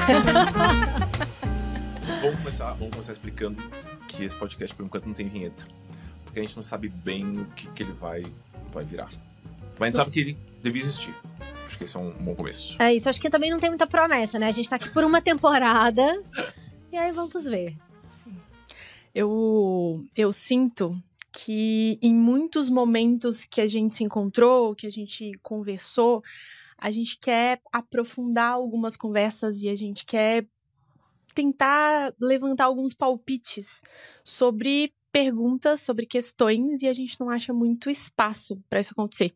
vamos, começar, vamos começar explicando que esse podcast, por enquanto, não tem vinheta. Porque a gente não sabe bem o que, que ele vai, vai virar. Mas a gente sabe que ele devia existir. Acho que esse é um bom começo. É isso, acho que também não tem muita promessa, né? A gente tá aqui por uma temporada. e aí vamos ver. Eu, eu sinto que em muitos momentos que a gente se encontrou, que a gente conversou, a gente quer aprofundar algumas conversas e a gente quer tentar levantar alguns palpites sobre perguntas, sobre questões e a gente não acha muito espaço para isso acontecer.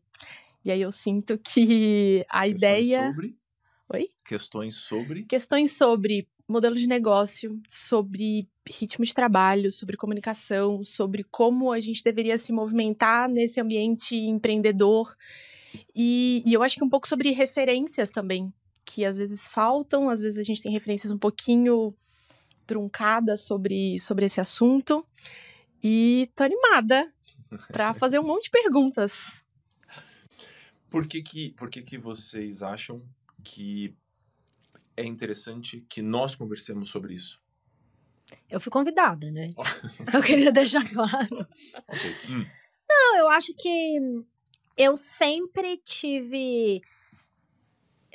E aí eu sinto que a Questões ideia. Sobre... Oi? Questões sobre. Questões sobre modelo de negócio, sobre ritmo de trabalho, sobre comunicação, sobre como a gente deveria se movimentar nesse ambiente empreendedor. E, e eu acho que um pouco sobre referências também, que às vezes faltam, às vezes a gente tem referências um pouquinho truncadas sobre, sobre esse assunto. E tô animada para fazer um monte de perguntas. Por que que, por que que vocês acham que é interessante que nós conversemos sobre isso? Eu fui convidada, né? eu queria deixar claro. Ok. Hum. Não, eu acho que eu sempre tive.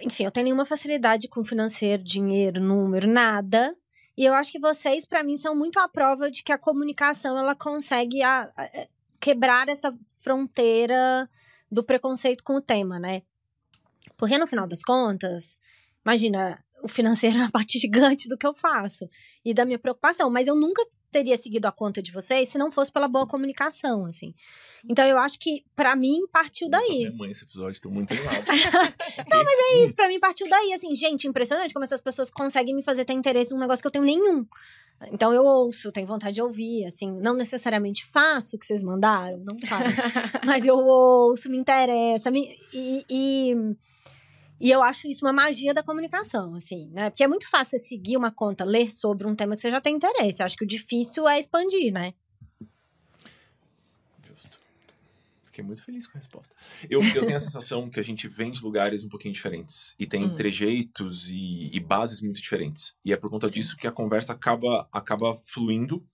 Enfim, eu tenho nenhuma facilidade com financeiro, dinheiro, número, nada. E eu acho que vocês, para mim, são muito a prova de que a comunicação ela consegue a- a- quebrar essa fronteira do preconceito com o tema, né? Porque no final das contas, imagina, o financeiro é uma parte gigante do que eu faço e da minha preocupação, mas eu nunca teria seguido a conta de vocês se não fosse pela boa comunicação, assim. Então eu acho que pra mim partiu Nossa, daí. minha mãe esse episódio, tô muito animado. Não, mas é isso, pra mim partiu daí, assim, gente, impressionante como essas pessoas conseguem me fazer ter interesse num negócio que eu tenho nenhum. Então eu ouço, tenho vontade de ouvir, assim, não necessariamente faço o que vocês mandaram, não faço. mas eu ouço, me interessa, me, e, e, e eu acho isso uma magia da comunicação, assim, né? Porque é muito fácil você seguir uma conta, ler sobre um tema que você já tem interesse. Eu acho que o difícil é expandir, né? Justo. Fiquei muito feliz com a resposta. Eu, eu tenho a sensação que a gente vem de lugares um pouquinho diferentes. E tem Hum. trejeitos e, e bases muito diferentes. E é por conta Sim. disso que a conversa acaba, acaba fluindo.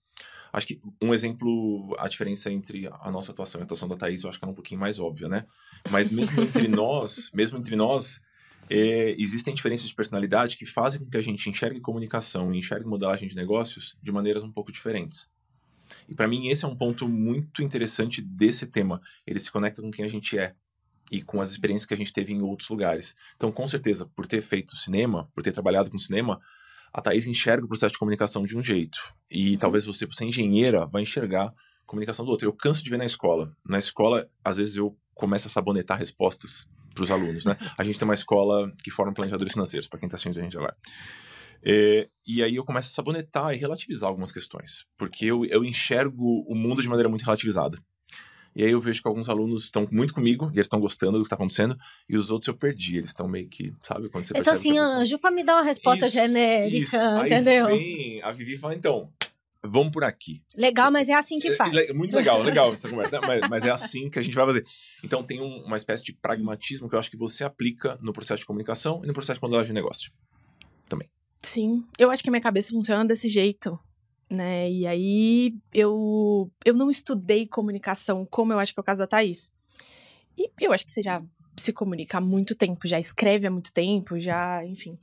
Acho que um exemplo, a diferença entre a nossa atuação e a atuação da Thaís, eu acho que ela é um pouquinho mais óbvia, né? Mas mesmo entre nós, mesmo entre nós, é, existem diferenças de personalidade que fazem com que a gente enxergue comunicação e enxergue modelagem de negócios de maneiras um pouco diferentes. E para mim esse é um ponto muito interessante desse tema. Ele se conecta com quem a gente é e com as experiências que a gente teve em outros lugares. Então, com certeza, por ter feito cinema, por ter trabalhado com cinema, a Thaís enxerga o processo de comunicação de um jeito. E talvez você, por ser engenheira, vai enxergar a comunicação do outro. Eu canso de ver na escola. Na escola, às vezes eu começo a sabonetar respostas para os alunos, né? A gente tem uma escola que forma planejadores financeiros, para quem está assistindo a gente agora. É, e aí eu começo a sabonetar e relativizar algumas questões, porque eu, eu enxergo o mundo de maneira muito relativizada. E aí eu vejo que alguns alunos estão muito comigo, e eles estão gostando do que está acontecendo, e os outros eu perdi, eles estão meio que, sabe, quando você tô percebe assim, anjo, pra me dar uma resposta Isso, genérica, isso. Aí entendeu? vem a Vivi fala, então, vamos por aqui. Legal, mas é assim que faz. É, é muito legal, legal essa conversa, né? mas, mas é assim que a gente vai fazer. Então tem um- uma espécie de pragmatismo que eu acho que você aplica no processo de comunicação e no processo de modelagem de negócio. Sim, eu acho que a minha cabeça funciona desse jeito, né? E aí eu, eu não estudei comunicação como eu acho que é o caso da Thaís. E eu acho que você já se comunica há muito tempo, já escreve há muito tempo, já, enfim.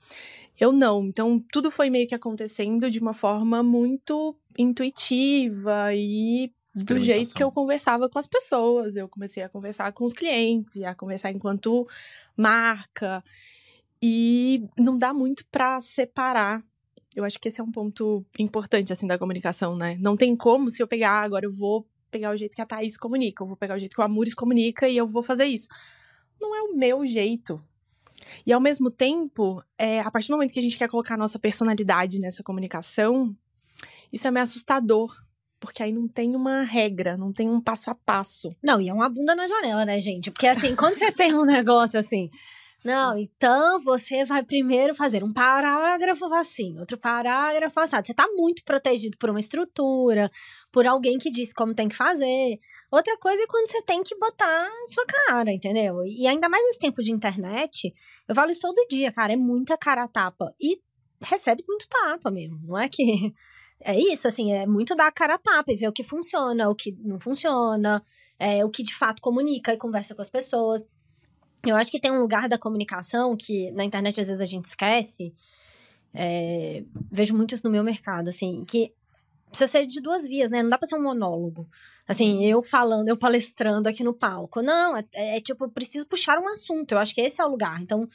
Eu não. Então, tudo foi meio que acontecendo de uma forma muito intuitiva e do jeito que eu conversava com as pessoas. Eu comecei a conversar com os clientes, a conversar enquanto marca. E não dá muito pra separar. Eu acho que esse é um ponto importante, assim, da comunicação, né? Não tem como, se eu pegar agora, eu vou pegar o jeito que a Thaís comunica, eu vou pegar o jeito que o Amores comunica e eu vou fazer isso. Não é o meu jeito. E ao mesmo tempo, é, a partir do momento que a gente quer colocar a nossa personalidade nessa comunicação, isso é meio assustador. Porque aí não tem uma regra, não tem um passo a passo. Não, e é uma bunda na janela, né, gente? Porque assim, quando você tem um negócio assim. Não, então você vai primeiro fazer um parágrafo assim, outro parágrafo assado. Você tá muito protegido por uma estrutura, por alguém que disse como tem que fazer. Outra coisa é quando você tem que botar sua cara, entendeu? E ainda mais nesse tempo de internet, eu falo isso todo dia, cara, é muita cara tapa. E recebe muito tapa mesmo. Não é que. É isso, assim, é muito dar a cara tapa e ver o que funciona, o que não funciona, é, o que de fato comunica e conversa com as pessoas. Eu acho que tem um lugar da comunicação que na internet às vezes a gente esquece. É, vejo muito isso no meu mercado, assim, que precisa ser de duas vias, né? Não dá pra ser um monólogo. Assim, eu falando, eu palestrando aqui no palco. Não, é, é tipo, eu preciso puxar um assunto. Eu acho que esse é o lugar. Então,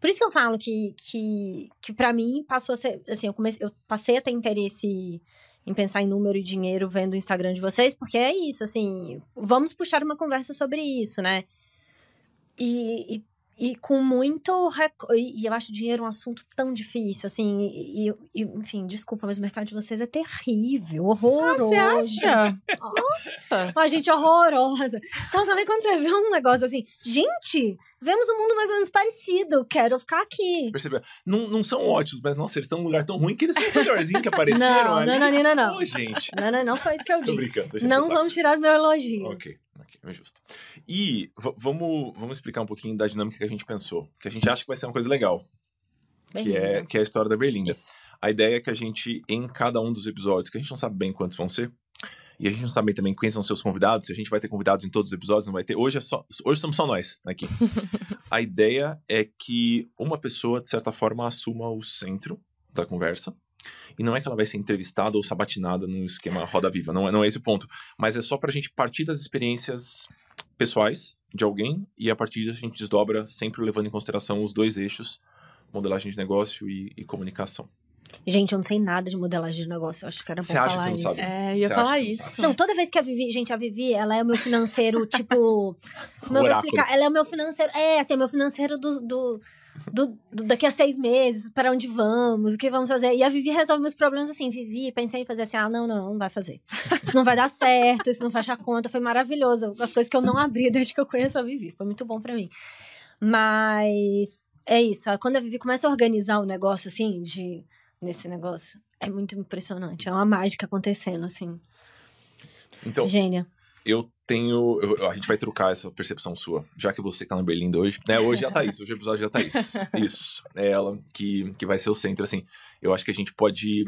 por isso que eu falo que, que, que para mim passou a ser. Assim, eu, comecei, eu passei a ter interesse em pensar em número e dinheiro vendo o Instagram de vocês, porque é isso, assim, vamos puxar uma conversa sobre isso, né? E, e e com muito. E eu acho dinheiro um assunto tão difícil, assim. E, e, enfim, desculpa, mas o mercado de vocês é terrível, horroroso. Ah, você acha? Nossa! A gente horrorosa. Então, também quando você vê um negócio assim, gente, vemos um mundo mais ou menos parecido, quero ficar aqui. Você percebeu? Não, não são ótimos, mas nossa, eles estão num lugar tão ruim que eles são o melhorzinho que apareceram não, ali. Não, não, não, não. Ô, gente. Não, não, não foi isso que eu disse. Tô brincando, gente, Não vamos tirar o meu elogio. Ok, ok, é justo. E vamos, vamos explicar um pouquinho da dinâmica que a gente pensou, que a gente acha que vai ser uma coisa legal. Que é, que é a história da Berlinda. Isso. A ideia é que a gente, em cada um dos episódios, que a gente não sabe bem quantos vão ser, e a gente não sabe também quem são seus convidados, se a gente vai ter convidados em todos os episódios, não vai ter. Hoje é só, hoje somos só nós aqui. a ideia é que uma pessoa, de certa forma, assuma o centro da conversa. E não é que ela vai ser entrevistada ou sabatinada num esquema roda viva, não é, não é esse o ponto. Mas é só pra gente partir das experiências pessoais de alguém e a partir disso a gente desdobra, sempre levando em consideração os dois eixos, modelagem de negócio e, e comunicação. Gente, eu não sei nada de modelagem de negócio. Eu acho que era bom Você acha falar que você não isso. Sabe? É, ia você falar isso. Não, toda vez que a Vivi, gente, a Vivi, ela é o meu financeiro, tipo. Como eu vou explicar? Ela é o meu financeiro. É, assim, é o meu financeiro do, do, do, do, daqui a seis meses, para onde vamos, o que vamos fazer. E a Vivi resolve meus problemas assim. Vivi, pensei em fazer assim, ah, não, não, não vai fazer. Isso não vai dar certo, isso não fecha a conta. Foi maravilhoso. As coisas que eu não abri desde que eu conheço a Vivi. Foi muito bom para mim. Mas é isso. Quando a Vivi começa a organizar o negócio, assim, de nesse negócio. É muito impressionante. É uma mágica acontecendo, assim. Então, Gênia. Eu tenho. Eu, a gente vai trocar essa percepção sua. Já que você tá na Berlinda hoje. Né, hoje já tá isso. Hoje o episódio já tá isso. Isso. É ela que, que vai ser o centro, assim. Eu acho que a gente pode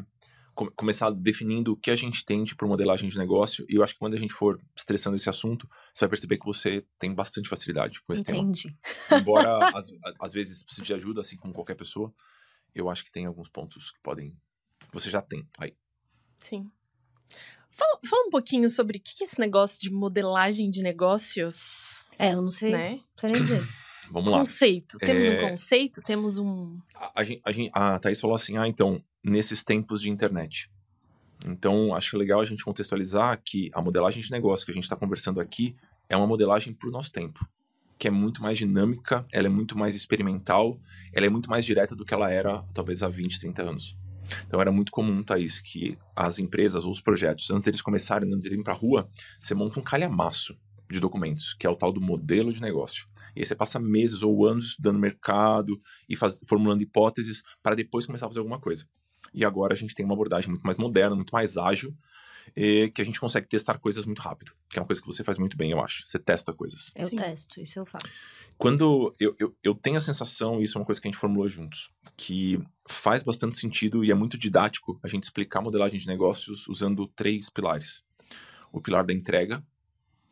começar definindo o que a gente entende por modelagem de negócio. E eu acho que quando a gente for estressando esse assunto, você vai perceber que você tem bastante facilidade com esse Entendi. tema. Embora, às, às vezes, precise de ajuda, assim como qualquer pessoa eu acho que tem alguns pontos que podem. Você já tem aí. Sim. Fala, fala um pouquinho sobre o que é esse negócio de modelagem de negócios. É, eu não sei. Né? Não sei dizer. Vamos lá. Conceito. Temos é... um conceito? Temos um. A, a, a Thaís falou assim: ah, então, nesses tempos de internet. Então, acho legal a gente contextualizar que a modelagem de negócio que a gente está conversando aqui é uma modelagem para o nosso tempo que é muito mais dinâmica, ela é muito mais experimental, ela é muito mais direta do que ela era talvez há 20, 30 anos. Então era muito comum, Thaís, que as empresas ou os projetos, antes deles começarem, antes de irem para a rua, você monta um calhamaço de documentos, que é o tal do modelo de negócio. E aí você passa meses ou anos estudando mercado e faz, formulando hipóteses para depois começar a fazer alguma coisa. E agora a gente tem uma abordagem muito mais moderna, muito mais ágil, e que a gente consegue testar coisas muito rápido, que é uma coisa que você faz muito bem, eu acho. Você testa coisas. Eu Sim. testo, isso eu faço. Quando eu, eu, eu tenho a sensação, e isso é uma coisa que a gente formulou juntos, que faz bastante sentido e é muito didático a gente explicar a modelagem de negócios usando três pilares. O pilar da entrega,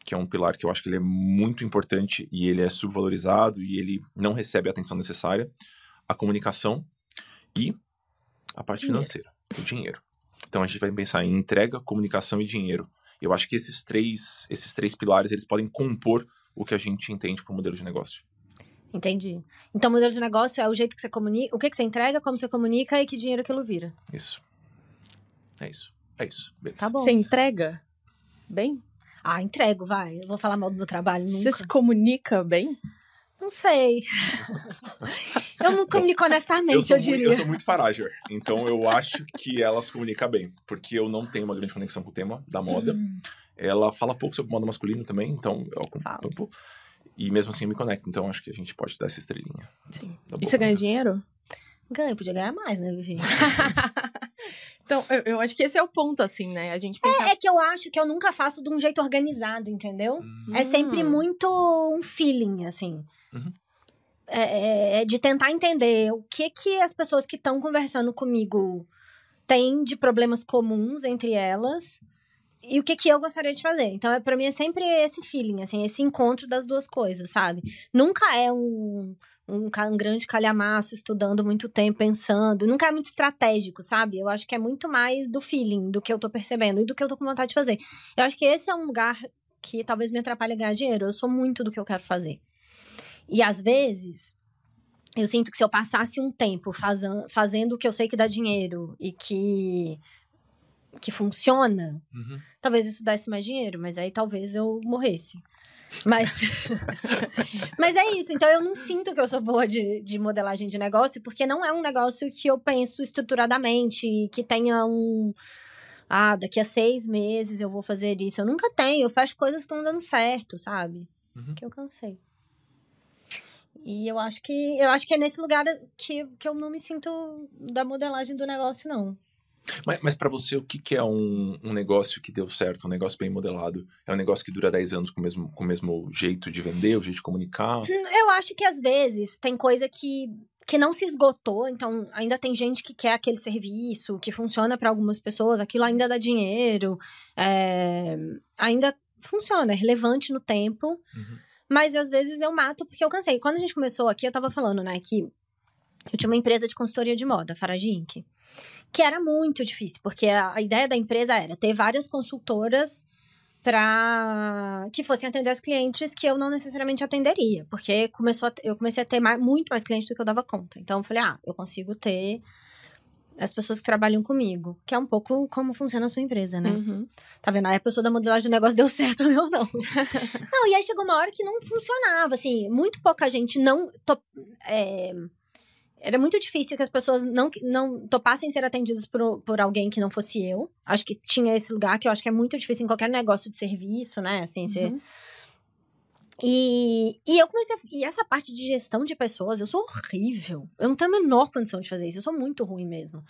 que é um pilar que eu acho que ele é muito importante e ele é subvalorizado e ele não recebe a atenção necessária. A comunicação e a parte dinheiro. financeira, o dinheiro. Então a gente vai pensar em entrega, comunicação e dinheiro. Eu acho que esses três, esses três pilares eles podem compor o que a gente entende para o modelo de negócio. Entendi. Então, o modelo de negócio é o jeito que você comunica, o que, que você entrega, como você comunica e que dinheiro aquilo vira. Isso. É isso. É isso. Beleza. Tá bom. Você entrega bem? Ah, entrego, vai. Eu vou falar mal do meu trabalho nunca. Você se comunica bem? Não sei. eu não comunico honestamente, eu, eu diria. Muito, eu sou muito Farager, então eu acho que ela se comunica bem, porque eu não tenho uma grande conexão com o tema da moda. Hum. Ela fala pouco sobre moda masculina também, então eu acompanho. E mesmo assim eu me conecto, então acho que a gente pode dar essa estrelinha. Sim. E você ganha dinheiro? Ganha, podia ganhar mais, né, Vivi? então, eu, eu, acho que esse é o ponto, assim, né? A gente pensa... é, é, que eu acho que eu nunca faço de um jeito organizado, entendeu? Hum. É sempre muito um feeling, assim. Uhum. é, é de tentar entender o que que as pessoas que estão conversando comigo têm de problemas comuns entre elas e o que que eu gostaria de fazer. Então, é, para mim é sempre esse feeling, assim, esse encontro das duas coisas, sabe? Nunca é um, um, um, grande calhamaço estudando muito tempo, pensando. Nunca é muito estratégico, sabe? Eu acho que é muito mais do feeling, do que eu tô percebendo e do que eu tô com vontade de fazer. Eu acho que esse é um lugar que talvez me atrapalhe a ganhar dinheiro. Eu sou muito do que eu quero fazer. E às vezes, eu sinto que se eu passasse um tempo fazendo, fazendo o que eu sei que dá dinheiro e que que funciona, uhum. talvez isso desse mais dinheiro, mas aí talvez eu morresse. Mas, mas é isso. Então eu não sinto que eu sou boa de, de modelagem de negócio, porque não é um negócio que eu penso estruturadamente, que tenha um. Ah, daqui a seis meses eu vou fazer isso. Eu nunca tenho. Eu faço coisas que estão dando certo, sabe? Uhum. Que eu cansei. E eu acho que eu acho que é nesse lugar que, que eu não me sinto da modelagem do negócio, não. Mas, mas para você, o que, que é um, um, negócio que deu certo, um negócio bem modelado? É um negócio que dura 10 anos com o, mesmo, com o mesmo jeito de vender, o jeito de comunicar? Hum, eu acho que às vezes tem coisa que, que não se esgotou, então ainda tem gente que quer aquele serviço, que funciona para algumas pessoas, aquilo ainda dá dinheiro, é, ainda funciona, é relevante no tempo. Uhum. Mas às vezes eu mato porque eu cansei. Quando a gente começou aqui, eu tava falando, né, que eu tinha uma empresa de consultoria de moda, Farage Inc que era muito difícil, porque a, a ideia da empresa era ter várias consultoras para que fossem atender as clientes que eu não necessariamente atenderia, porque começou a, eu comecei a ter mais, muito mais clientes do que eu dava conta. Então eu falei, ah, eu consigo ter as pessoas que trabalham comigo, que é um pouco como funciona a sua empresa, né? Uhum. Tá vendo? Aí a pessoa da modelagem do negócio deu certo, eu não. não, e aí chegou uma hora que não funcionava, assim, muito pouca gente não. To, é, era muito difícil que as pessoas não, não topassem ser atendidas por, por alguém que não fosse eu. Acho que tinha esse lugar que eu acho que é muito difícil em qualquer negócio de serviço, né? Assim, você. E, e eu comecei a, E essa parte de gestão de pessoas, eu sou horrível. Eu não tenho a menor condição de fazer isso. Eu sou muito ruim mesmo.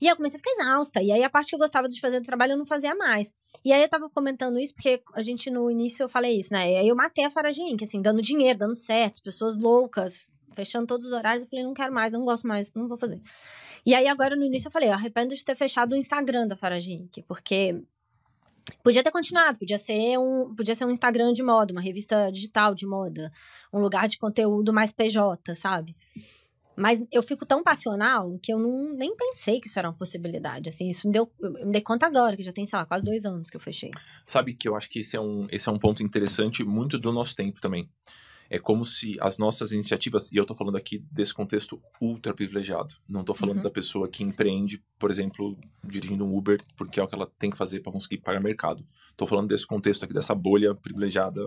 E eu comecei a ficar exausta. E aí a parte que eu gostava de fazer do trabalho eu não fazia mais. E aí eu tava comentando isso porque a gente no início eu falei isso, né? E aí eu matei a Faragin, que assim, dando dinheiro, dando certo, pessoas loucas, fechando todos os horários. Eu falei, não quero mais, não gosto mais, não vou fazer. E aí, agora no início, eu falei, eu arrependo de ter fechado o Instagram da Faragink, porque podia ter continuado, podia ser um, podia ser um Instagram de moda, uma revista digital de moda, um lugar de conteúdo mais PJ, sabe? Mas eu fico tão passional que eu não, nem pensei que isso era uma possibilidade. Assim, isso me deu. Eu me dei conta agora, que já tem, sei lá, quase dois anos que eu fechei. Sabe que eu acho que esse é um, esse é um ponto interessante muito do nosso tempo também. É como se as nossas iniciativas, e eu estou falando aqui desse contexto ultra privilegiado, não estou falando uhum. da pessoa que empreende, por exemplo, dirigindo um Uber, porque é o que ela tem que fazer para conseguir pagar mercado. Estou falando desse contexto aqui, dessa bolha privilegiada,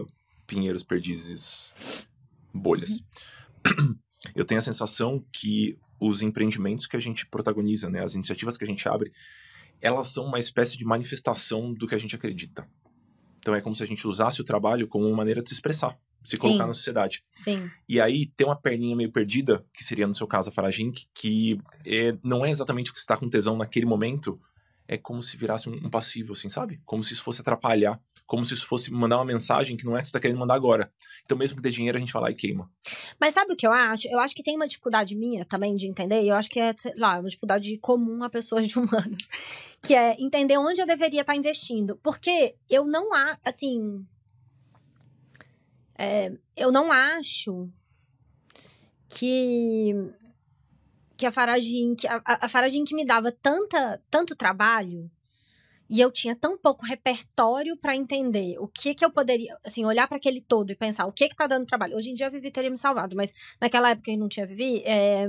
Pinheiros, Perdizes, bolhas. Uhum. Eu tenho a sensação que os empreendimentos que a gente protagoniza, né, as iniciativas que a gente abre, elas são uma espécie de manifestação do que a gente acredita. Então é como se a gente usasse o trabalho como uma maneira de se expressar se colocar Sim. na sociedade. Sim. E aí tem uma perninha meio perdida, que seria no seu caso a Faragink, que é, não é exatamente o que está com tesão naquele momento, é como se virasse um, um, passivo, assim, sabe? Como se isso fosse atrapalhar, como se isso fosse mandar uma mensagem que não é que você está querendo mandar agora. Então, mesmo que dê dinheiro, a gente vai lá e queima. Mas sabe o que eu acho? Eu acho que tem uma dificuldade minha também de entender, e eu acho que é, sei lá, uma dificuldade comum a pessoas de humanos, que é entender onde eu deveria estar investindo. Porque eu não há, assim, é, eu não acho que que a Faragin, que a, a Faragin que me dava tanta, tanto trabalho e eu tinha tão pouco repertório para entender o que que eu poderia, assim, olhar para aquele todo e pensar o que que tá dando trabalho. Hoje em dia a Vivi teria me salvado, mas naquela época eu não tinha Vivi, é,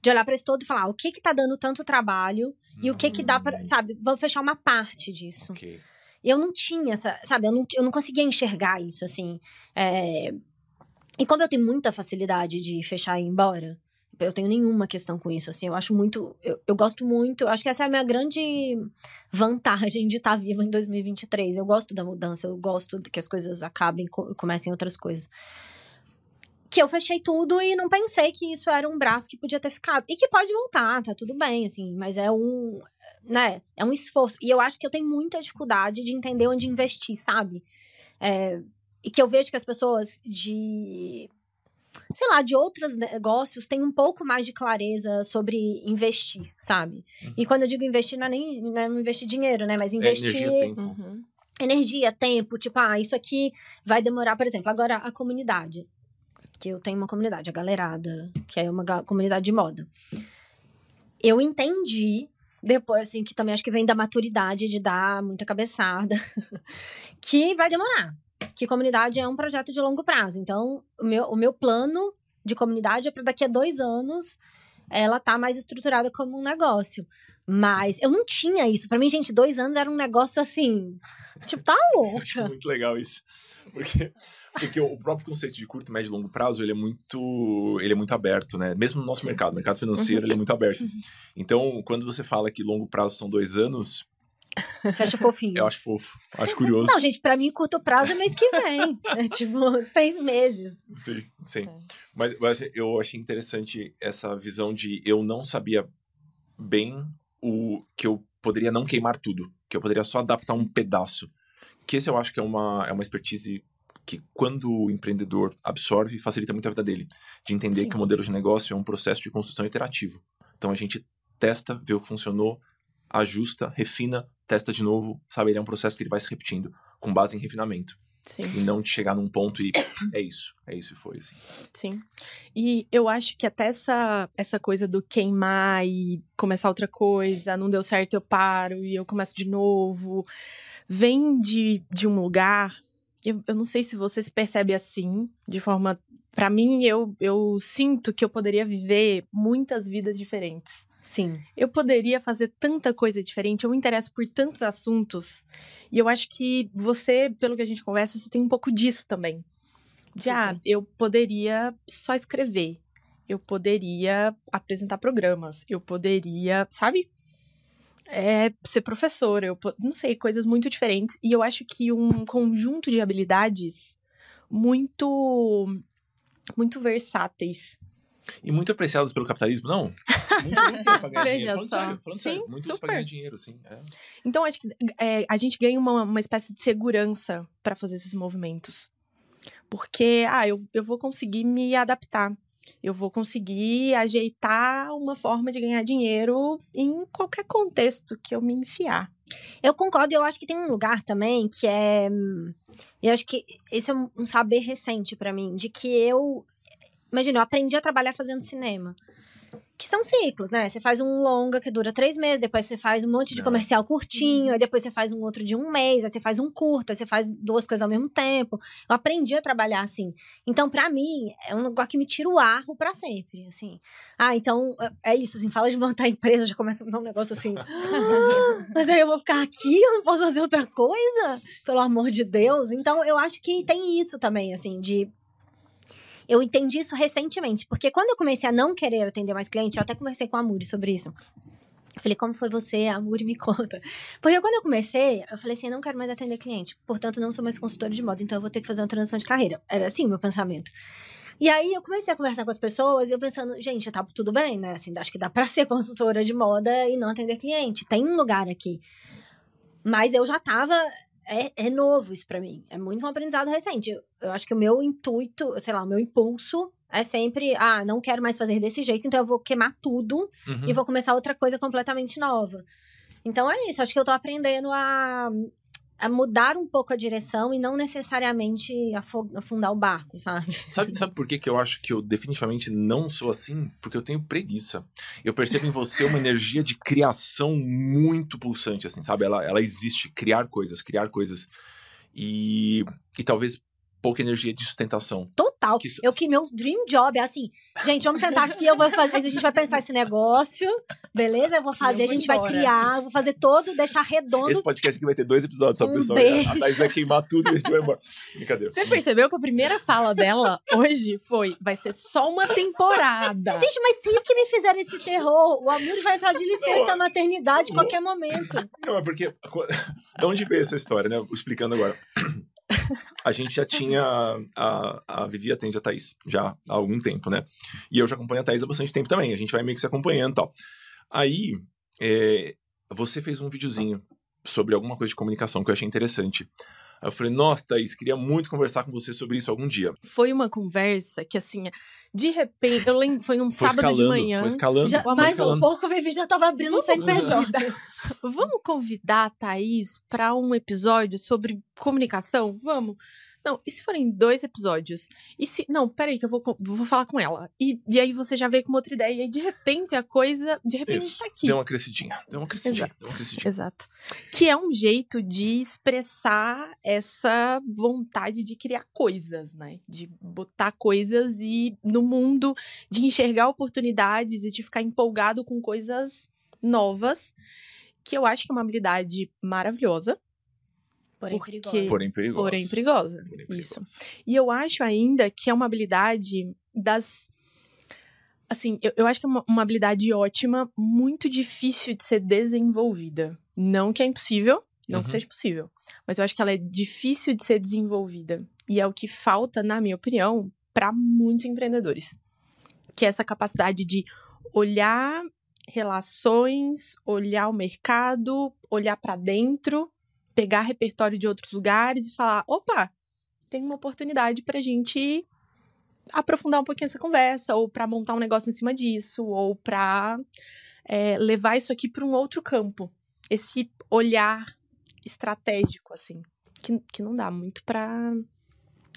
de olhar para esse todo e falar o que que tá dando tanto trabalho e o que que dá para, hum. sabe, vamos fechar uma parte disso. Okay. Eu não tinha essa, sabe, eu não, eu não conseguia enxergar isso, assim. É... E como eu tenho muita facilidade de fechar e ir embora, eu tenho nenhuma questão com isso, assim, eu acho muito, eu, eu gosto muito, acho que essa é a minha grande vantagem de estar viva em 2023, eu gosto da mudança, eu gosto que as coisas acabem e comecem outras coisas. Que eu fechei tudo e não pensei que isso era um braço que podia ter ficado, e que pode voltar, tá tudo bem, assim, mas é um, né? É um esforço. E eu acho que eu tenho muita dificuldade de entender onde investir, sabe? É, e que eu vejo que as pessoas de sei lá, de outros negócios, têm um pouco mais de clareza sobre investir, sabe? Uhum. E quando eu digo investir, não é nem não é investir dinheiro, né? Mas investir É, energia, tempo. Uhum. energia, tempo, tipo, ah, isso aqui vai demorar, por exemplo, agora a comunidade. Que eu tenho uma comunidade, a Galerada, que é uma comunidade de moda. Eu entendi, depois, assim, que também acho que vem da maturidade de dar muita cabeçada, que vai demorar. Que comunidade é um projeto de longo prazo. Então, o meu, o meu plano de comunidade é para daqui a dois anos ela tá mais estruturada como um negócio. Mas eu não tinha isso. Pra mim, gente, dois anos era um negócio assim. Tipo, tá acho louca. muito legal isso. Porque, porque o próprio conceito de curto, médio e longo prazo, ele é muito, ele é muito aberto, né? Mesmo no nosso Sim. mercado, mercado financeiro, ele é muito aberto. Então, quando você fala que longo prazo são dois anos, Você acha fofinho? eu acho fofo, acho curioso. Não, gente, pra mim, curto prazo é mês que vem. É tipo, seis meses. Sim, sim. É. Mas achei, eu achei interessante essa visão de eu não sabia bem o que eu poderia não queimar tudo, que eu poderia só adaptar um pedaço. Que esse eu acho que é uma, é uma expertise que quando o empreendedor absorve, facilita muito a vida dele. De entender Sim. que o modelo de negócio é um processo de construção iterativo. Então a gente testa, vê o que funcionou, ajusta, refina, testa de novo, sabe? Ele é um processo que ele vai se repetindo, com base em refinamento. Sim. E não de chegar num ponto e é isso, é isso e foi, assim. Sim. E eu acho que até essa, essa coisa do queimar e começar outra coisa, não deu certo, eu paro e eu começo de novo, vem de, de um lugar. Eu, eu não sei se você se percebe assim, de forma. Pra mim, eu, eu sinto que eu poderia viver muitas vidas diferentes. Sim. Eu poderia fazer tanta coisa diferente, eu me interesso por tantos assuntos. E eu acho que você, pelo que a gente conversa, você tem um pouco disso também. De, ah, eu poderia só escrever. Eu poderia apresentar programas. Eu poderia, sabe? É, ser professora. Eu não sei, coisas muito diferentes. E eu acho que um conjunto de habilidades muito. muito versáteis. E muito apreciadas pelo capitalismo, não? Muito, muito pra ganhar Veja dinheiro. Falando só. sério, falando Sim, sério. Muito pra super. ganhar dinheiro, sim. É. Então, acho que é, a gente ganha uma, uma espécie de segurança para fazer esses movimentos. Porque, ah, eu, eu vou conseguir me adaptar. Eu vou conseguir ajeitar uma forma de ganhar dinheiro em qualquer contexto que eu me enfiar. Eu concordo, e eu acho que tem um lugar também que é. hum, Eu acho que esse é um, um saber recente pra mim, de que eu. Imagina, eu aprendi a trabalhar fazendo cinema. Que são ciclos, né? Você faz um longa que dura três meses, depois você faz um monte de Não. comercial curtinho, aí depois você faz um outro de um mês, aí você faz um curto, aí você faz duas coisas ao mesmo tempo. Eu aprendi a trabalhar assim. Então, pra mim, é um negócio que me tira o arro pra sempre, assim. Ah, então, é- é isso, assim, fala de montar empresa, já começa a dar um negócio assim. Mas aí eu vou ficar aqui, eu não posso fazer outra coisa? Pelo amor de Deus. Então, eu acho que tem isso também, assim, de. Eu entendi isso recentemente, porque quando eu comecei a não querer atender mais cliente, eu até conversei com a Muri sobre isso. Eu falei, como foi você? A Muri me conta. Porque quando eu comecei, eu falei assim, eu não quero mais atender cliente. Portanto, não sou mais consultora de moda, então eu vou ter que fazer uma transição de carreira. Era assim o meu pensamento. E aí eu comecei a conversar com as pessoas e eu pensando, gente, tá tudo bem, né? Assim, acho que dá pra ser consultora de moda e não atender cliente. Tem um lugar aqui. Mas eu já tava. É, é novo isso pra mim. É muito um aprendizado recente. Eu, eu acho que o meu intuito, sei lá, o meu impulso é sempre, ah, não quero mais fazer desse jeito, então eu vou queimar tudo Uhum. e vou começar outra coisa completamente nova. Então é isso, acho que eu tô aprendendo a, a mudar um pouco a direção e não necessariamente afundar o barco, sabe? Sabe, sabe por que, que eu acho que eu definitivamente não sou assim? Porque eu tenho preguiça. Eu percebo em você uma energia de criação muito pulsante, assim, sabe? Ela, ela existe, criar coisas, criar coisas. E, e talvez pouca energia de sustentação. Total. Que Eu que meu dream job é assim, gente, vamos sentar aqui, eu vou fazer, a gente vai pensar esse negócio, beleza? Eu vou fazer, Eu a gente vai embora. criar, eu vou fazer todo, deixar redondo. Esse podcast aqui vai ter dois episódios, só Um pessoal. beijo. A Thaís vai queimar tudo e a gente vai embora. Brincadeira. Você percebeu que a primeira fala dela hoje foi: vai ser só uma temporada. Gente, mas vocês que me fizeram esse terror, o Amir vai entrar de licença Não, maternidade em não. qualquer momento. Não, é porque. De onde veio essa história, né? Explicando agora. A gente já tinha. A, a Vivi atende a Thaís já há algum tempo, né? E eu já acompanho a Thaís há bastante tempo também. A gente vai meio que se acompanhando e tal. Aí, é, você fez um videozinho sobre alguma coisa de comunicação que eu achei interessante. Aí eu falei, nossa, Thaís, queria muito conversar com você sobre isso algum dia. Foi uma conversa que, assim, de repente, eu lembro, foi num Foi sábado escalando, de manhã. foi escalando. Já, foi mais um escalando. pouco, o Vivi já tava abrindo o Vamos CNPJ. Vamos convidar a Thaís para um episódio sobre comunicação? Vamos. Não, e se forem dois episódios? E se. Não, peraí, que eu vou, vou falar com ela. E, e aí você já veio com outra ideia. E aí, de repente, a coisa. De repente, Isso, tá aqui. Deu uma crescidinha. Deu uma crescidinha. Exato. Deu uma crescidinha. Exato. Que é um jeito de expressar essa vontade de criar coisas, né? De botar coisas e no mundo, de enxergar oportunidades e de ficar empolgado com coisas novas, que eu acho que é uma habilidade maravilhosa, Porém, Porque- perigosa. Porém perigosa. porém perigosa. Porém Isso. E eu acho ainda que é uma habilidade das. Assim, eu, eu acho que é uma, uma habilidade ótima, muito difícil de ser desenvolvida. Não que é impossível, não que Uhum. seja possível, mas eu acho que ela é difícil de ser desenvolvida. E é o que falta, na minha opinião, para muitos empreendedores. Que é essa capacidade de olhar relações, olhar o mercado, olhar para dentro, pegar repertório de outros lugares e falar: opa, tem uma oportunidade pra gente aprofundar um pouquinho essa conversa, ou pra montar um negócio em cima disso, ou pra é, levar isso aqui pra um outro campo. Esse olhar estratégico, assim, que, que não dá muito pra.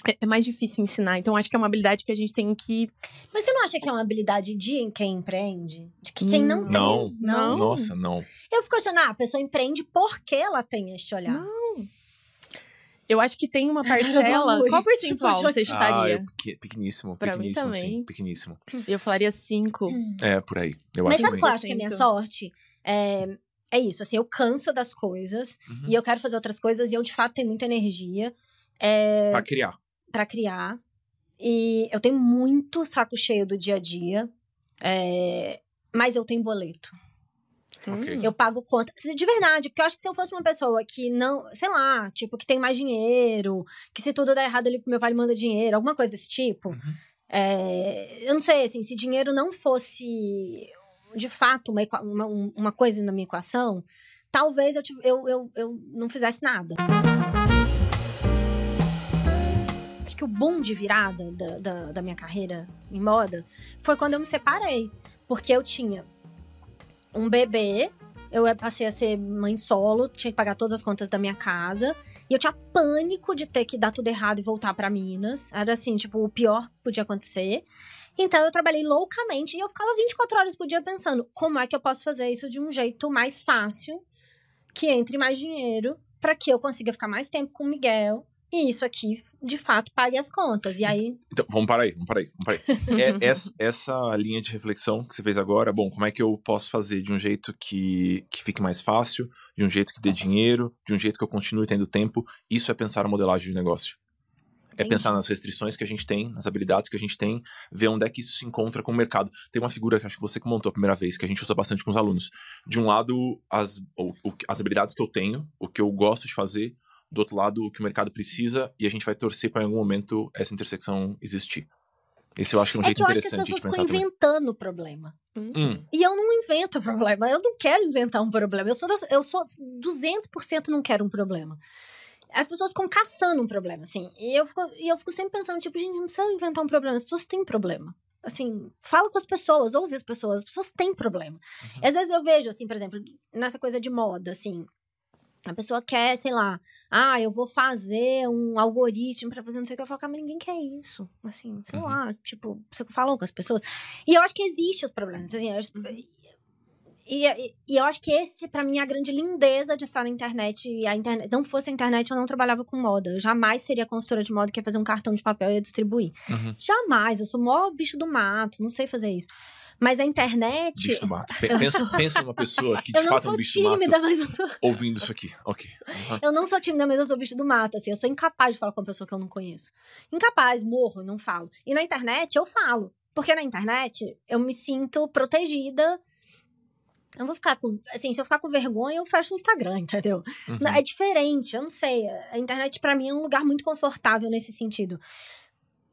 É, é mais difícil ensinar. Então, acho que é uma habilidade que a gente tem que. Mas você não acha que é uma habilidade de quem empreende? De que quem não Hum, tem? Não. Não. Nossa, não. Eu fico achando, ah, a pessoa empreende porque ela tem este olhar. Eu acho que tem uma parcela. Qual percentual você Ah, estaria? eu, pequ- pequeníssimo. Pra mim pequeníssimo, também. assim. Pequeníssimo. Eu falaria cinco. É, por aí. Eu Mas acho sabe também. qual eu acho que é a minha 100%. sorte? É, é isso, assim, eu canso das coisas Uhum. e eu quero fazer outras coisas e eu, de fato, tenho muita energia é, Pra criar. Pra criar. E eu tenho muito saco cheio do dia a dia, é, mas eu tenho boleto. Ok. Hum. Eu pago conta. De verdade, porque eu acho que se eu fosse uma pessoa que não, sei lá, tipo, que tem mais dinheiro, que se tudo der errado ali meu pai manda dinheiro, alguma coisa desse tipo. Uhum. é, eu não sei, assim, se dinheiro não fosse de fato uma, uma, um- uma coisa na minha equação, talvez eu, eu, eu, eu não fizesse nada. Acho que o boom de virada da, da, da minha carreira em moda foi quando eu me separei. Porque eu tinha um bebê, eu passei a ser mãe solo, tinha que pagar todas as contas da minha casa. E eu tinha pânico de ter que dar tudo errado e voltar pra Minas. Era assim, tipo, o pior que podia acontecer. Então eu trabalhei loucamente e eu ficava 24 horas por dia pensando como é que eu posso fazer isso de um jeito mais fácil, que entre mais dinheiro, pra que eu consiga ficar mais tempo com o Miguel. E isso aqui, de fato, pague as contas. E aí, Então, vamos parar aí, vamos parar aí. Vamos parar aí. É, essa, essa linha de reflexão que você fez agora, bom, como é que eu posso fazer de um jeito que, que fique mais fácil, de um jeito que dê dinheiro, de um jeito que eu continue tendo tempo, isso é pensar a modelagem de negócio. É Entendi. pensar nas restrições que a gente tem, nas habilidades que a gente tem, ver onde é que isso se encontra com o mercado. Tem uma figura que acho que você que montou a primeira vez, que a gente usa bastante com os alunos. De um lado, as, o- o- as habilidades que eu tenho, o que eu gosto de fazer, do outro lado, o que o mercado precisa, e a gente vai torcer para em algum momento essa intersecção existir. Esse eu acho que é um é jeito que eu acho que as interessante de pessoas pensar ficam inventando o problema. Hum, E eu não invento problema. Eu não quero inventar um problema. Eu sou, eu sou 200% não quero um problema. As pessoas ficam caçando um problema, assim. E eu fico, e eu fico sempre pensando, tipo, gente, não precisa inventar um problema. As pessoas têm problema. Assim, fala com as pessoas, ouve as pessoas. As pessoas têm problema. Uhum. Às vezes eu vejo, assim, por exemplo, nessa coisa de moda, assim. A pessoa quer, sei lá, ah, eu vou fazer um algoritmo pra fazer não sei o que. Eu falo, cara, mas ninguém quer isso. Assim, sei Uhum. lá, tipo, você falou com as pessoas. E eu acho que existe os problemas. Assim, eu acho- e, e, e eu acho que esse, pra mim, é a grande lindeza de estar na internet. E a internet, não fosse a internet, eu não trabalhava com moda. Eu jamais seria consultora de moda que ia fazer um cartão de papel e ia distribuir. uhum. Jamais. Eu sou o maior bicho do mato, não sei fazer isso. Mas a internet. Bicho do mato. Pensa, sou- pensa numa pessoa que de eu não fato é um bicho do mato tímida, mas eu sou. ouvindo isso aqui. Ok. Uhum. Eu não sou tímida, mas eu sou bicho do mato, assim. Eu sou incapaz de falar com uma pessoa que eu não conheço. Incapaz, morro, não falo. E na internet, eu falo. Porque na internet, eu me sinto protegida. Eu vou ficar com... Assim, se eu ficar com vergonha, eu fecho o Instagram, entendeu? Uhum. Não, É diferente, eu não sei. A internet, pra mim, é um lugar muito confortável nesse sentido.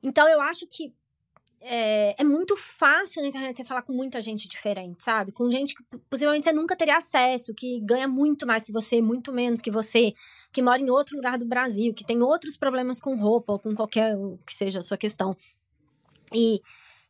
Então, eu acho que é, é, muito fácil na internet você falar com muita gente diferente, sabe? Com gente que possivelmente você nunca teria acesso, que ganha muito mais que você, muito menos que você, que mora em outro lugar do Brasil, que tem outros problemas com roupa ou com qualquer que seja a sua questão. E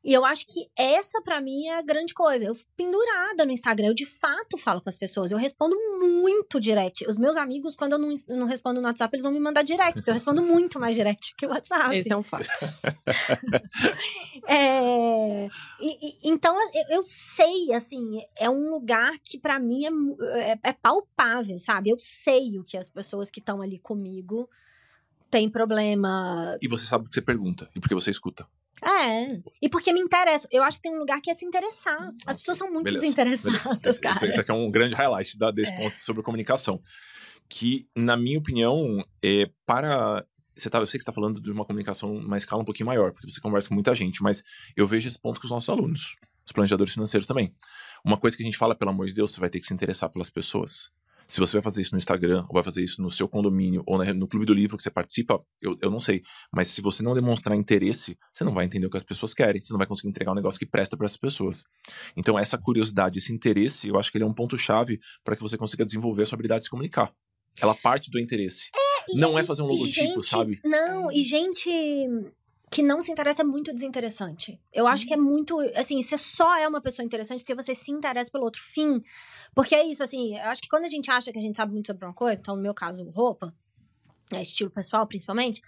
e eu acho que essa, para mim, é a grande coisa. Eu fico pendurada no Instagram, eu de fato falo com as pessoas. Eu respondo muito direct. Os meus amigos, quando eu não, não respondo no WhatsApp, eles vão me mandar direct, porque eu respondo muito mais direct que o WhatsApp. Esse é um fato. é, e, e, então, eu, eu, sei, assim, é um lugar que para mim é, é, é palpável, sabe? Eu sei o que as pessoas que estão ali comigo têm problema. E você sabe o que você pergunta, e porque você escuta. É. E porque me interessa. Eu acho que tem um lugar que é se interessar. Hum, As pessoas são muito beleza, desinteressadas, beleza. cara. Isso aqui é um grande highlight da, desse é. ponto sobre comunicação. Que, na minha opinião, é para. Você tá, eu sei que você está falando de uma comunicação uma escala um pouquinho maior, porque você conversa com muita gente, mas eu vejo esse ponto com os nossos alunos, os planejadores financeiros também. Uma coisa que a gente fala, pelo amor de Deus, você vai ter que se interessar pelas pessoas. Se você vai fazer isso no Instagram, ou vai fazer isso no seu condomínio, ou no clube do livro que você participa, eu, eu não sei. Mas se você não demonstrar interesse, você não vai entender o que as pessoas querem, você não vai conseguir entregar um negócio que presta para essas pessoas. Então, essa curiosidade, esse interesse, eu acho que ele é um ponto-chave para que você consiga desenvolver a sua habilidade de se comunicar. Ela parte do interesse. É, não é fazer um logotipo, gente, sabe? Não, e gente que não se interessa é muito desinteressante. Eu acho que é muito. Assim, você só é uma pessoa interessante porque você se interessa pelo outro fim. Porque é isso, assim, eu acho que quando a gente acha que a gente sabe muito sobre uma coisa, então no meu caso, roupa, é, estilo pessoal principalmente,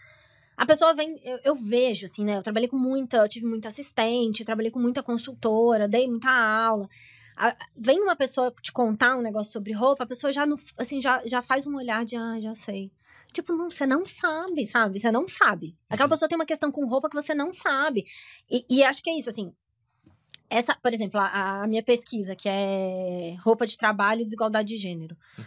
a pessoa vem, eu, eu, vejo, assim, né? Eu trabalhei com muita, eu tive muita assistente, trabalhei com muita consultora, dei muita aula. A, vem uma pessoa te contar um negócio sobre roupa, a pessoa já, assim, já, já faz um olhar de, ah, já sei. Tipo, não, você não sabe, sabe? Você não sabe. Aquela uhum. pessoa tem uma questão com roupa que você não sabe. E, e acho que é isso, assim. Essa, por exemplo, a, a, minha pesquisa, que é roupa de trabalho e desigualdade de gênero. Uhum.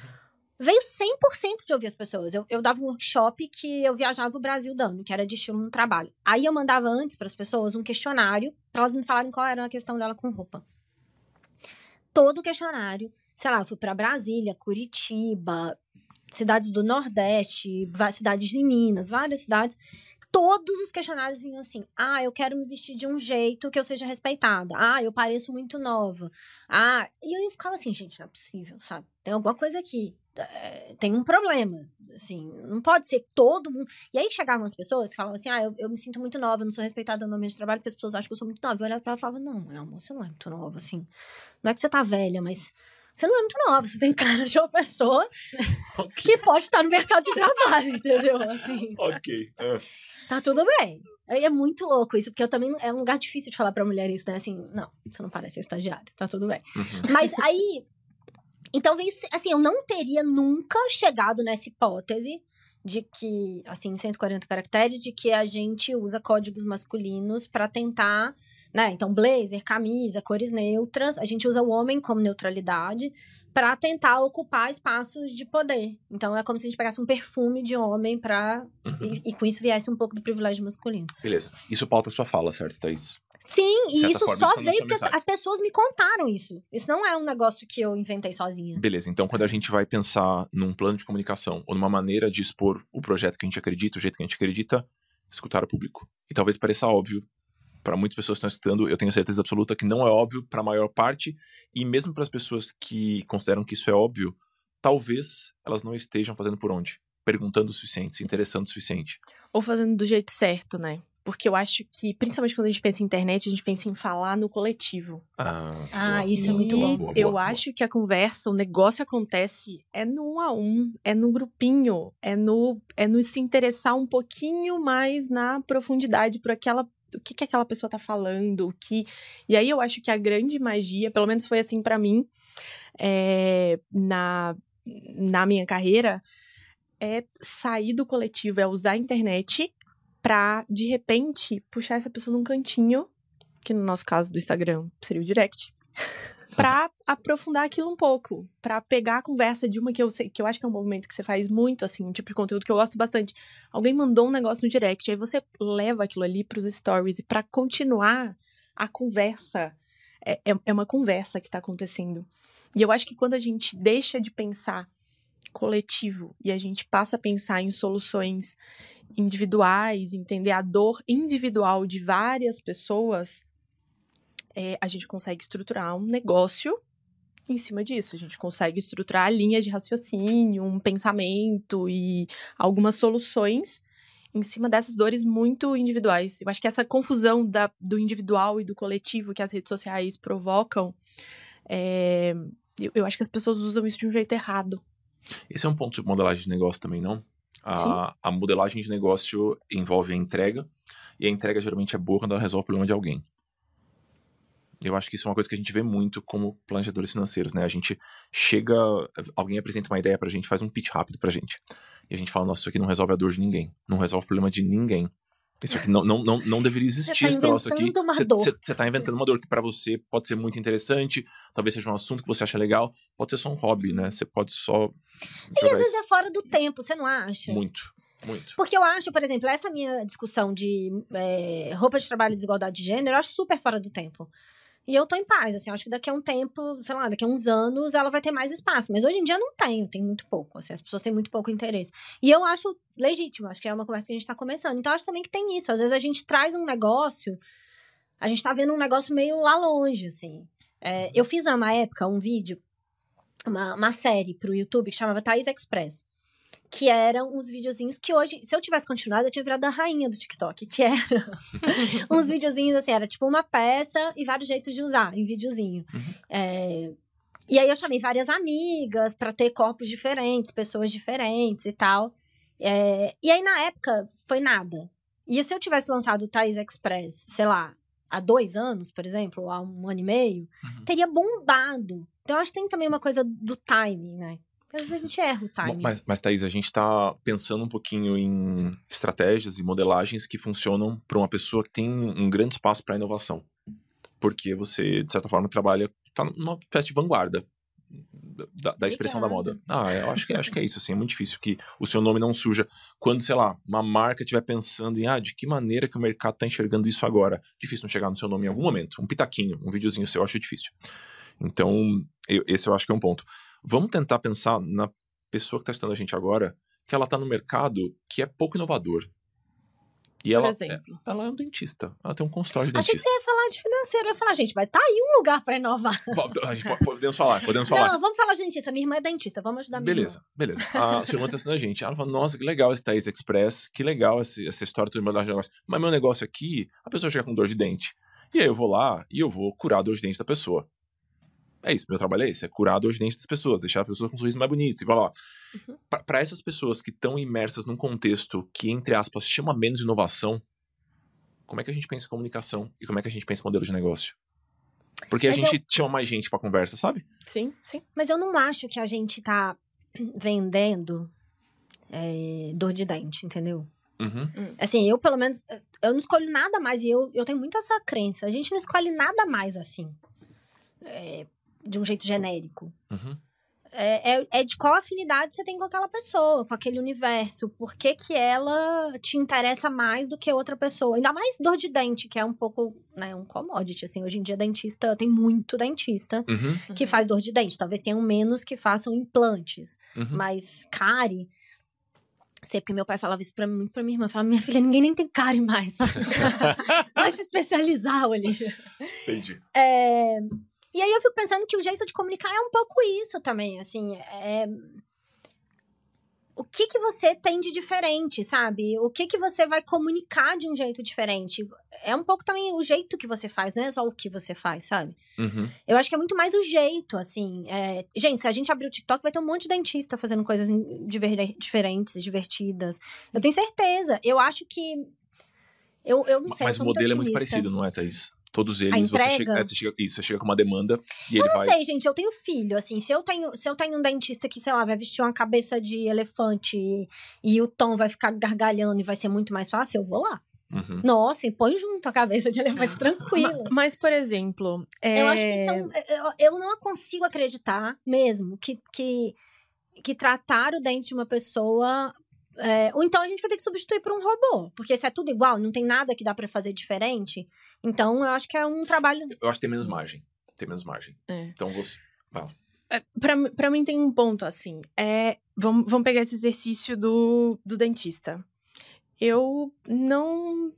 Veio 100% de ouvir as pessoas. Eu, eu dava um workshop que eu viajava o Brasil dando, que era de estilo no trabalho. Aí eu mandava antes para as pessoas um questionário, para elas me falarem qual era a questão dela com roupa. Todo o questionário, sei lá, eu fui para Brasília, Curitiba, cidades do Nordeste, cidades de Minas, várias cidades todos os questionários vinham assim: ah, eu quero me vestir de um jeito que eu seja respeitada. Ah, eu pareço muito nova. Ah, e eu ficava assim, gente, não é possível, sabe? Tem alguma coisa aqui. É, tem um problema, assim, não pode ser todo mundo. E aí chegavam as pessoas que falavam assim: ah, eu, eu me sinto muito nova, não sou respeitada no ambiente de trabalho porque as pessoas acham que eu sou muito nova. Eu olhava pra ela e falava: não, meu amor, você não é muito nova, assim. Não é que você tá velha, mas você não é muito nova, você tem cara de uma pessoa okay. que pode estar no mercado de trabalho, entendeu? Assim. Ok. Uh. Tá tudo bem. É muito louco isso, porque eu também. É um lugar difícil de falar pra mulher isso, né? Assim, não, você não parece ser estagiário, tá tudo bem. Uhum. Mas aí. Então veio. Assim, eu não teria nunca chegado nessa hipótese de que, assim, 140 caracteres, de que a gente usa códigos masculinos para tentar né? Então, blazer, camisa, cores neutras, a gente usa o homem como neutralidade para tentar ocupar espaços de poder. Então é como se a gente pegasse um perfume de homem para uhum. e, e, com isso viesse um pouco do privilégio masculino. Beleza. Isso pauta a sua fala, certo, Thaís? Sim, e isso só tá veio porque as pessoas me contaram isso. Isso não é um negócio que eu inventei sozinha. Beleza, então quando a gente vai pensar num plano de comunicação ou numa maneira de expor o projeto que a gente acredita, o jeito que a gente acredita, escutar o público. E talvez pareça óbvio, para muitas pessoas que estão escutando, eu tenho certeza absoluta que não é óbvio para a maior parte, e mesmo para as pessoas que consideram que isso é óbvio, talvez elas não estejam fazendo por onde, perguntando o suficiente, se interessando o suficiente. Ou fazendo do jeito certo, né? Porque eu acho que, principalmente quando a gente pensa em internet, a gente pensa em falar no coletivo. Ah, ah boa, isso é muito bom. Boa, eu acho que a conversa, o negócio acontece é no um a um, é no grupinho, é no, é no se interessar um pouquinho mais na profundidade por aquela o que, que aquela pessoa tá falando, o que. E aí eu acho que a grande magia, pelo menos foi assim para mim, é, na, na minha carreira, é sair do coletivo, é usar a internet pra, de repente, puxar essa pessoa num cantinho, que no nosso caso do Instagram seria o direct para aprofundar aquilo um pouco, para pegar a conversa de uma que eu sei, que eu acho que é um movimento que você faz muito, assim, um tipo de conteúdo que eu gosto bastante. Alguém mandou um negócio no direct, aí você leva aquilo ali para os stories e para continuar a conversa. É, é, é uma conversa que está acontecendo. E eu acho que quando a gente deixa de pensar coletivo e a gente passa a pensar em soluções individuais, entender a dor individual de várias pessoas, é, a gente consegue estruturar um negócio em cima disso. A gente consegue estruturar linhas de raciocínio, um pensamento e algumas soluções em cima dessas dores muito individuais. Eu acho que essa confusão da, do individual e do coletivo que as redes sociais provocam, é, eu, eu, acho que as pessoas usam isso de um jeito errado. Esse é um ponto de modelagem de negócio também, não? A, a modelagem de negócio envolve a entrega, e a entrega geralmente é boa quando ela resolve o problema de alguém. Eu acho que isso é uma coisa que a gente vê muito como planejadores financeiros, né? A gente chega, alguém apresenta uma ideia pra gente, faz um pitch rápido pra gente. E a gente fala, nossa, isso aqui não resolve a dor de ninguém. Não resolve o problema de ninguém. Isso aqui não, não, não, não deveria existir, tá esse troço aqui. Você tá inventando uma dor que para você pode ser muito interessante, talvez seja um assunto que você acha legal, pode ser só um hobby, né? Você pode só. E às vezes é fora do tempo, você não acha? Muito. Muito. Porque eu acho, por exemplo, essa minha discussão de é, roupa de trabalho e desigualdade de gênero, eu acho super fora do tempo. E eu tô em paz, assim, acho que daqui a um tempo, sei lá, daqui a uns anos ela vai ter mais espaço. Mas hoje em dia não tem, tem muito pouco, assim, as pessoas têm muito pouco interesse. E eu acho legítimo, acho que é uma conversa que a gente tá começando. Então, acho também que tem isso. Às vezes a gente traz um negócio, a gente tá vendo um negócio meio lá longe, assim. É, eu fiz uma época um vídeo, uma, uma série pro YouTube que chamava Thaís Express que eram uns videozinhos que hoje, se eu tivesse continuado, eu tinha virado a rainha do TikTok, que era uns videozinhos assim, era tipo uma peça e vários jeitos de usar em videozinho. Uhum. É, e aí eu chamei várias amigas para ter corpos diferentes, pessoas diferentes e tal. É, e aí na época foi nada. E se eu tivesse lançado o Thais Express, sei lá, há dois anos, por exemplo, ou há um ano e meio, uhum. teria bombado. Então acho que tem também uma coisa do timing, né? Às vezes a gente erra o timing. Mas, mas Thaís, a gente está pensando um pouquinho em estratégias e modelagens que funcionam para uma pessoa que tem um grande espaço para inovação. Porque você, de certa forma, trabalha, está numa espécie de vanguarda da, da expressão da moda. Ah, eu acho que, acho que é isso, assim, é muito difícil que o seu nome não suja. Quando, sei lá, uma marca estiver pensando em, ah, de que maneira que o mercado está enxergando isso agora? Difícil não chegar no seu nome em algum momento. Um pitaquinho, um videozinho seu, eu acho difícil. Então, eu, esse eu acho que é um ponto. Vamos tentar pensar na pessoa que está estudando a gente agora, que ela está no mercado que é pouco inovador. E ela, é, ela é um dentista. Ela tem um consultório de dentista. Achei que você ia falar de financeiro. Eu ia falar, gente, vai tá aí um lugar para inovar. Bom, pode, podemos falar, podemos falar. Não, vamos falar de dentista. Minha irmã é dentista, vamos ajudar a minha Beleza, irmã. beleza. A sua irmã tá ensinando a gente. Ela fala, nossa, que legal esse Thaís Express, que legal esse, essa história do meu negócio. Mas meu negócio aqui, a pessoa chega com dor de dente. E aí eu vou lá e eu vou curar a dor de dente da pessoa. É isso, meu trabalho é esse, é curar a dor de dente das pessoas, deixar a pessoa com um sorriso mais bonito e blá blá. Uhum. Para essas pessoas que estão imersas num contexto que, entre aspas, chama menos inovação, como é que a gente pensa em comunicação e como é que a gente pensa em modelo de negócio? Porque Mas a gente eu... chama mais gente pra conversa, sabe? Sim, sim. Mas eu não acho que a gente tá vendendo é, dor de dente, entendeu? Uhum. Hum. Assim, eu pelo menos, eu não escolho nada mais e eu, eu tenho muito essa crença. A gente não escolhe nada mais assim. É, de um jeito genérico. Uhum. É, é, é, de qual afinidade você tem com aquela pessoa, com aquele universo. Por que, que ela te interessa mais do que outra pessoa? Ainda mais dor de dente, que é um pouco, né, um commodity, assim. Hoje em dia, dentista, tem muito dentista uhum. que faz dor de dente. Talvez tenham menos que façam implantes. Uhum. Mas cárie... Sei porque meu pai falava isso pra, muito pra minha irmã. Falava, minha filha, ninguém nem tem cárie mais. Vai se especializar, Olivia. Entendi. É... E aí eu fico pensando que o jeito de comunicar é um pouco isso também, assim, é... O que que você tem de diferente, sabe? O que que você vai comunicar de um jeito diferente? É um pouco também o jeito que você faz, não é só o que você faz, sabe? Uhum. Eu acho que é muito mais o jeito, assim. É... Gente, se a gente abrir o TikTok, vai ter um monte de dentista fazendo coisas diver... diferentes, divertidas. Eu tenho certeza. Eu acho que. Eu, eu não sei. Mas o modelo é muito parecido, não é, Thaís? Todos eles, você chega, é, você chega, isso, você chega com uma demanda e eu ele não vai... sei, gente, eu tenho filho, assim, se eu tenho, se eu tenho um dentista que, sei lá, vai vestir uma cabeça de elefante e, e o tom vai ficar gargalhando e vai ser muito mais fácil, eu vou lá. Uhum. Nossa, e põe junto a cabeça de elefante tranquilo. Mas, mas, por exemplo. É... Eu acho que são. Eu, eu não consigo acreditar mesmo que, que, que tratar o dente de uma pessoa é, ou então a gente vai ter que substituir por um robô. Porque se é tudo igual, não tem nada que dá para fazer diferente. Então eu acho que é um trabalho. Eu acho que tem menos margem. Tem menos margem. É. Então você. Vai É, pra, pra mim tem um ponto assim. É, vamos, vamos pegar esse exercício do, do dentista. Eu não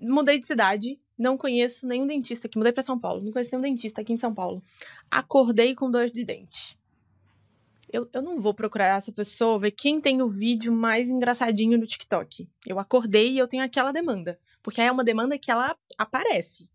mudei de cidade, não conheço nenhum dentista aqui. Mudei pra São Paulo, não conheço nenhum dentista aqui em São Paulo. Acordei com dor de dente. Eu, eu não vou procurar essa pessoa, ver quem tem o vídeo mais engraçadinho no TikTok. Eu acordei e eu tenho aquela demanda. Porque é uma demanda que ela aparece.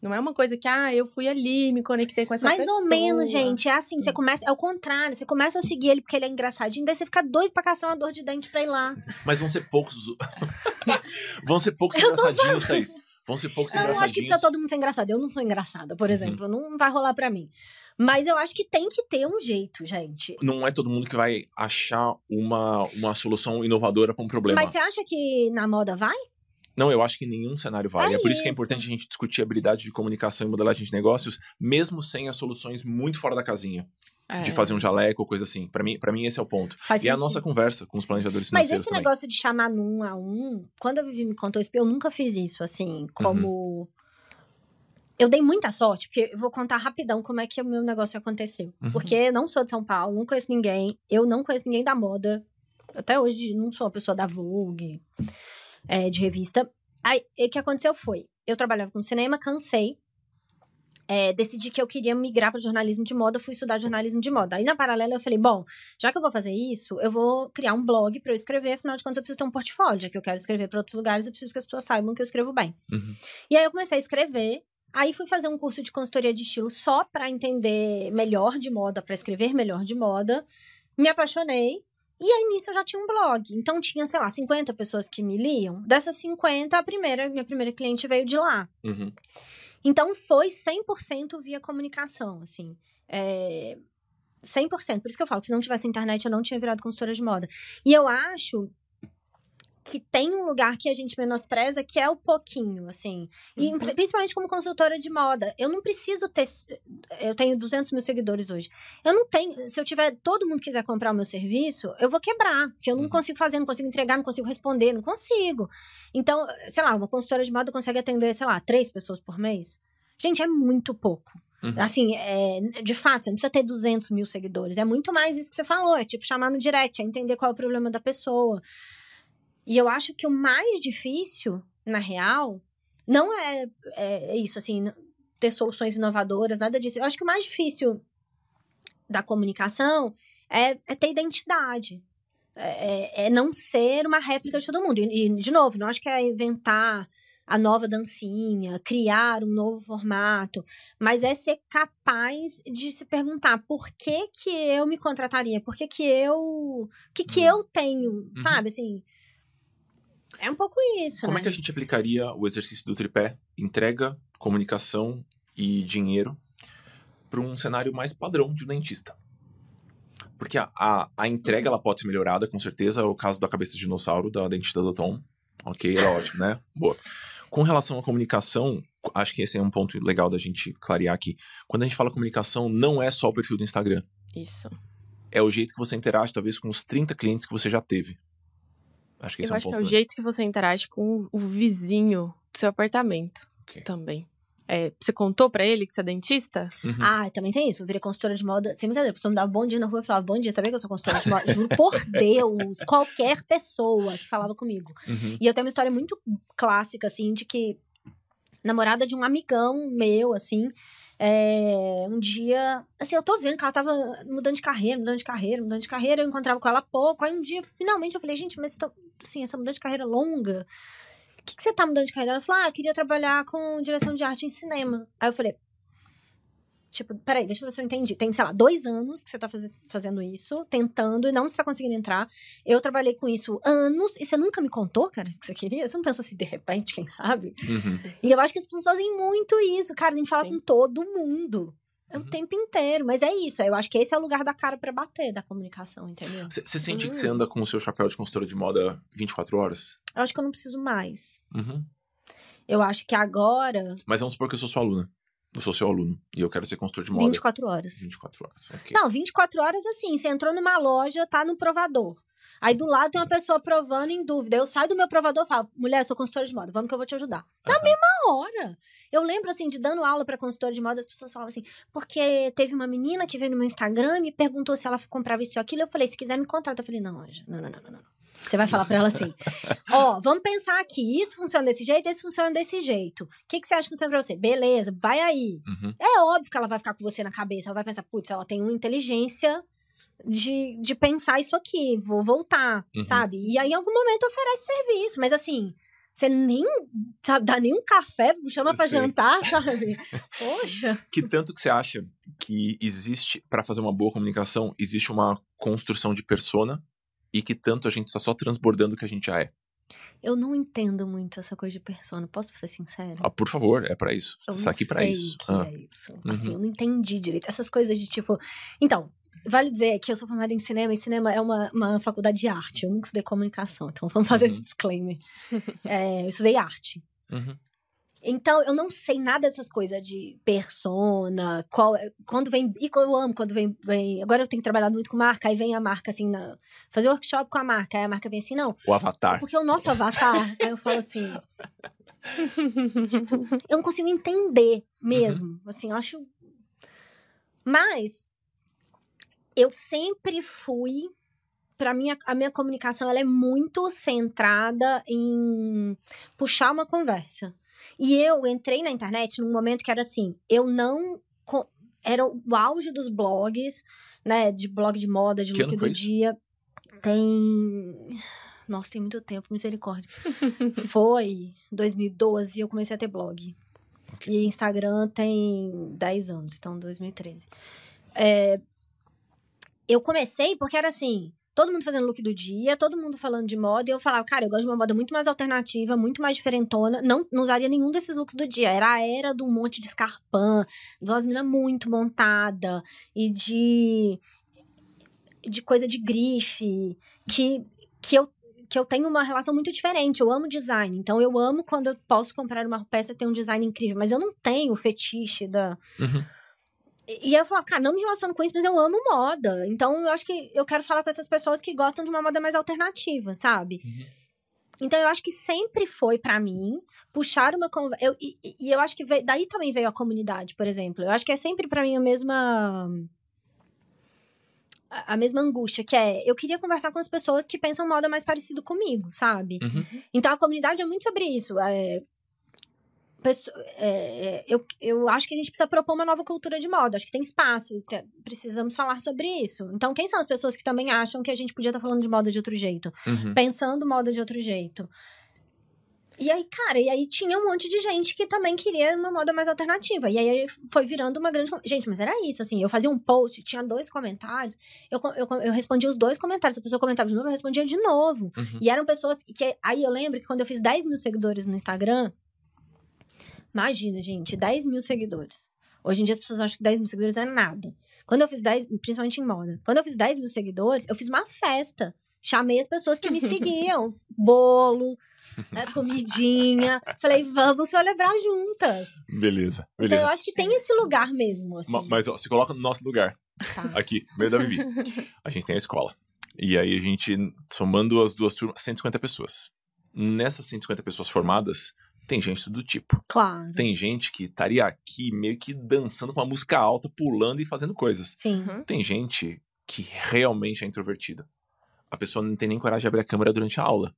Não é uma coisa que, ah, eu fui ali, me conectei com essa Mais pessoa. ou menos, gente. É assim, você começa. É o contrário. Você começa a seguir ele porque ele é engraçadinho, daí você fica doido pra caçar uma dor de dente pra ir lá. Mas vão ser poucos. vão ser poucos Eu tô engraçadinhos, Thaís. Vão ser poucos Eu não acho que engraçadinhos. precisa todo mundo ser engraçado. Eu não sou engraçada, por exemplo. Não vai rolar pra mim. Mas eu acho que tem que ter um jeito, gente. Não é todo mundo que vai achar uma, uma solução inovadora para um problema. Mas você acha que na moda vai? Não, eu acho que nenhum cenário vale. É É, por isso que é isso. importante a gente discutir habilidade de comunicação e modelagem de negócios, mesmo sem as soluções muito fora da casinha. É. De fazer um jaleco ou coisa assim. Para mim, para mim, esse é o ponto. Faz e a sentido. nossa conversa com os planejadores Mas esse também. negócio de chamar num a um, quando a Vivi me contou isso, eu nunca fiz isso, assim, como. Eu dei muita sorte, porque eu vou contar rapidão como é que o meu negócio aconteceu. Uhum. Porque eu não sou de São Paulo, não conheço ninguém, eu não conheço ninguém da moda. Até hoje não sou uma pessoa da Vogue, é, de revista. Aí, o que aconteceu foi, eu trabalhava com cinema, cansei. é, decidi que eu queria migrar para jornalismo de moda, fui estudar jornalismo de moda. Aí, na paralela, eu falei, bom, já que eu vou fazer isso, eu vou criar um blog para eu escrever, afinal de contas eu preciso ter um portfólio, já que eu quero escrever para outros lugares, eu preciso que as pessoas saibam que eu escrevo bem. Uhum. E aí eu comecei a escrever, aí fui fazer um curso de consultoria de estilo só para entender melhor de moda, para escrever melhor de moda. Me apaixonei. E aí nisso eu já tinha um blog. Então tinha, sei lá, 50 pessoas que me liam. Dessas 50, a primeira, minha primeira cliente veio de lá. Uhum. Então foi 100% via comunicação, assim. É... 100%. Por isso que eu falo que se não tivesse internet, eu não tinha virado consultora de moda. E eu acho que tem um lugar que a gente menospreza, que é o pouquinho, assim. E Uhum. principalmente como consultora de moda. Eu não preciso ter... Eu tenho 200 mil seguidores hoje. Eu não tenho... Se eu tiver... Todo mundo quiser comprar o meu serviço, eu vou quebrar. Porque eu não Uhum. consigo fazer, não consigo entregar, não consigo responder, não consigo. Então, sei lá, uma consultora de moda consegue atender, sei lá, três pessoas por mês. Gente, é muito pouco. Uhum. Assim, é, de fato, você não precisa ter 200 mil seguidores. É muito mais isso que você falou. É tipo chamar no direct, é entender qual é o problema da pessoa. E eu acho que o mais difícil, na real, não é, é isso, assim, ter soluções inovadoras, nada disso. Eu acho que o mais difícil da comunicação é, é ter identidade. É, é- é não ser uma réplica de todo mundo. E, e, de novo, não acho que é inventar a nova dancinha, criar um novo formato, mas é ser capaz de se perguntar por que que eu me contrataria, por que que eu, que que Hum. eu tenho, sabe, assim, é um pouco isso, Como né? é que a gente aplicaria o exercício do tripé, entrega, comunicação e dinheiro, para um cenário mais padrão de um dentista? Porque a, a, a entrega ela pode ser melhorada, com certeza. É o caso da cabeça de dinossauro da dentista do Tom. Ok, era ótimo, né? Boa. Com relação à comunicação, acho que esse é um ponto legal da gente clarear aqui. Quando a gente fala comunicação, não é só o perfil do Instagram. Isso. É o jeito que você interage, talvez, com os 30 clientes que você já teve. Acho que esse Eu é um acho que é o jeito que você interage com o vizinho do seu apartamento Ok. também. É, você contou pra ele que você é dentista? Uhum. Ah, também tem isso. Eu virei consultora de moda. Sem brincadeira, a pessoa me dava bom dia na rua e falava bom dia. Sabia que eu sou consultora de moda? Juro por Deus. Qualquer pessoa que falava comigo. Uhum. E eu tenho uma história muito clássica, assim, de que namorada de um amigão meu, assim, é, um dia, assim, eu tô vendo que ela tava mudando de carreira, mudando de carreira, mudando de carreira, eu encontrava com ela pouco, aí um dia, finalmente, eu falei, gente, mas então, assim, essa mudança de carreira longa, o que, que você tá mudando de carreira? Ela falou, ah, eu queria trabalhar com direção de arte em cinema. Aí eu falei, tipo, peraí, deixa eu ver se eu entendi. Tem, sei lá, dois anos que você tá faze- fazendo isso, tentando, e não está conseguindo entrar. Eu trabalhei com isso anos, e você nunca me contou, cara, isso que você queria? Você não pensou assim, de repente, quem sabe? Uhum. E eu acho que as pessoas fazem muito isso, cara, tem que falar Sim. com todo mundo. É o Uhum. tempo inteiro, mas é isso. Eu acho que esse é o lugar da cara pra bater da comunicação, entendeu? Você sente que Hum. você anda com o seu chapéu de consultora de moda 24 horas? Eu acho que eu não preciso mais. Uhum. Eu acho que agora, Mas vamos supor que eu sou sua aluna. Eu sou seu aluno. E eu quero ser consultor de moda. 24 horas. 24 horas. Ok. Não, 24 horas assim, você entrou numa loja, tá no provador. Aí do lado tem uma pessoa provando em dúvida. Eu saio do meu provador e falo, mulher, sou consultora de moda, vamos que eu vou te ajudar. Na Aham. mesma hora. Eu lembro, assim, de dando aula pra consultora de moda, as pessoas falavam assim, porque teve uma menina que veio no meu Instagram e me perguntou se ela comprava isso ou aquilo. Eu falei, se quiser me contrata. Eu falei, não, Anja, não, não, não, não, não. Você vai falar pra ela assim: Ó, vamos pensar aqui, isso funciona desse jeito, esse funciona desse jeito. O que, que você acha que funciona pra você? Beleza, vai aí. Uhum. É óbvio que ela vai ficar com você na cabeça, ela vai pensar, putz, ela tem uma inteligência de, de pensar isso aqui, vou voltar, Uhum. sabe? E aí, em algum momento, oferece serviço, mas assim. Você nem sabe, dá nem um café, chama pra Sei. jantar, sabe? Poxa. Que tanto que você acha que existe, pra fazer uma boa comunicação, existe uma construção de persona e que tanto a gente está só transbordando o que a gente já é? Eu não entendo muito essa coisa de persona, posso ser sincera? Ah, por favor, é pra isso. Você está aqui pra sei isso. que Ah, é isso. Assim, Uhum. eu não entendi direito. Essas coisas de tipo. Então, vale dizer que eu sou formada em cinema e cinema é uma, uma faculdade de arte. Eu nunca estudei comunicação, então vamos fazer Uhum. esse disclaimer. É, eu estudei arte. uhum. Então, eu não sei nada dessas coisas de persona, qual, é- quando vem. E eu amo quando vem, vem. Agora eu tenho trabalhado muito com marca, aí vem a marca assim, na, fazer workshop com a marca, aí a marca vem assim, não, O avatar. porque o nosso avatar, aí eu falo assim. eu não consigo entender mesmo. Assim, eu acho. Mas eu sempre fui. Pra mim, a minha comunicação ela é muito centrada em puxar uma conversa. E eu entrei na internet num momento que era assim: eu não. Era o auge dos blogs, né? De blog de moda, de Que look do isso? dia. Tem. Nossa, tem muito tempo, misericórdia. Foi 2012 eu comecei a ter blog. Ok. E Instagram tem 10 anos, então 2013. É, eu comecei porque era assim, todo mundo fazendo look do dia, todo mundo falando de moda, e eu falava, cara, eu gosto de uma moda muito mais alternativa, muito mais diferentona. Não, não usaria nenhum desses looks do dia. Era a era do monte de escarpã, de umas muito montada, e de, de coisa de grife, que, que eu que eu tenho uma relação muito diferente. Eu amo design. Então, eu amo quando eu posso comprar uma peça que tem um design incrível. Mas eu não tenho o fetiche da. Uhum. E eu falo, cara, não me relaciono com isso, mas eu amo moda. Então, eu acho que eu quero falar com essas pessoas que gostam de uma moda mais alternativa, sabe? Uhum. Então, eu acho que sempre foi pra mim puxar uma conversa. E, e- e eu acho que veio- daí também veio a comunidade, por exemplo. Eu acho que é sempre pra mim a mesma. A a mesma angústia, que é eu queria conversar com as pessoas que pensam moda mais parecido comigo, sabe? Uhum. Então a comunidade é muito sobre isso. É, pesso- é, é, eu, eu acho que a gente precisa propor uma nova cultura de moda. Acho que tem espaço. te- precisamos falar sobre isso. Então, quem são as pessoas que também acham que a gente podia estar falando de moda de outro jeito? Uhum. Pensando moda de outro jeito. E aí, cara, e aí tinha um monte de gente que também queria uma moda mais alternativa. E aí foi virando uma grande. Gente, mas era isso, assim. Eu fazia um post, tinha dois comentários. Eu, eu, eu respondia os dois comentários. A pessoa comentava de novo, eu respondia de novo. Uhum. E eram pessoas que. Aí eu lembro que quando eu fiz 10 mil seguidores no Instagram. Imagina, gente, 10 mil seguidores. Hoje em dia as pessoas acham que 10 mil seguidores não é nada. Quando eu fiz 10, principalmente em moda, quando eu fiz 10 mil seguidores, eu fiz uma festa. Chamei as pessoas que me seguiam. Bolo, né, comidinha. Falei, vamos celebrar juntas. Beleza, Então eu beleza. acho que tem esse lugar mesmo, assim. Ma- Mas ó, se coloca no nosso lugar, Tá. aqui, no meio da Vivi. A gente tem a escola. E aí a gente, somando as duas turmas, 150 pessoas. Nessas 150 pessoas formadas, tem gente do tipo. Claro. Tem gente que estaria aqui meio que dançando com uma música alta, pulando e fazendo coisas. Sim. Uhum. Tem gente que realmente é introvertida. A pessoa não tem nem coragem de abrir a câmera durante a aula.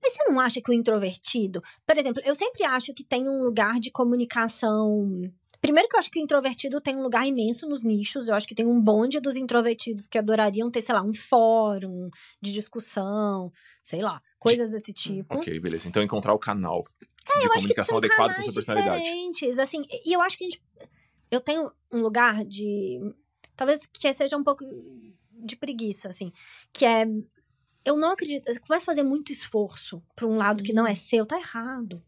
Mas você não acha que o introvertido. Por exemplo, eu sempre acho que tem um lugar de comunicação. Primeiro que eu acho que o introvertido tem um lugar imenso nos nichos. Eu acho que tem um bonde dos introvertidos que adorariam ter, sei lá, um fórum de discussão, sei lá, coisas desse tipo. Ok, beleza. Então encontrar o canal de É, Eu acho que comunicação adequado para sua personalidade. diferentes, assim, e eu acho que a gente eu tenho um lugar de talvez que seja um pouco de preguiça, assim, que é eu não acredito, você começa a fazer muito esforço para um lado que não é seu, tá errado.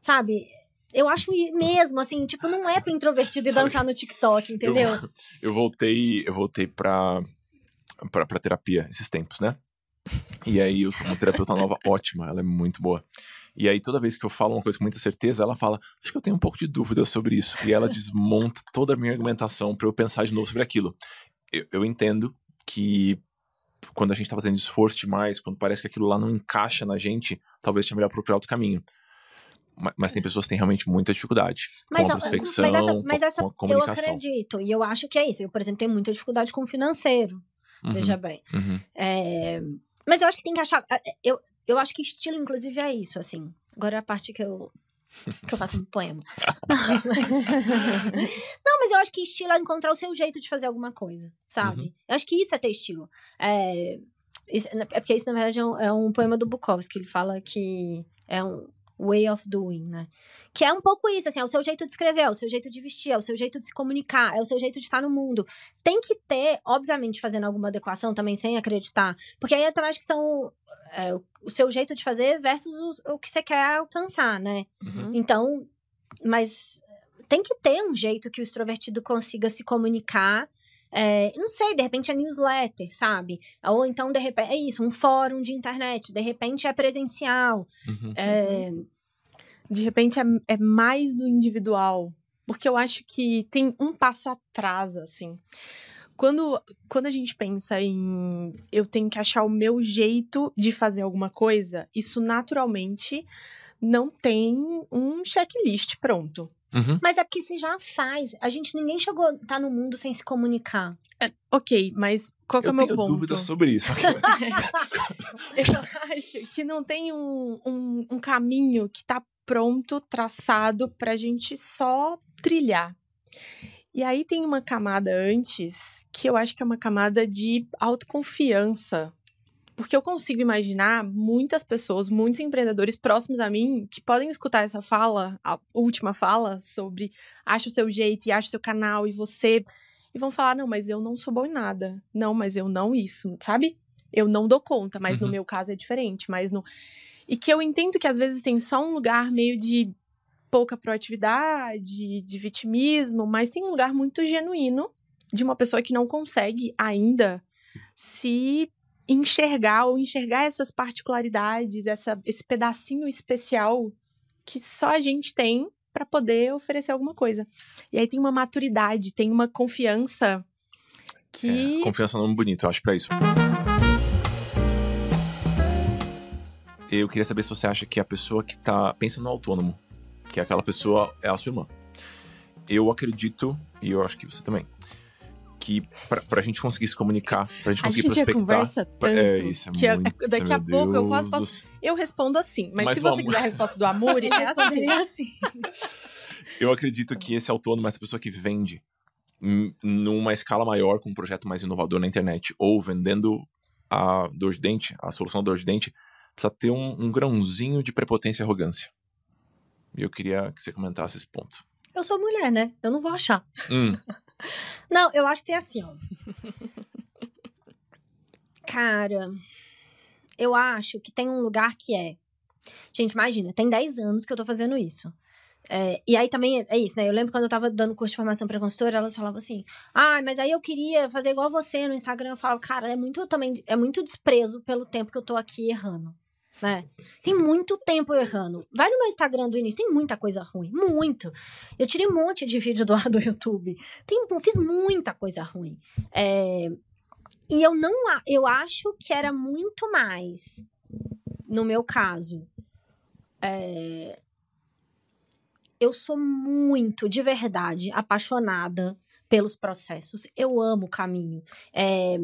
Sabe? Eu acho mesmo, assim, tipo, não é pro introvertido Sabe dançar no TikTok, entendeu? Eu, eu voltei, eu voltei pra, pra, pra terapia esses tempos, né? E aí eu tô uma terapeuta nova ótima, ela é muito boa. E aí toda vez que eu falo uma coisa com muita certeza, ela fala, acho que eu tenho um pouco de dúvida sobre isso. E ela desmonta toda a minha argumentação pra eu pensar de novo sobre aquilo. Eu, eu entendo que quando a gente tá fazendo esforço demais, quando parece que aquilo lá não encaixa na gente, talvez seja melhor procurar outro caminho. Ma- Mas tem pessoas que têm realmente muita dificuldade com a introspecção, mas essa, mas essa com a eu comunicação. acredito. E eu acho que é isso. Eu, por exemplo, tenho muita dificuldade com o financeiro. Uhum, Veja bem. uhum. É, Mas eu acho que tem que achar. é, Eu, eu acho que estilo, inclusive, é isso, assim. Agora é a parte que eu. Que eu faço um poema. Não, mas, não, mas eu acho que estilo é encontrar o seu jeito de fazer alguma coisa, sabe? Uhum. Eu acho que isso é ter estilo. É, isso- é porque isso, na verdade, é um, é um poema do Bukowski. Ele fala que é um way of doing, né? Que é um pouco isso, assim, é o seu jeito de escrever, é o seu jeito de vestir, é o seu jeito de se comunicar, é o seu jeito de estar no mundo. Tem que ter, obviamente, fazendo alguma adequação também, sem acreditar. Porque aí eu também acho que são é, o- seu jeito de fazer versus o, o que você quer alcançar, né? Uhum. Então, mas tem que ter um jeito que o extrovertido consiga se comunicar. É, não sei, de repente é newsletter, sabe? Ou então, de repente, é isso, um fórum de internet, de repente é presencial. Uhum. É, De repente é, é mais no individual. Porque eu acho que tem um passo atrás, assim. Quando, quando a gente pensa em eu tenho que achar o meu jeito de fazer alguma coisa, isso naturalmente não tem um checklist pronto. Uhum. Mas é porque você já faz. A gente, ninguém chegou, tá no mundo sem se comunicar. Ok, mas qual que é Eu o meu tenho ponto? dúvidas sobre isso. Eu acho que não tem um, um, um caminho que tá pronto, traçado, pra gente só trilhar. E aí tem uma camada antes, que eu acho que é uma camada de autoconfiança. Porque eu consigo imaginar muitas pessoas, muitos empreendedores próximos a mim, que podem escutar essa fala, a última fala, sobre acha o seu jeito e acha o seu canal e você. E vão falar: não, mas eu não sou bom em nada. Não, mas eu não isso, sabe? Eu não dou conta, mas no Uhum. meu caso é diferente. Mas no. E que eu entendo que às vezes tem só um lugar meio de pouca proatividade, de vitimismo, mas tem um lugar muito genuíno de uma pessoa que não consegue ainda se enxergar ou enxergar essas particularidades, essa, esse pedacinho especial que só a gente tem para poder oferecer alguma coisa. E aí tem uma maturidade, tem uma confiança que É, confiança é um nome bonito, eu acho, pra isso. Eu queria saber se você acha que a pessoa que tá. Pensa no autônomo, que é aquela pessoa, é a sua irmã. Eu acredito, e eu acho que você também, que pra, pra gente conseguir se comunicar, pra gente a conseguir gente já prospectar. conversa tanto É isso, é que eu- muito, daqui a pouco eu Deus quase do posso. Eu respondo assim, mas, Mas se você vamos. quiser a resposta do amor, é assim. assim. Eu acredito que esse autônomo, essa pessoa que vende numa escala maior, com um projeto mais inovador na internet, ou vendendo a dor de dente, a solução da dor de dente, precisa ter um, um grãozinho de prepotência e arrogância. E eu queria que você comentasse esse ponto. Eu sou mulher, né? Eu não vou achar. Hum, Não, eu acho que tem assim, ó. Cara, eu acho que tem um lugar que é. Gente, imagina, tem 10 anos que eu tô fazendo isso. É, e aí também é isso, né? Eu lembro quando eu tava dando curso de formação pra consultora, elas falavam assim: ah, mas aí eu queria fazer igual você no Instagram. Eu falava, cara, é muito também, é muito desprezo pelo tempo que eu tô aqui errando. Né? Tem muito tempo errando. Vai no meu Instagram do início, tem muita coisa ruim. Muito. Eu tirei um monte de vídeo do ar do YouTube. Tem, fiz muita coisa ruim. É, e eu não eu acho que era muito mais, no meu caso. é, eu sou muito, de verdade, apaixonada pelos processos. Eu amo o caminho. É,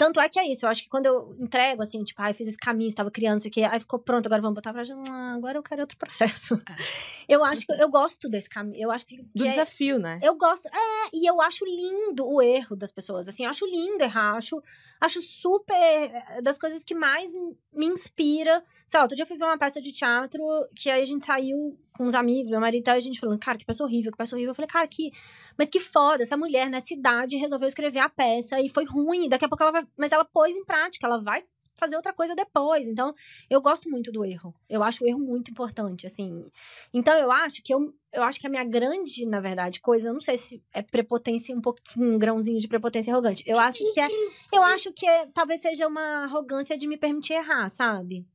tanto é que é isso, eu acho que quando eu entrego, assim, tipo, ai, fiz esse caminho, estava criando isso aqui, aí ficou pronto, agora vamos botar pra gente. Ah, agora eu quero outro processo. Eu acho que eu gosto desse caminho. Eu acho que, Do é- desafio, né? eu gosto. É, e eu acho lindo o erro das pessoas. Assim, eu acho lindo errar. Acho, acho super. é, Das coisas que mais me inspira. Sei lá, outro dia eu fui ver uma peça de teatro que aí a gente saiu com os amigos, meu marido e tal, e a gente falando, cara, que peça horrível, que peça horrível. Eu falei, cara, que. Mas que foda, essa mulher nessa idade resolveu escrever a peça e foi ruim. E daqui a pouco ela vai. Mas ela pôs em prática, ela vai fazer outra coisa depois. Então, eu gosto muito do erro. Eu acho o erro muito importante, assim. Então, eu acho que eu, eu acho que a minha grande, na verdade, coisa, eu não sei se é prepotência um pouquinho, um grãozinho de prepotência arrogante. Eu acho que é, eu acho que é, talvez seja uma arrogância de me permitir errar, sabe?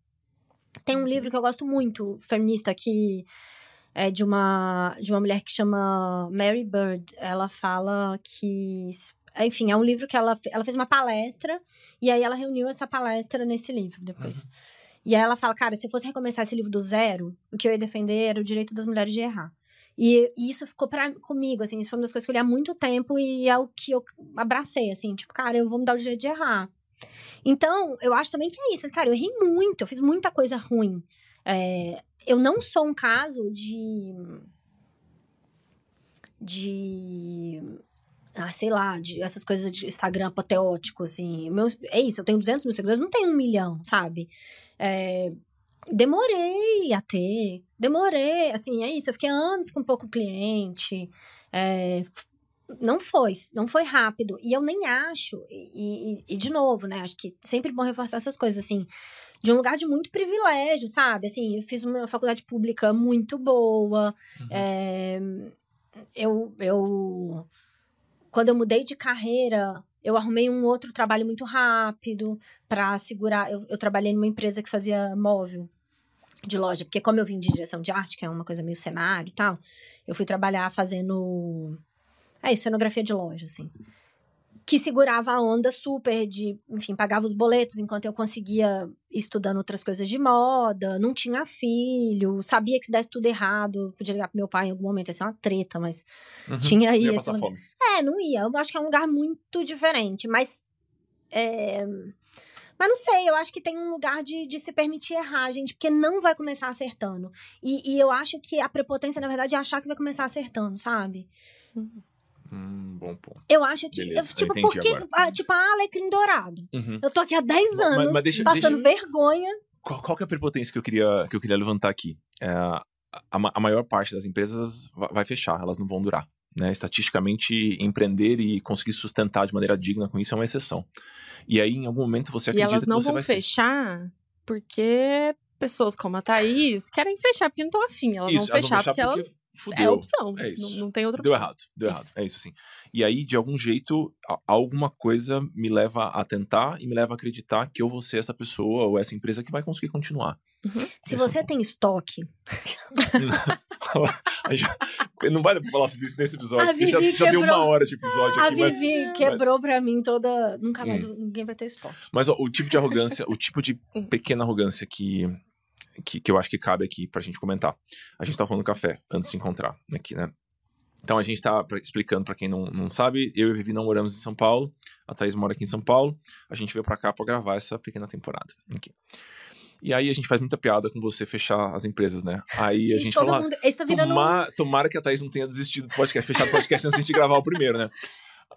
Tem um livro que eu gosto muito, feminista, que é de uma de uma mulher que chama Mary Bird. Ela fala que enfim, é um livro que ela, ela fez uma palestra e aí ela reuniu essa palestra nesse livro depois. E aí ela fala, cara, se eu fosse recomeçar esse livro do zero, o que eu ia defender era o direito das mulheres de errar. E, e isso ficou pra, comigo, assim, isso foi uma das coisas que eu li há muito tempo e é o que eu abracei, assim, tipo, cara, eu vou me dar o direito de errar. Então, eu acho também que é isso. Cara, eu errei muito, eu fiz muita coisa ruim. É, eu não sou um caso de. De. Ah, sei lá, de essas coisas de Instagram apoteótico, assim. Meu, é isso, eu tenho 200 mil seguidores, não tenho um milhão, sabe? É, demorei a ter, demorei, assim, é isso. Eu fiquei anos com pouco cliente. É, não foi, não foi rápido. E eu nem acho, e, e, e, de novo, né? Acho que sempre bom reforçar essas coisas, assim, de um lugar de muito privilégio, sabe? Assim, eu fiz uma faculdade pública muito boa. Uhum. É, eu, eu. Quando eu mudei de carreira, eu arrumei um outro trabalho muito rápido para segurar. Eu, eu trabalhei numa empresa que fazia móvel de loja, porque como eu vim de direção de arte, que é uma coisa meio cenário e tal, eu fui trabalhar fazendo é, cenografia de loja, assim. Que segurava a onda super de, enfim, pagava os boletos enquanto eu conseguia ir estudando outras coisas de moda, não tinha filho, sabia que se desse tudo errado, podia ligar pro meu pai em algum momento, ia ser uma treta, mas uhum, tinha isso. É, não ia. Eu acho que é um lugar muito diferente, mas. É... Mas não sei, eu acho que tem um lugar de, de se permitir errar, gente, porque não vai começar acertando. E, e eu acho que a prepotência, na verdade, é achar que vai começar acertando, sabe? Uhum. Hum, bom ponto. Eu acho que. Beleza, eu, tipo, porque. Ah, tipo, a Alecrim Dourado. Uhum. Eu tô aqui há 10 anos mas, mas deixa, passando deixa... vergonha. Qual, qual, que é a prepotência que eu queria, que eu queria levantar aqui? É, a, a maior parte das empresas vai fechar, elas não vão durar. Né? Estatisticamente, empreender e conseguir sustentar de maneira digna com isso é uma exceção. E aí, em algum momento, você acredita que você vai... E elas não vão fechar ser... porque pessoas como a Thaís querem fechar porque não estão afim. Elas isso, vão fechar, elas vão fechar porque, porque fudeu. É opção. É isso. Não, não tem outra opção. Deu errado, deu isso. errado. É isso sim. E aí, de algum jeito, alguma coisa me leva a tentar e me leva a acreditar que eu vou ser essa pessoa ou essa empresa que vai conseguir continuar. Uhum. Se você é um tem estoque. não vai falar sobre isso nesse episódio. A Vivi já, já deu uma hora de episódio a aqui. A Vivi mas... quebrou pra mim toda. Nunca mais hum. ninguém vai ter estoque. Mas ó, o tipo de arrogância, o tipo de hum. pequena arrogância que que, que eu acho que cabe aqui pra gente comentar. A gente tá falando café antes de encontrar aqui, né? Então a gente tá explicando para quem não, não sabe, eu e a Vivi não moramos em São Paulo, a Thaís mora aqui em São Paulo, a gente veio para cá para gravar essa pequena temporada. Aqui. E aí a gente faz muita piada com você fechar as empresas, né? Aí gente, a gente fala, mundo... tá virando... tomara, tomara que a Thaís não tenha desistido do podcast, fechado o podcast antes de gravar o primeiro, né?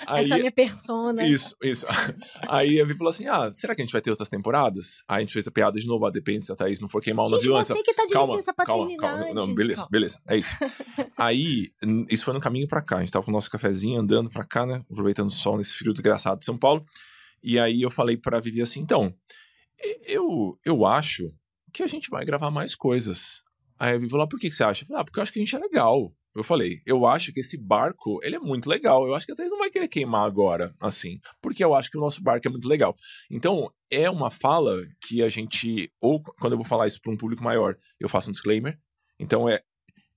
Aí, Essa é a minha persona. Isso, isso. Aí a Vi falou assim: ah, será que a gente vai ter outras temporadas? Aí a gente fez a piada de novo, ah, depende se a Thaís não for queimar o navio antes. você que tá de calma, licença paternidade. Calma, calma. Não, beleza, calma. beleza, é isso. Aí, isso foi no caminho pra cá. A gente tava com o nosso cafezinho, andando pra cá, né? Aproveitando o sol nesse frio desgraçado de São Paulo. E aí eu falei pra Vivi assim: então, eu, eu acho que a gente vai gravar mais coisas. Aí a Vivi falou: ah, por que, que você acha? Eu falei, ah, porque eu acho que a gente é legal eu falei, eu acho que esse barco, ele é muito legal. Eu acho que a Thaís não vai querer queimar agora, assim, porque eu acho que o nosso barco é muito legal. Então, é uma fala que a gente, ou quando eu vou falar isso para um público maior, eu faço um disclaimer. Então, é,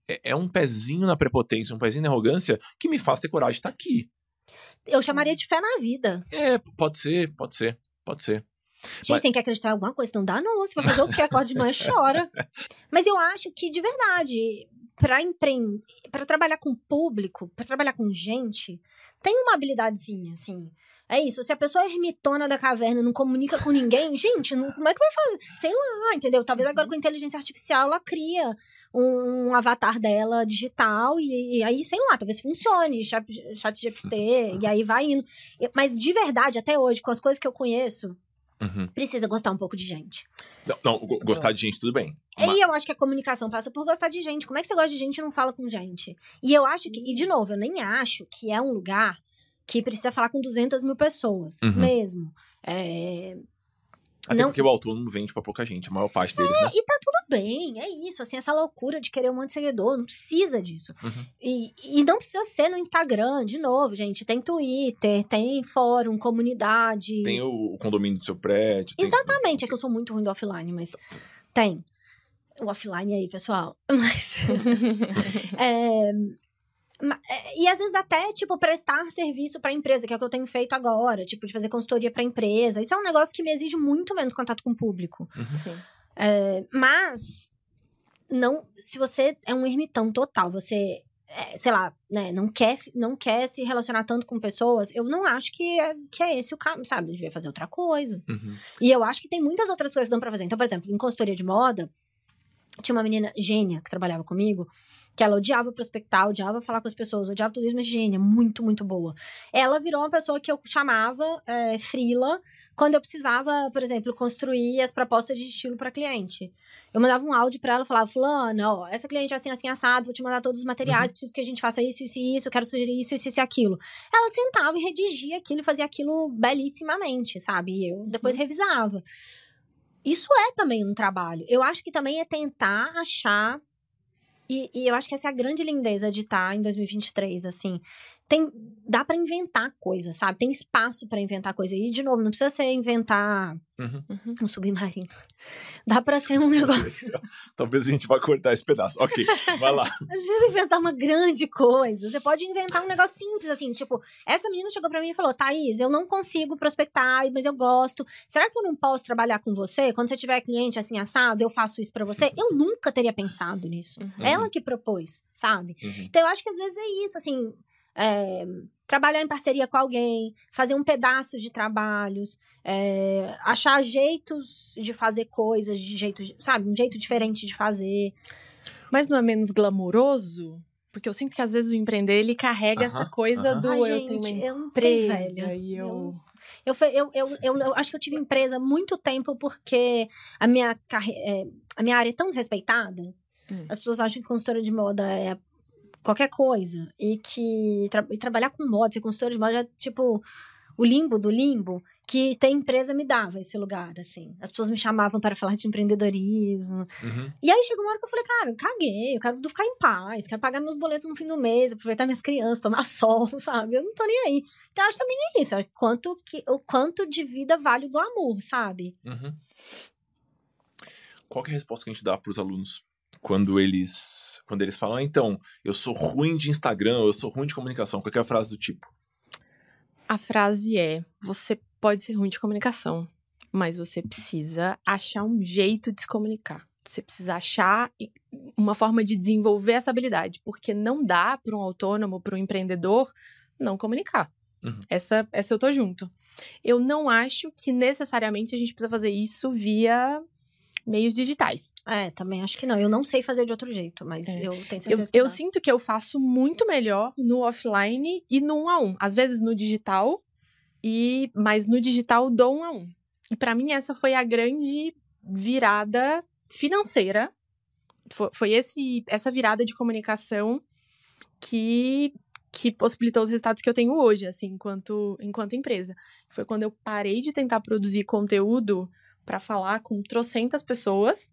é, é um pezinho na prepotência, um pezinho na arrogância que me faz ter coragem de estar aqui. Eu chamaria de fé na vida. É, pode ser, pode ser, pode ser. Gente, Mas... tem que acreditar em alguma coisa, não dá não. Você vai fazer o que? Acorda de manhã chora. Mas eu acho que, de verdade, para empreender, para trabalhar com público, para trabalhar com gente, tem uma habilidadezinha, assim. É isso, se a pessoa é ermitona da caverna não comunica com ninguém, gente, não, como é que vai fazer? Sei lá, entendeu? Talvez agora com inteligência artificial ela cria um avatar dela digital e, e aí, sei lá, talvez funcione, chat, chat GPT, e aí vai indo. Mas de verdade, até hoje, com as coisas que eu conheço, uhum. precisa gostar um pouco de gente. Não, não, gostar de gente, tudo bem. Mas... E eu acho que a comunicação passa por gostar de gente. Como é que você gosta de gente e não fala com gente? E eu acho que, e de novo, eu nem acho que é um lugar que precisa falar com 200 mil pessoas, uhum. mesmo. É, até não... porque o autônomo vende pra pouca gente, a maior parte deles, é, né? E tá tudo bem, é isso, assim, essa loucura de querer um monte de seguidor, não precisa disso. Uhum. E, e não precisa ser no Instagram, de novo, gente, tem Twitter, tem fórum, comunidade. Tem o, o condomínio do seu prédio. Exatamente, tem... é que eu sou muito ruim do offline, mas tem. O offline aí, pessoal. Mas... é, e às vezes até, tipo, prestar serviço para empresa, que é o que eu tenho feito agora, tipo, de fazer consultoria para empresa. Isso é um negócio que me exige muito menos contato com o público. Uhum. Sim. É, mas, não, se você é um ermitão total, você é, sei lá, né, não quer, não quer se relacionar tanto com pessoas, eu não acho que é, que é esse o caminho, sabe? Devia fazer outra coisa. Uhum. E eu acho que tem muitas outras coisas que dão pra fazer. Então, por exemplo, em consultoria de moda, tinha uma menina gênia que trabalhava comigo, que ela odiava prospectar, odiava falar com as pessoas, odiava tudo isso, mas gênia, muito, muito boa. Ela virou uma pessoa que eu chamava é, frila quando eu precisava, por exemplo, construir as propostas de estilo para cliente. Eu mandava um áudio para ela, falava, fulana, ó, essa cliente é assim, assim, assado, vou te mandar todos os materiais, Uhum. preciso que a gente faça isso, isso e isso, quero sugerir isso, isso, e aquilo. Ela sentava e redigia aquilo e fazia aquilo belíssimamente, sabe? E eu depois revisava. Isso é também um trabalho. Eu acho que também é tentar achar. E, e eu acho que essa é a grande lindeza de estar em 2023, assim. Tem, dá pra inventar coisa, sabe? Tem espaço pra inventar coisa. E, de novo, não precisa ser inventar Uhum. um submarino. Dá pra ser um negócio. Talvez a gente vá cortar esse pedaço. Ok, vai lá. Não precisa inventar uma grande coisa. Você pode inventar um negócio simples, assim, tipo, essa menina chegou pra mim e falou: Thaís, eu não consigo prospectar, mas eu gosto. Será que eu não posso trabalhar com você? Quando você tiver cliente assim assado, eu faço isso pra você? Eu nunca teria pensado nisso. Uhum. Ela que propôs, sabe? Uhum. Então, eu acho que às vezes é isso, assim. É, trabalhar em parceria com alguém, fazer um pedaço de trabalhos, é, achar jeitos de fazer coisas, de jeito, sabe, um jeito diferente de fazer. Mas não é menos glamouroso? Porque eu sinto que às vezes o empreender, ele carrega essa Aham, coisa aham. do Ai, eu gente, tenho uma eu empresa velho. e eu... Eu, eu, eu, eu, eu acho que eu tive empresa há muito tempo porque a minha, carre- é, a minha área é tão desrespeitada. Hum. As pessoas acham que consultora de moda é qualquer coisa. E que tra- e trabalhar com moda, ser consultora de moda é tipo o limbo do limbo que ter empresa me dava esse lugar, assim. As pessoas me chamavam para falar de empreendedorismo. Uhum. E aí chegou uma hora que eu falei, cara, eu caguei, eu quero ficar em paz, quero pagar meus boletos no fim do mês, aproveitar minhas crianças, tomar sol, sabe? Eu não tô nem aí. Então, acho também é isso, é quanto que, o quanto de vida vale o glamour, sabe? Uhum. Qual é a resposta que a gente dá pros alunos? Quando eles, quando eles falam, ah, então, eu sou ruim de Instagram, eu sou ruim de comunicação. Qual é a frase do tipo? A frase é: você pode ser ruim de comunicação, mas você precisa achar um jeito de se comunicar. Você precisa achar uma forma de desenvolver essa habilidade, porque não dá para um autônomo, para um empreendedor, não comunicar. Uhum. Essa, essa eu tô junto. Eu não acho que necessariamente a gente precisa fazer isso via meios digitais. É, também acho que não. Eu não sei fazer de outro jeito, mas É. eu tenho Eu, certeza que eu dá. sinto que eu faço muito melhor no offline e no um a um. Às vezes no digital, e mas no digital do um a um. E pra mim essa foi a grande virada financeira. Foi, foi esse, essa virada de comunicação que, que possibilitou os resultados que eu tenho hoje, assim, enquanto, enquanto empresa. Foi quando eu parei de tentar produzir conteúdo pra falar com trocentas pessoas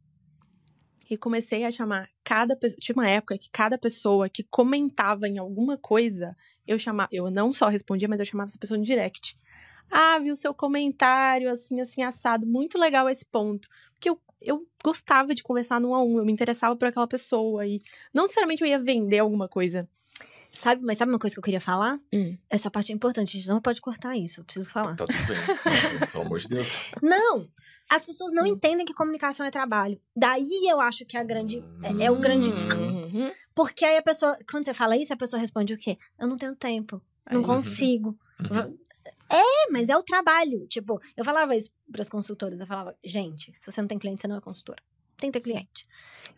e comecei a chamar cada pessoa. Tinha uma época que cada pessoa que comentava em alguma coisa, eu chamava. Eu não só respondia, mas eu chamava essa pessoa no direct. Ah, vi o seu comentário, assim, assim, assado. Muito legal esse ponto. Porque eu, eu gostava de conversar no um a um, eu me interessava por aquela pessoa. E não necessariamente eu ia vender alguma coisa. Sabe, mas sabe uma coisa que eu queria falar? Hum. Essa parte é importante, a gente não pode cortar isso, eu preciso falar. Tá tudo bem. Pelo amor de Deus. Não! As pessoas não Hum. entendem que comunicação é trabalho. Daí eu acho que é a grande. É, é o grande. Uhum. Porque aí a pessoa. Quando você fala isso, a pessoa responde o quê? Eu não tenho tempo. Não Aí- consigo. Uhum. É, mas é o trabalho. Tipo, eu falava isso pras consultoras. Eu falava, gente, se você não tem cliente, você não é consultora. Tem que ter cliente.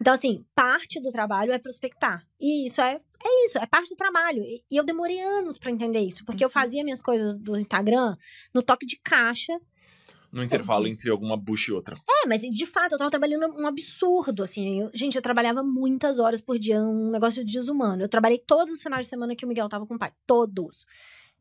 Então, assim, parte do trabalho é prospectar. E isso é, é isso, é parte do trabalho. E, eu demorei anos pra entender isso. Porque eu Uhum. fazia minhas coisas do Instagram no toque de caixa. No intervalo entre alguma bucha e outra. É, mas de fato, eu tava trabalhando um absurdo, assim. Eu- gente, eu trabalhava muitas horas por dia, um negócio desumano. Eu trabalhei todos os finais de semana que o Miguel tava com o pai. Todos.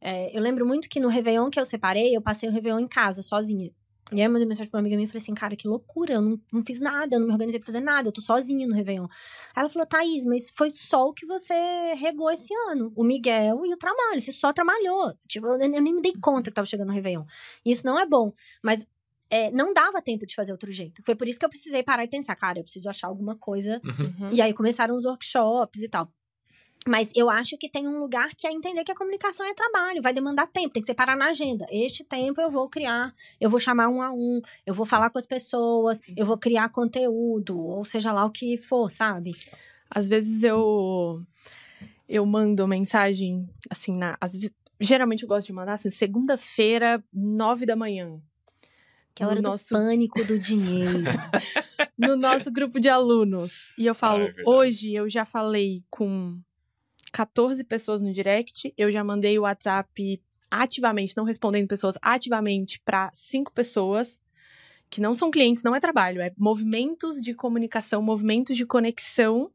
É, eu lembro muito que no Réveillon que eu separei, eu passei o Réveillon em casa, sozinha. E aí eu mandei mensagem pra uma amiga minha e falei assim, cara, que loucura, eu não, não fiz nada, eu não me organizei pra fazer nada, eu tô sozinha no Réveillon. Aí ela falou, Thaís, mas foi só o que você regou esse ano. O Miguel e o trabalho, você só trabalhou. Tipo, eu, nem me dei conta que tava chegando no Réveillon. E isso não é bom. Mas é, não dava tempo de fazer outro jeito. Foi por isso que eu precisei parar e pensar, cara, eu preciso achar alguma coisa. Uhum. E aí começaram os workshops e tal. Mas eu acho que tem um lugar que é entender que a comunicação é trabalho, vai demandar tempo, tem que separar na agenda. Este tempo eu vou criar, eu vou chamar um a um, eu vou falar com as pessoas, eu vou criar conteúdo, ou seja lá o que for, sabe? Às vezes eu eu mando mensagem, assim, na, as, geralmente eu gosto de mandar, assim, segunda-feira, nove da manhã. Que é a hora no do nosso, pânico do dinheiro. no nosso grupo de alunos. E eu falo, Ah, é hoje eu já falei com 14 pessoas no direct, eu já mandei o WhatsApp ativamente, não respondendo pessoas, ativamente para cinco pessoas que não são clientes, não é trabalho, é movimentos de comunicação, movimentos de conexão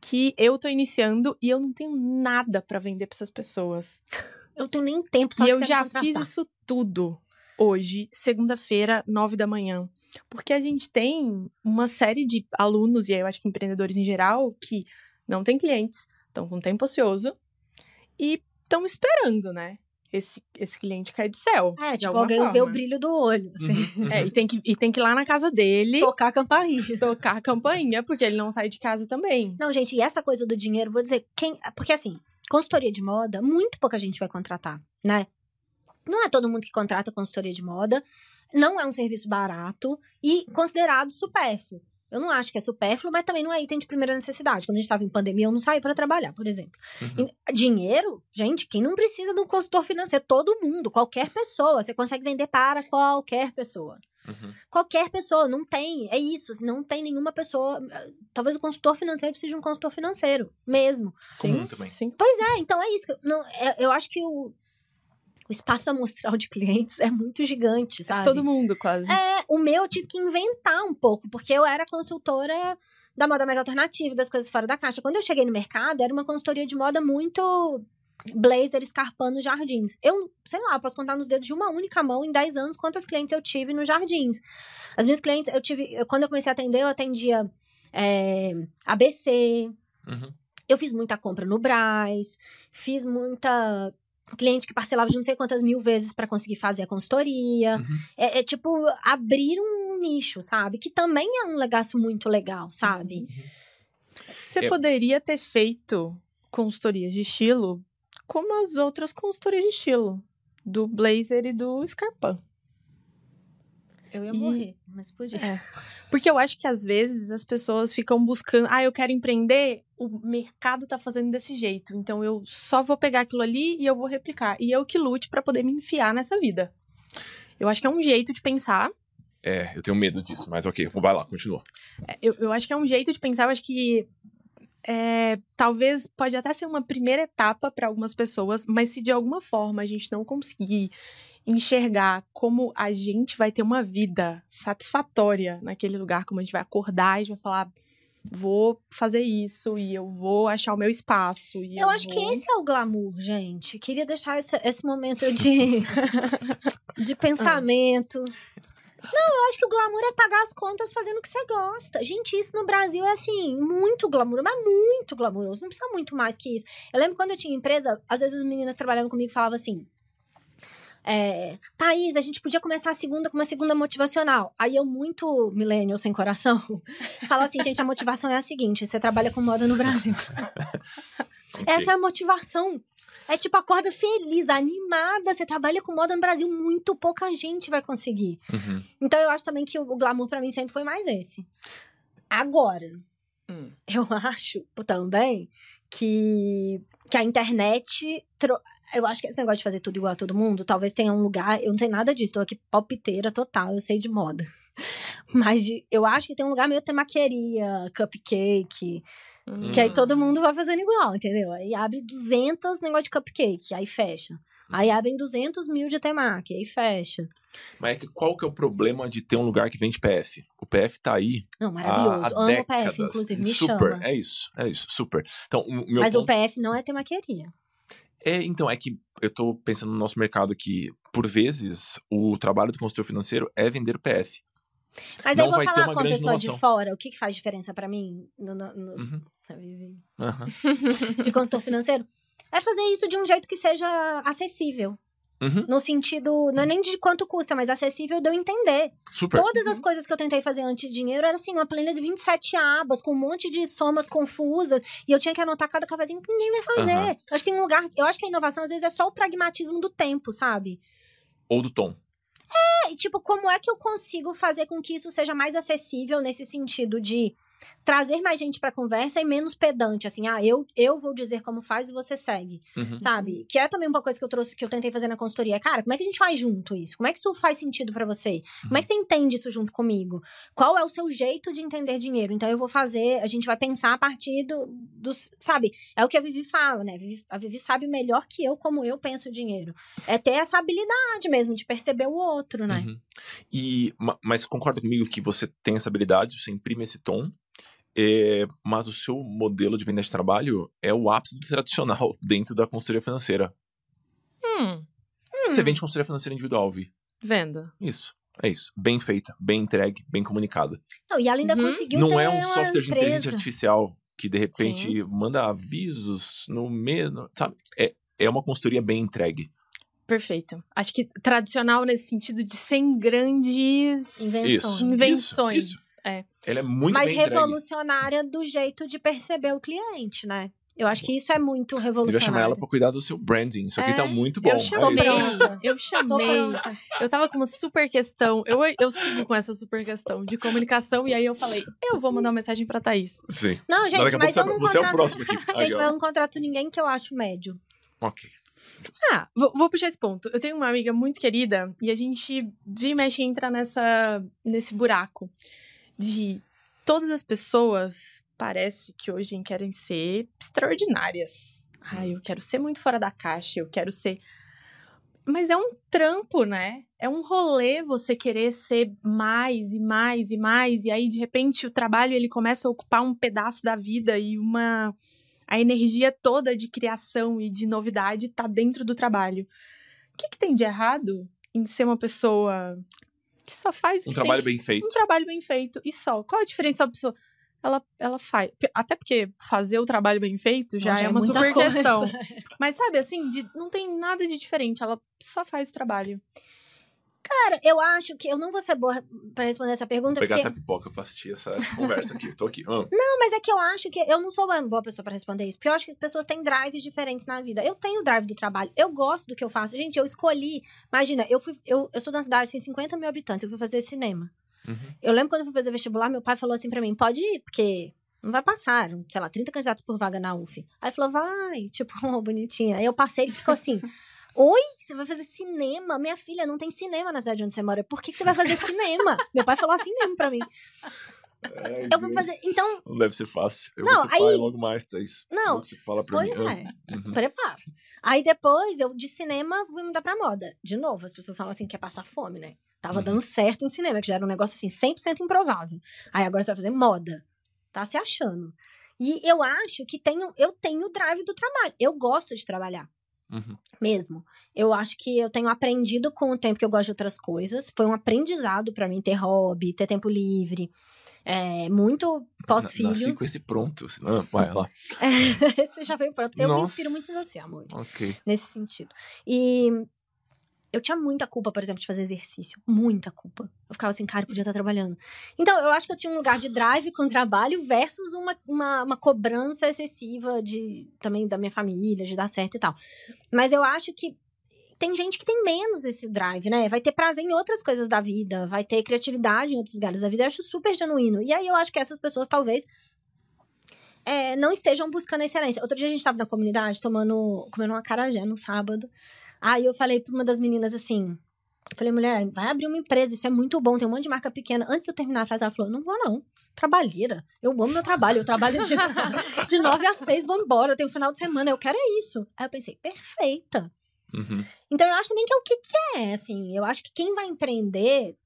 que eu tô iniciando e eu não tenho nada para vender para essas pessoas. eu tenho nem tempo, só e que eu já fiz isso tudo hoje, segunda-feira, nove da manhã. Porque a gente tem uma série de alunos, e aí eu acho que empreendedores em geral, que não têm clientes, estão com tempo ocioso e estão esperando, né? Esse, esse cliente cair do céu. É, tipo, alguém vê o forma. brilho do olho, assim. Uhum, uhum. É, e tem, que, e tem que ir lá na casa dele Tocar a campainha. tocar a campainha, porque ele não sai de casa também. Não, gente, e essa coisa do dinheiro, vou dizer, quem. Porque assim, consultoria de moda, muito pouca gente vai contratar, né? Não é todo mundo que contrata consultoria de moda. Não é um serviço barato e considerado supérfluo. Eu não acho que é supérfluo, mas também não é item de primeira necessidade. Quando a gente estava em pandemia, eu não saí para trabalhar, por exemplo. Uhum. Dinheiro, gente, quem não precisa de um consultor financeiro? Todo mundo, qualquer pessoa. Você consegue vender para qualquer pessoa. Uhum. Qualquer pessoa, não tem. É isso, assim, não tem nenhuma pessoa. Talvez o consultor financeiro precise de um consultor financeiro, mesmo. Comum também. Sim. Pois é, então é isso. que eu- Não, é- eu acho que o, o espaço amostral de clientes é muito gigante, sabe? Todo mundo quase. É, o meu eu tive que inventar um pouco, porque eu era consultora da moda mais alternativa, das coisas fora da caixa. Quando eu cheguei no mercado, era uma consultoria de moda muito blazer, escarpando jardins. Eu, sei lá, posso contar nos dedos de uma única mão em 10 anos quantas clientes eu tive nos jardins. As minhas clientes, eu tive, eu- quando eu comecei a atender, eu atendia é, ABC, Uhum. eu fiz muita compra no Braz, fiz muita cliente que parcelava de não sei quantas mil vezes para conseguir fazer a consultoria. Uhum. É, é tipo abrir um nicho, sabe? Que também é um legaço muito legal, sabe? Você É. poderia ter feito consultorias de estilo como as outras consultorias de estilo. Do blazer e do Scarpan. Eu ia E- morrer, mas podia. É. Porque eu acho que às vezes as pessoas ficam buscando, ah, eu quero empreender, o mercado tá fazendo desse jeito, então eu só vou pegar aquilo ali e eu vou replicar. E eu que lute pra poder me enfiar nessa vida. Eu acho que é um jeito de pensar. É, eu tenho medo disso, mas ok, vai lá, continua. É, Eu, eu acho que é um jeito de pensar, eu acho que é, talvez pode até ser uma primeira etapa para algumas pessoas, mas se de alguma forma a gente não conseguir enxergar como a gente vai ter uma vida satisfatória naquele lugar, como a gente vai acordar e vai falar, vou fazer isso e eu vou achar o meu espaço. E Eu acho que vou... esse é o glamour, gente. Queria deixar esse, esse momento de, de pensamento. Não, eu acho que o glamour é pagar as contas fazendo o que você gosta. Gente, isso no Brasil é assim, muito glamour, mas muito glamouroso. Não precisa muito mais que isso. Eu lembro quando eu tinha empresa, às vezes as meninas trabalhavam comigo e falavam assim. É, Thaís, a gente podia começar a segunda com uma segunda motivacional. Aí eu, muito millennial sem coração, falo assim, gente, a motivação é a seguinte: você trabalha com moda no Brasil. Ok. Essa é a motivação. É tipo, acorda feliz, animada. Você trabalha com moda no Brasil, muito pouca gente vai conseguir. Uhum. Então eu acho também que o, glamour pra mim sempre foi mais esse. Agora, Hum. eu acho também que, que a internet. Eu acho que esse negócio de fazer tudo igual a todo mundo, talvez tenha um lugar. Eu não sei nada disso, tô aqui palpiteira total, eu sei de moda. Mas de- eu acho que tem um lugar meio temaqueria, cupcake. Hum. Que aí todo mundo vai fazendo igual, entendeu? Aí abre 200 negócio de cupcake, aí fecha. Aí abrem 200 mil de temaki, aí fecha. Mas é que qual que é o problema de ter um lugar que vende PF? O PF tá aí Não, há, maravilhoso. há Amo o décadas. PF, inclusive, me super, chama. é isso, é isso, super. Então, o meu Mas o ponto PF não é temaqueria. É, então, é que eu tô pensando no nosso mercado que, por vezes, o trabalho do consultor financeiro é vender o PF. Mas Não aí eu vou falar com a pessoa de inovação. fora, o que, que faz diferença pra mim no, no- no- Uhum, aham. de consultor financeiro? É fazer isso de um jeito que seja acessível. Uhum, No sentido, não é nem de quanto custa, mas acessível de eu entender. super. Todas as coisas que eu tentei fazer antes de dinheiro era assim, uma planilha de 27 abas, com um monte de somas confusas, e eu tinha que anotar cada cafezinho que ninguém vai fazer. Eu acho que tem um lugar. Eu acho que a inovação, às vezes, é só o pragmatismo do tempo, sabe? Ou do tom. É, e, tipo, como é que eu consigo fazer com que isso seja mais acessível nesse sentido de trazer mais gente pra conversa e menos pedante, assim, ah, eu, eu vou dizer como faz e você segue, Uhum. sabe? Que é também uma coisa que eu trouxe, que eu tentei fazer na consultoria. Cara, como é que a gente faz junto isso? Como é que isso faz sentido pra você? Como é que você entende isso junto comigo? Qual é o seu jeito de entender dinheiro? Então eu vou fazer, a gente vai pensar a partir do, dos, sabe? É o que a Vivi fala, né? A Vivi, a Vivi sabe melhor que eu como eu penso o dinheiro. É ter essa habilidade mesmo de perceber o outro, né? Uhum. E, ma- mas concorda comigo que você tem essa habilidade, você imprime esse tom, é, mas o seu modelo de venda de trabalho é o ápice do tradicional dentro da consultoria financeira. Hum, Você vende consultoria financeira individual, Vi. venda. Isso. É isso. Bem feita, bem entregue, bem comunicada. Não, e ela ainda Uhum. conseguiu Não ter é um uma software de inteligência artificial que de repente manda avisos no mesmo. Sabe? É, é uma consultoria bem entregue. Perfeito. Acho que tradicional nesse sentido de sem grandes Invenções. Isso. invenções. isso. É. Ela é muito Mas entregue. revolucionária do jeito de perceber o cliente, né? Eu acho que isso é muito Você devia revolucionário. chamar ela pra cuidar do seu branding. Isso aqui É, tá muito bom. eu é chamei. pronta. Eu chamei. Eu tava com uma super questão. Eu, eu sigo com essa super questão de comunicação. E aí eu falei, eu vou mandar uma mensagem pra Thaís. Sim. Não, gente, Daqui mas eu não você, você é o contrato... próximo aqui. Gente, Aí, mas eu não contrato ninguém que eu acho médio. Ok. Ah, vou, vou puxar esse ponto. Eu tenho uma amiga muito querida e a gente vira e mexe entra nessa, nesse buraco de todas as pessoas parece que hoje querem ser extraordinárias. Ah, eu quero ser muito fora da caixa, eu quero ser. Mas é um trampo, né? É um rolê você querer ser mais e mais e mais. E aí, de repente, o trabalho ele começa a ocupar um pedaço da vida e uma a energia toda de criação e de novidade tá dentro do trabalho. O que, que tem de errado em ser uma pessoa que só faz o Um que tem trabalho que- bem feito. um trabalho bem feito e só. Qual a diferença da pessoa? Ela, ela faz. Até porque fazer o trabalho bem feito já, Nossa, é é uma super coisa. questão. Mas sabe, assim, de- não tem nada de diferente. Ela só faz o trabalho. Cara, eu acho que eu não vou ser boa pra responder essa pergunta, Vou pegar porque. até pipoca pra assistir essa conversa aqui. Tô aqui. Ah, Não, mas é que eu acho que eu não sou uma boa pessoa pra responder isso, porque eu acho que pessoas têm drives diferentes na vida. Eu tenho o drive do trabalho, eu gosto do que eu faço. Gente, eu escolhi. Imagina, eu fui. Eu, eu sou da cidade, tem 50 mil habitantes, eu fui fazer cinema. uhum. Eu lembro quando eu fui fazer vestibular, meu pai falou assim pra mim: pode ir, porque não vai passar, sei lá, 30 candidatos por vaga na UF. Aí falou: vai, tipo, bonitinha. Aí eu passei e ficou assim. Oi, você vai fazer cinema? Minha filha, não tem cinema na cidade onde você mora. Por que, que você vai fazer cinema? Meu pai falou assim mesmo pra mim. Ai, Eu vou Deus. fazer. Então, Não deve ser fácil. Eu Não, vou ser aí- logo mais, Thaís. Não, Você fala pra pois mim. é. Ah, uhum. Preparo. Aí depois, eu de cinema fui mudar pra moda. De novo, as pessoas falam assim, quer passar fome, né? Tava Uhum. dando certo em cinema, que já era um negócio assim, 100% improvável. Aí agora você vai fazer moda. Tá se achando. E eu acho que tenho, eu tenho o drive do trabalho. Eu gosto de trabalhar. Uhum. Mesmo. Eu acho que eu tenho aprendido com o tempo que eu gosto de outras coisas. Foi um aprendizado pra mim ter hobby, ter tempo livre. É, muito pós-filho. Nasci com esse pronto. Ah, vai lá. Esse já veio pronto. Eu me Nossa. inspiro muito em você, amor Ok. nesse sentido. E eu tinha muita culpa, por exemplo, de fazer exercício. Muita culpa. Eu ficava assim, cara, eu podia estar trabalhando. Então, eu acho que eu tinha um lugar de drive com o trabalho versus uma, uma, uma cobrança excessiva de também da minha família, de dar certo e tal. Mas eu acho que tem gente que tem menos esse drive, né? Vai ter prazer em outras coisas da vida, vai ter criatividade em outros lugares da vida. Eu acho super genuíno. E aí eu acho que essas pessoas talvez é, não estejam buscando excelência. Outro dia a gente tava na comunidade tomando, comendo uma carajé no sábado. Aí eu falei pra uma das meninas assim. Eu falei, mulher, vai abrir uma empresa, isso é muito bom, tem um monte de marca pequena. Antes de eu terminar a frase, ela falou: não vou, não. Trabalheira. Eu amo meu trabalho. Eu trabalho de, de 9 a 6, vou embora. Eu tenho final de semana, eu quero é isso. Aí eu pensei, perfeita. Uhum. Então eu acho também que é o que, que é, assim. Eu acho que quem vai empreender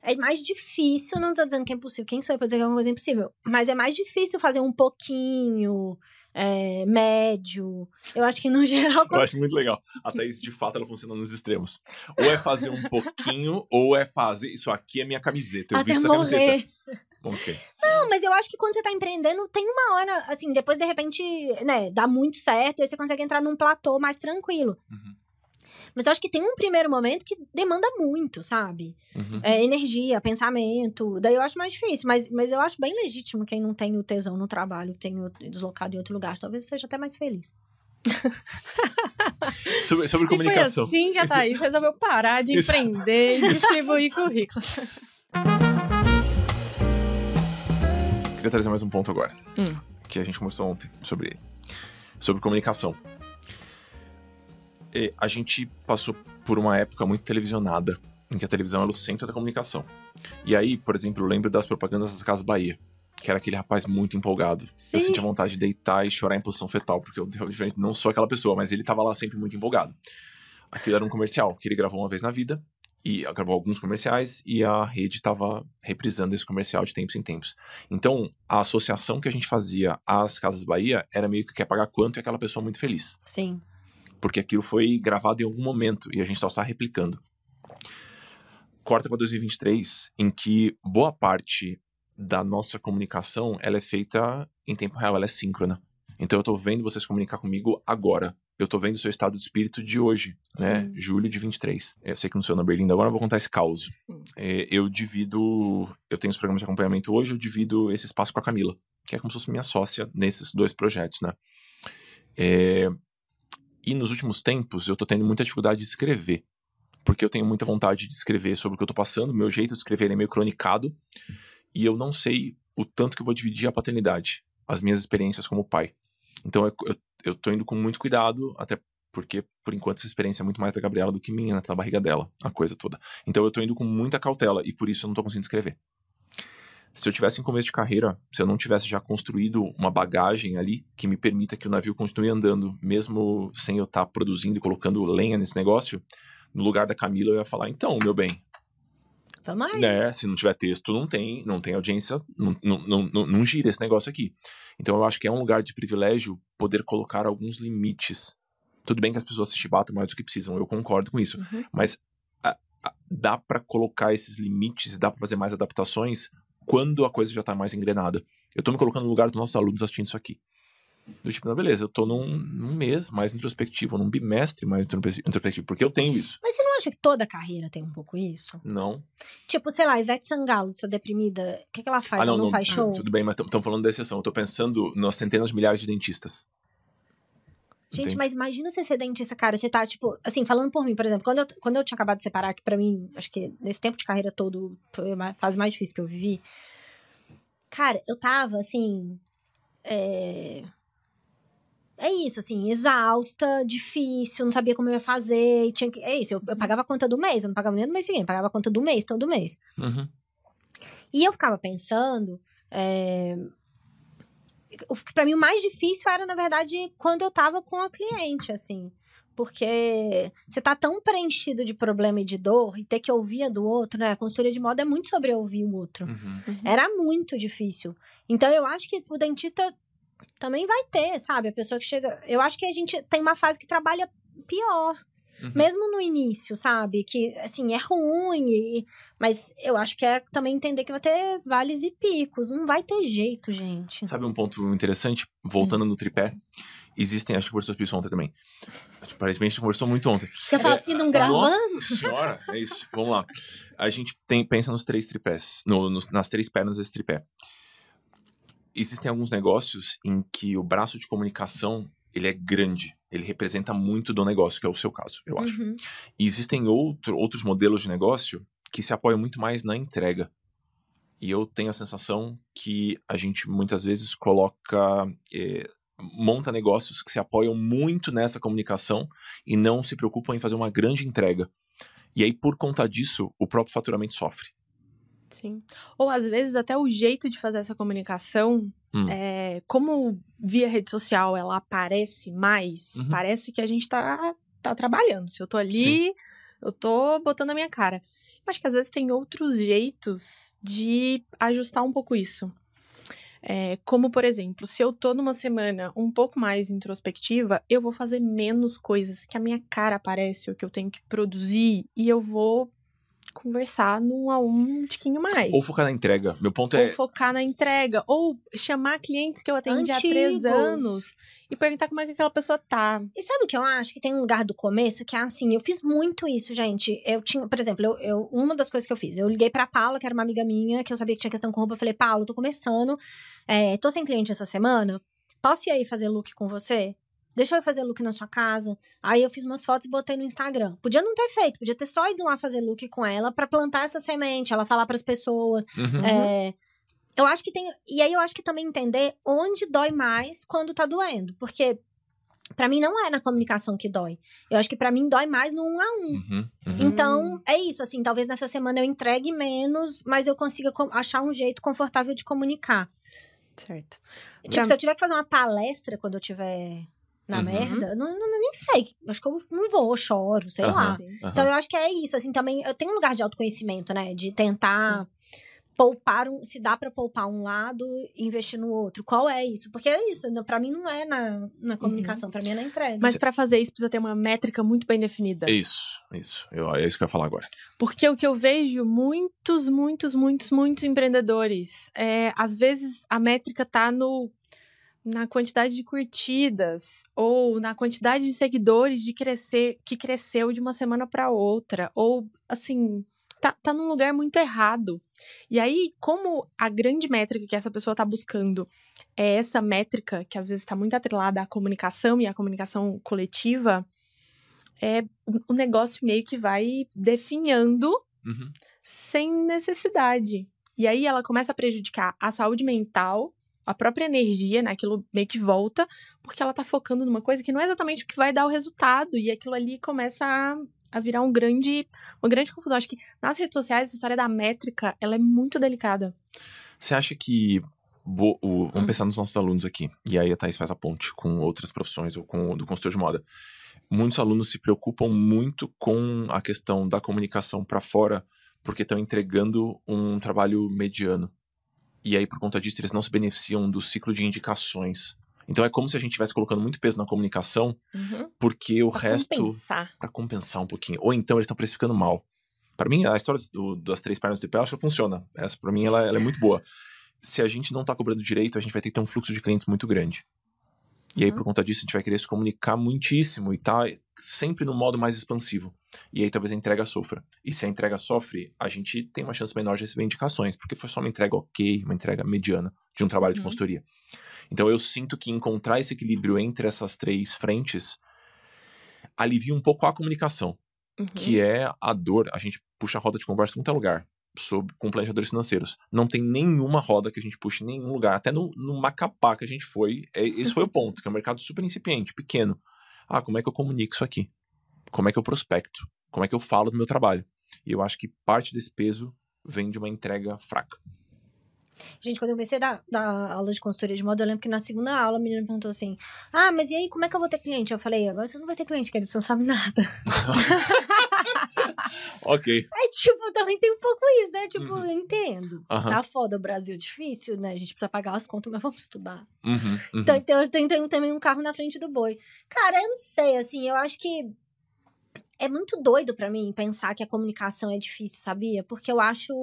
é mais difícil. Não tô dizendo que é impossível. Quem sou eu pra dizer que é uma coisa impossível? Mas é mais difícil fazer um pouquinho, é, médio. Eu acho que no geral. Eu acho muito legal. A Thaís, de fato, ela funciona nos extremos. Ou é fazer um pouquinho, ou é fazer. Isso aqui é minha camiseta. Eu Até vi essa morrer. camiseta. Ok. Não, mas eu acho que quando você tá empreendendo, tem uma hora, assim, depois de repente, né, dá muito certo, e aí você consegue entrar num platô mais tranquilo. Uhum. Mas eu acho que tem um primeiro momento que demanda muito, sabe? Uhum. É, energia, pensamento. Daí eu acho mais difícil, mas, mas eu acho bem legítimo quem não tem o tesão no trabalho, tem o, deslocado em outro lugar. Talvez seja até mais feliz. Sobre, sobre E foi comunicação. assim que a Isso- Thaís resolveu parar de Isso- empreender e distribuir currículos. queria trazer mais um ponto agora. Hum. Que a gente conversou ontem sobre. Sobre comunicação. E a gente passou por uma época muito televisionada, em que a televisão era o centro da comunicação. E aí, por exemplo, eu lembro das propagandas das Casas Bahia, que era aquele rapaz muito empolgado. Sim. Eu sentia vontade de deitar e chorar em posição fetal, porque eu realmente não sou aquela pessoa, mas ele tava lá sempre muito empolgado. Aquilo era um comercial que ele gravou uma vez na vida, e gravou alguns comerciais, e a rede estava reprisando esse comercial de tempos em tempos. Então, a associação que a gente fazia às Casas Bahia era meio que quer pagar quanto e aquela pessoa muito feliz Sim. Porque aquilo foi gravado em algum momento e a gente só está replicando. Corta para 2023, em que boa parte da nossa comunicação ela é feita em tempo real, ela é síncrona. Então eu tô vendo vocês comunicar comigo agora. Eu tô vendo o seu estado de espírito de hoje, né? Sim. Julho de 23. Eu sei que não sou na Berlinda agora, eu vou contar esse caos. É, eu divido. Eu tenho os programas de acompanhamento hoje, eu divido esse espaço com a Camila, que é como se fosse minha sócia nesses dois projetos, né? É, e nos últimos tempos eu tô tendo muita dificuldade de escrever. Porque eu tenho muita vontade de escrever sobre o que eu tô passando. Meu jeito de escrever é meio cronicado. E eu não sei o tanto que eu vou dividir a paternidade, as minhas experiências como pai. Então eu, eu, eu tô indo com muito cuidado, até porque, por enquanto, essa experiência é muito mais da Gabriela do que minha, né? Tá na barriga dela, a coisa toda. Então eu tô indo com muita cautela e por isso eu não tô conseguindo escrever. Se eu tivesse em começo de carreira, se eu não tivesse já construído uma bagagem ali que me permita que o navio continue andando, mesmo sem eu estar produzindo e colocando lenha nesse negócio, no lugar da Camila eu ia falar: então, meu bem, Vamos aí. né? Se não tiver texto, não tem, não tem audiência, não, não, não, não, gira esse negócio aqui. Então eu acho que é um lugar de privilégio poder colocar alguns limites. Tudo bem que as pessoas se chibatam mais do que precisam, eu concordo com isso. Uhum. Mas dá pra colocar esses limites, dá pra fazer mais adaptações quando a coisa já tá mais engrenada. Eu tô me colocando no lugar dos nossos alunos assistindo isso aqui. Do tipo, não, beleza, eu tô num, num mês mais introspectivo, num bimestre mais introspe- introspectivo, porque eu tenho isso. Mas você não acha que toda carreira tem um pouco isso? Não. Tipo, sei lá, Ivete Sangalo, de ser deprimida, o que, que ela faz? Ah, não, ela não, não, faz show? Tudo bem, mas estamos falando da exceção. Eu tô pensando nas centenas de milhares de dentistas. Gente, Entende? mas imagina você ser dentista, cara. Você tá, tipo, assim, falando por mim, por exemplo, quando eu, quando eu tinha acabado de separar, que pra mim, acho que nesse tempo de carreira todo, foi a fase mais difícil que eu vivi. Cara, eu tava, assim. É. É isso, assim, exausta, difícil, não sabia como eu ia fazer. E tinha que... É isso, eu, eu pagava a conta do mês, eu não pagava nem do mês seguinte, eu pagava a conta do mês, todo mês. Uhum. E eu ficava pensando. É... O que pra mim o mais difícil era, na verdade, quando eu tava com a cliente, assim. Porque você tá tão preenchido de problema e de dor e ter que ouvir a do outro, né? A consultoria de moda é muito sobre ouvir o outro. Uhum. Era muito difícil. Então eu acho que o dentista também vai ter, sabe? A pessoa que chega. Eu acho que a gente tem uma fase que trabalha pior. Uhum. Mesmo no início, sabe? Que, assim, é ruim. e- Mas eu acho que é também entender que vai ter vales e picos. Não vai ter jeito, gente. Sabe um ponto interessante? Voltando no tripé. Existem, acho que conversou isso ontem também. Aparentemente a gente conversou muito ontem. Você quer falar assim, não gravando? Nossa senhora, é isso. Vamos lá. A gente tem, pensa nos três tripés, no- nos- nas três pernas desse tripé. Existem alguns negócios em que o braço de comunicação ele é grande, ele representa muito do negócio, que é o seu caso, eu acho. Uhum. E existem outro, outros modelos de negócio que se apoiam muito mais na entrega. E eu tenho a sensação que a gente muitas vezes coloca. eh, monta negócios que se apoiam muito nessa comunicação e não se preocupam em fazer uma grande entrega. E aí, por conta disso, o próprio faturamento sofre. Sim. Ou às vezes até o jeito de fazer essa comunicação, Hum. é, como via rede social ela aparece mais, Uhum. parece que a gente tá, tá trabalhando. Se eu tô ali, eu tô botando a minha cara. Acho que às vezes tem outros jeitos de ajustar um pouco isso. É, como, por exemplo, se eu tô numa semana um pouco mais introspectiva, eu vou fazer menos coisas que a minha cara aparece ou que eu tenho que produzir e eu vou conversar num a um um tiquinho mais. Ou focar na entrega. Meu ponto Ou é. focar na entrega. Ou chamar clientes que eu atendi há três Antigos. anos e perguntar como é que aquela pessoa tá. E sabe o que eu acho? Que tem um lugar do começo que é assim, eu fiz muito isso, gente. Eu tinha, por exemplo, eu, eu- uma das coisas que eu fiz, eu liguei pra Paula, que era uma amiga minha, que eu sabia que tinha questão com roupa. Eu falei, Paula, tô começando, é, tô sem cliente essa semana, posso ir aí fazer look com você? Deixa eu fazer look na sua casa. Aí eu fiz umas fotos e botei no Instagram. Podia não ter feito, podia ter só ido lá fazer look com ela pra plantar essa semente, ela falar pras pessoas. Uhum. É, eu acho que tem. E aí eu acho que também entender onde dói mais quando tá doendo. Porque para mim não é na comunicação que dói. Eu acho que para mim dói mais no um a um. Uhum, uhum. Então, é isso, assim, talvez nessa semana eu entregue menos, mas eu consiga achar um jeito confortável de comunicar. Certo. Tipo, pra... se eu tiver que fazer uma palestra quando eu tiver na uhum. merda, não, não, nem sei. Acho que eu não vou, choro, sei uhum. lá. Então eu acho que é isso, assim, também eu tenho um lugar de autoconhecimento, né? De tentar. Sim poupar um, se dá para poupar um lado e investir no outro. Qual é isso? Porque é isso, para mim não é na, na comunicação, uhum. para mim é na entrega. Mas para fazer isso precisa ter uma métrica muito bem definida. Isso, isso. Eu, é isso que eu ia falar agora. Porque o que eu vejo muitos, muitos, muitos, muitos empreendedores, é, às vezes a métrica tá no na quantidade de curtidas ou na quantidade de seguidores de crescer que cresceu de uma semana para outra ou assim tá, tá num lugar muito errado. E aí, como a grande métrica que essa pessoa está buscando é essa métrica que às vezes está muito atrelada à comunicação e à comunicação coletiva, é o negócio meio que vai definhando uhum. sem necessidade. E aí ela começa a prejudicar a saúde mental, a própria energia, né? Aquilo meio que volta, porque ela tá focando numa coisa que não é exatamente o que vai dar o resultado. E aquilo ali começa a a virar um grande, uma grande confusão. Acho que nas redes sociais a história da métrica, ela é muito delicada. Você acha que Bo, o, vamos hum. pensar nos nossos alunos aqui. E aí a Thais faz a ponte com outras profissões ou com o do consultor de moda. Muitos alunos se preocupam muito com a questão da comunicação para fora, porque estão entregando um trabalho mediano. E aí, por conta disso, eles não se beneficiam do ciclo de indicações então é como se a gente estivesse colocando muito peso na comunicação, uhum. porque o pra resto. Compensar. Pra compensar um pouquinho. Ou então eles estão precificando mal. Para mim, a história do, das três pernas de pé, acho que funciona. Essa, para mim, ela, ela, é muito boa. Se a gente não tá cobrando direito, a gente vai ter que ter um fluxo de clientes muito grande. E aí, uhum. por conta disso, a gente vai querer se comunicar muitíssimo e tá sempre no modo mais expansivo. E aí, talvez a entrega sofra. E se a entrega sofre, a gente tem uma chance menor de receber indicações, porque foi só uma entrega ok, uma entrega mediana de um trabalho uhum. de consultoria. Então eu sinto que encontrar esse equilíbrio entre essas três frentes alivia um pouco a comunicação, uhum. que é a dor. A gente puxa a roda de conversa em qualquer lugar sobre, com planejadores financeiros. Não tem nenhuma roda que a gente puxe em nenhum lugar. Até no, no Macapá que a gente foi, é, esse foi o ponto, que é um mercado super incipiente, pequeno. Ah, como é que eu comunico isso aqui? Como é que eu prospecto? Como é que eu falo do meu trabalho? E eu acho que parte desse peso vem de uma entrega fraca. Gente, quando eu comecei a dar, dar aula de consultoria de moda, eu lembro que na segunda aula a menina perguntou assim: Ah, mas e aí, como é que eu vou ter cliente? Eu falei: Agora você não vai ter cliente, que eles não sabem nada. ok. Aí, tipo, também tem um pouco isso, né? Tipo, uhum. eu entendo. Uhum. Tá foda o Brasil difícil, né? A gente precisa pagar as contas, mas vamos estudar. Uhum. uhum. Então, então, eu tenho, tenho também um carro na frente do boi. Cara, eu não sei, assim, eu acho que é muito doido para mim pensar que a comunicação é difícil, sabia? Porque eu acho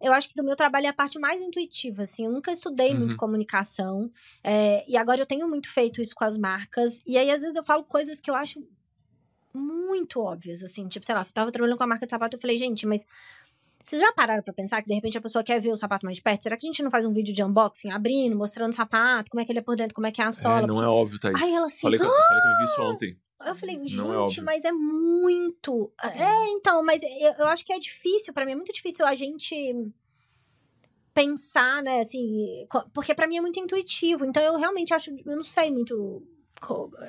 eu acho que do meu trabalho é a parte mais intuitiva, assim. Eu nunca estudei uhum. muito comunicação. É, e agora eu tenho muito feito isso com as marcas. E aí, às vezes, eu falo coisas que eu acho muito óbvias, assim. Tipo, sei lá, eu tava trabalhando com a marca de sapato, eu falei, gente, mas... Vocês já pararam pra pensar que, de repente, a pessoa quer ver o sapato mais de perto? Será que a gente não faz um vídeo de unboxing, abrindo, mostrando o sapato, como é que ele é por dentro, como é que é a sola? É, não porque... é óbvio, Thaís. Aí ela assim... Falei que, eu, falei que eu vi isso ontem. Eu falei, é gente, é mas é muito. É, então, mas eu, eu acho que é difícil, para mim, é muito difícil a gente pensar, né, assim, porque para mim é muito intuitivo. Então eu realmente acho, eu não sei muito,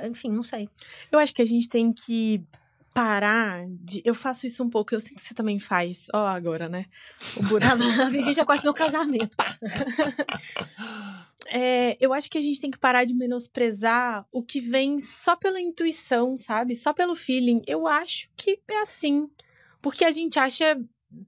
enfim, não sei. Eu acho que a gente tem que parar de. Eu faço isso um pouco, eu sinto que você também faz. Ó, oh, agora, né? O buraco. a Vivi já quase meu casamento. É, eu acho que a gente tem que parar de menosprezar o que vem só pela intuição, sabe? Só pelo feeling. Eu acho que é assim. Porque a gente acha,